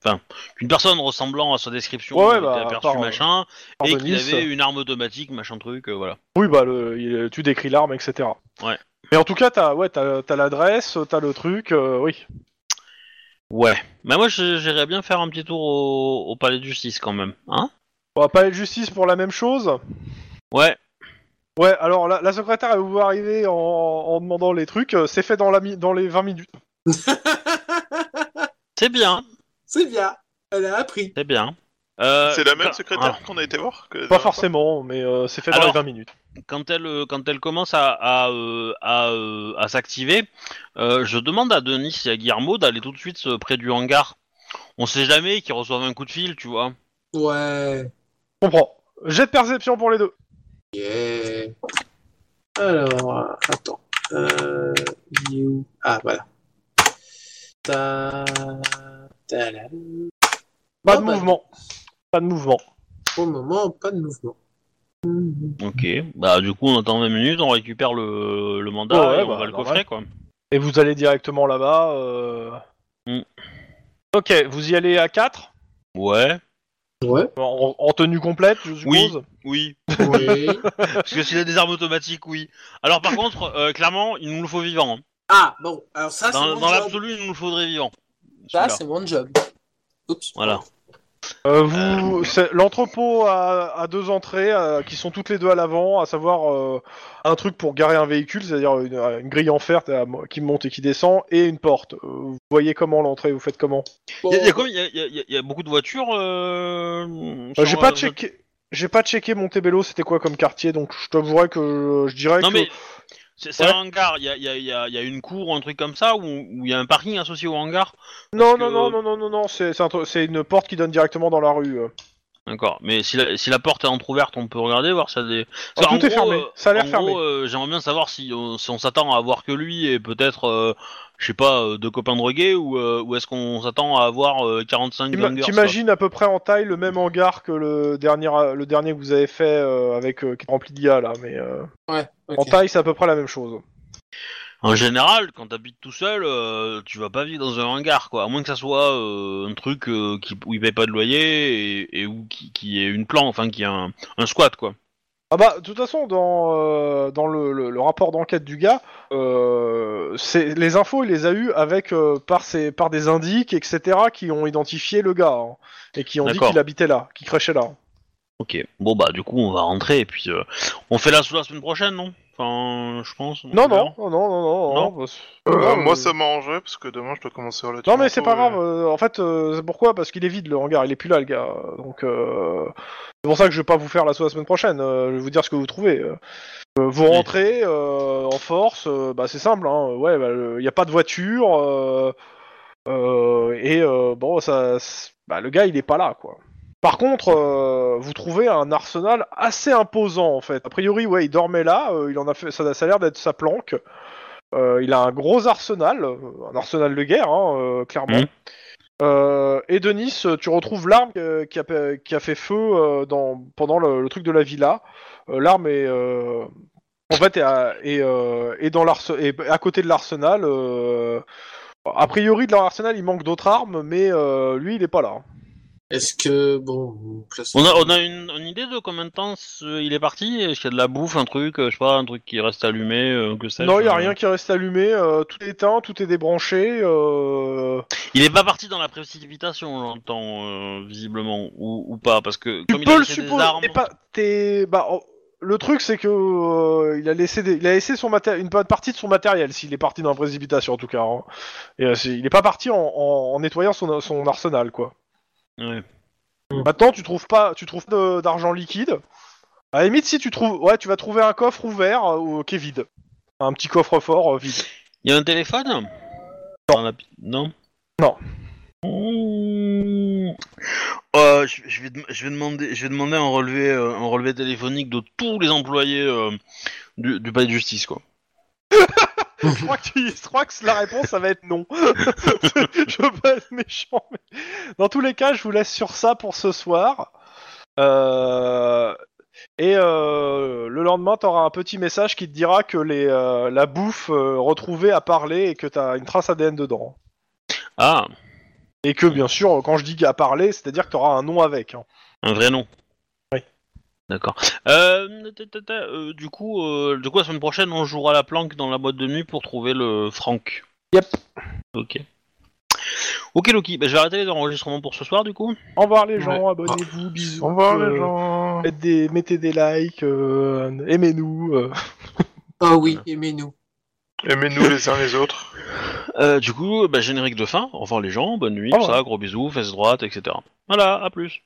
[SPEAKER 1] Enfin, qu'une personne ressemblant à sa description
[SPEAKER 2] Ouais, ouais,
[SPEAKER 1] a
[SPEAKER 2] bah,
[SPEAKER 1] aperçue,
[SPEAKER 2] euh,
[SPEAKER 1] machin,
[SPEAKER 2] par
[SPEAKER 1] et qu'il
[SPEAKER 2] Denis,
[SPEAKER 1] avait une arme automatique, machin truc, euh, voilà.
[SPEAKER 2] Oui, bah, le, il- tu décris l'arme, etc.
[SPEAKER 1] Ouais.
[SPEAKER 2] Mais en tout cas, t'as ouais, t'as, t'as l'adresse, t'as le truc, euh, oui.
[SPEAKER 1] Ouais. Mais moi, je- j'irais bien faire un petit tour au, au palais de justice quand même, hein
[SPEAKER 2] On va pas aller de justice pour la même chose.
[SPEAKER 1] Ouais.
[SPEAKER 2] Ouais, alors la, la secrétaire, elle vous arriver en, en demandant les trucs, euh, c'est fait dans, la mi- dans les 20 minutes.
[SPEAKER 1] C'est bien,
[SPEAKER 4] c'est bien. Elle a appris.
[SPEAKER 1] c'est bien. Euh,
[SPEAKER 3] c'est la même secrétaire
[SPEAKER 1] ah,
[SPEAKER 3] qu'on a été voir que
[SPEAKER 2] Pas forcément, mais euh, c'est fait dans
[SPEAKER 1] Alors-
[SPEAKER 2] les 20 minutes.
[SPEAKER 1] quand elle euh, quand elle commence à à, à, à s'activer, euh, je demande à Denis et à Guillermo d'aller tout de suite près du hangar. On sait jamais qu'ils reçoivent un coup de fil, tu vois.
[SPEAKER 4] Ouais.
[SPEAKER 2] Je comprends. Jet de perception pour les deux.
[SPEAKER 4] Yeah. Alors, attends. Euh, Ah, voilà. Ta...
[SPEAKER 2] Pas
[SPEAKER 4] Oh,
[SPEAKER 2] de
[SPEAKER 4] bah,
[SPEAKER 2] mouvement. Pas de mouvement.
[SPEAKER 4] Pour le moment, pas de mouvement.
[SPEAKER 1] Ok. Bah du coup on attend 20 minutes, on récupère le, le mandat
[SPEAKER 2] Ouais,
[SPEAKER 1] et on
[SPEAKER 2] bah,
[SPEAKER 1] va le coffrer quoi.
[SPEAKER 2] Et vous allez directement là-bas. euh,
[SPEAKER 1] Mm.
[SPEAKER 2] Ok, vous y allez à 4
[SPEAKER 1] Ouais.
[SPEAKER 4] Ouais.
[SPEAKER 2] en, en tenue complète, je suppose?
[SPEAKER 1] Oui.
[SPEAKER 4] Oui.
[SPEAKER 1] Parce que s'il a des armes automatiques, oui. Alors par contre, euh, clairement, il nous le faut vivant. hein.
[SPEAKER 4] ah, bon. Alors ça, c'est
[SPEAKER 1] Dans, dans l'absolu, il nous le faudrait vivant.
[SPEAKER 4] Ça, c'est mon job. Oups.
[SPEAKER 1] Voilà.
[SPEAKER 2] Euh, vous, c'est- l'entrepôt a, a deux entrées euh, qui sont toutes les deux à l'avant, à savoir euh, un truc pour garer un véhicule, c'est-à-dire une, une grille en fer euh, qui monte et qui descend, et une porte. Euh, vous voyez comment l'entrée, vous faites comment?
[SPEAKER 4] Bon,
[SPEAKER 1] Il y, a- beaucoup de voitures. Euh,
[SPEAKER 2] Euh, J'ai pas
[SPEAKER 1] euh,
[SPEAKER 2] checké. J'ai pas checké Montebello, c'était quoi comme quartier, donc je t'avouerais que je, je dirais
[SPEAKER 1] Non
[SPEAKER 2] que
[SPEAKER 1] mais c'est
[SPEAKER 2] Ouais.
[SPEAKER 1] un hangar. Il y a, y, a, il y, a, il y a une cour ou un truc comme ça où il y a un parking associé au hangar?
[SPEAKER 2] non
[SPEAKER 1] que-
[SPEAKER 2] non non non non non non c'est un une porte qui donne directement dans la rue. euh.
[SPEAKER 1] D'accord. Mais si la, si la porte est entrouverte, on peut regarder voir si y a des. Parce
[SPEAKER 2] tout est fermé.
[SPEAKER 1] euh,
[SPEAKER 2] Ça a l'air fermé.
[SPEAKER 1] euh, J'aimerais bien savoir si on, si on s'attend à voir que lui et peut-être euh, je sais pas, euh, deux copains drogués ou, euh, ou est-ce qu'on s'attend à avoir euh, 45
[SPEAKER 2] T'ima-
[SPEAKER 1] gangers
[SPEAKER 2] T'imagines à peu près en taille le même hangar que le dernier, le dernier que vous avez fait euh, avec euh, qui est rempli d'IA là, mais euh,
[SPEAKER 4] Ouais,
[SPEAKER 2] en taille c'est à peu près la même chose.
[SPEAKER 1] En général, quand t'habites tout seul, euh, tu vas pas vivre dans un hangar, quoi. À moins que ça soit euh, un truc euh, qui, où il paye pas de loyer et, et où qui, qui est une plan, enfin qui est un, un squat, quoi.
[SPEAKER 2] Ah bah de toute façon dans euh, dans le, le- le rapport d'enquête du gars, euh, c'est les infos il les a eu avec euh, par ses par des indices etc qui ont identifié le gars hein, et qui ont dit
[SPEAKER 1] D'accord.
[SPEAKER 2] qu'il habitait là, qu'il crachait là.
[SPEAKER 1] Ok. Bon bah du coup on va rentrer et puis euh, on fait la sous la semaine prochaine, non? Enfin, je pense.
[SPEAKER 2] Non non non non non non.
[SPEAKER 1] Non.
[SPEAKER 2] bah,
[SPEAKER 3] Euh,
[SPEAKER 2] non,
[SPEAKER 3] moi,
[SPEAKER 2] euh,
[SPEAKER 3] ça m'arrangerait parce que demain, je dois commencer relativement
[SPEAKER 2] Non mais c'est pas
[SPEAKER 3] et-
[SPEAKER 2] grave. euh, en fait, euh, c'est pourquoi? Parce qu'il est vide le hangar. Il est plus là le gars. Donc euh, c'est pour ça que je vais pas vous faire la la semaine prochaine. euh, je vais vous dire ce que vous trouvez. vous
[SPEAKER 1] Oui.
[SPEAKER 2] rentrez euh, en force. euh, bah c'est simple. Hein, ouais, il y a pas de voiture. euh, euh, et euh, bon, ça, bah, le gars il est pas là quoi. Par contre, euh, vous trouvez un arsenal assez imposant en fait. A priori, ouais, il dormait là. euh, il en a fait. Ça, ça a l'air d'être sa planque. Euh, il a un gros arsenal, un arsenal de guerre, hein, clairement.
[SPEAKER 1] Mhm.
[SPEAKER 2] Et Denis, tu retrouves l'arme qui, a, qui a fait feu dans, pendant le, le truc de la villa. L'arme est, en fait, est à, est, est dans l'arse- est à côté de l'arsenal. a priori, de l'arsenal, il manque d'autres armes, mais lui, il est pas là.
[SPEAKER 4] Est-ce que, bon, on
[SPEAKER 1] a, on a une, une idée de combien de temps il est parti? Est-ce qu'il y a de la bouffe, un truc, euh, je sais pas, un truc qui reste allumé, euh, que sais-je
[SPEAKER 2] non, il y a
[SPEAKER 1] euh.
[SPEAKER 2] rien qui reste allumé. euh, tout est éteint, tout est débranché. euh,
[SPEAKER 1] Il est pas parti dans la précipitation, j'entends, euh, visiblement, ou, ou pas, parce que
[SPEAKER 2] Tu
[SPEAKER 1] comme il
[SPEAKER 2] peux
[SPEAKER 1] a
[SPEAKER 2] le
[SPEAKER 1] laissé des
[SPEAKER 2] supposer.
[SPEAKER 1] armes...
[SPEAKER 2] t'es pas- t'es- bah, oh, le truc, c'est que euh, il a laissé, des- il a laissé son maté- une bonne partie de son matériel, s'il est parti dans la précipitation en tout cas. hein. Et, euh, il est pas parti en, en- en nettoyant son, son arsenal, quoi.
[SPEAKER 1] Ouais.
[SPEAKER 2] Maintenant, tu trouves pas, tu trouves de- d'argent liquide? À la limite, si tu trouves, ouais, tu vas trouver un coffre ouvert euh, ou- qui est vide, un petit coffre fort euh, vide.
[SPEAKER 1] Il y a un téléphone? Non
[SPEAKER 2] Non?
[SPEAKER 1] Mmh. Euh, je, je vais, dem- je, vais demander, je vais demander un relevé, euh, un relevé téléphonique de tous les employés euh, du, du palais de justice, quoi.
[SPEAKER 2] je, crois que tu- je crois que la réponse, ça va être non. je veux pas être méchant, mais dans tous les cas, je vous laisse sur ça pour ce soir. Euh, Et euh, le lendemain, t'auras un petit message qui te dira que les, euh, la bouffe retrouvée a parlé et que t'as une trace ADN dedans.
[SPEAKER 1] Ah,
[SPEAKER 2] Et que bien sûr, quand je dis a parlé, c'est-à-dire que t'auras un nom avec. hein.
[SPEAKER 1] un vrai nom. D'accord. Euh, euh, du coup, euh, du coup, la semaine prochaine, on jouera la planque dans la boîte de nuit pour trouver le Franck.
[SPEAKER 2] Yep.
[SPEAKER 1] Ok. Ok, Loki. Bah, je vais arrêter les enregistrements pour ce soir, du coup.
[SPEAKER 2] Au revoir les gens, abonnez-vous, bisous.
[SPEAKER 3] Au revoir
[SPEAKER 2] euh,
[SPEAKER 3] les gens.
[SPEAKER 2] Faites des, mettez des likes, euh, aimez-nous. euh.
[SPEAKER 4] Ah oui, aimez-nous.
[SPEAKER 3] Aimez-nous les uns les autres.
[SPEAKER 1] Euh, du coup, bah, générique de fin. Au revoir les gens, bonne nuit,
[SPEAKER 2] revoir.
[SPEAKER 1] ça, gros bisous, fesses droite, etc. Voilà, à plus.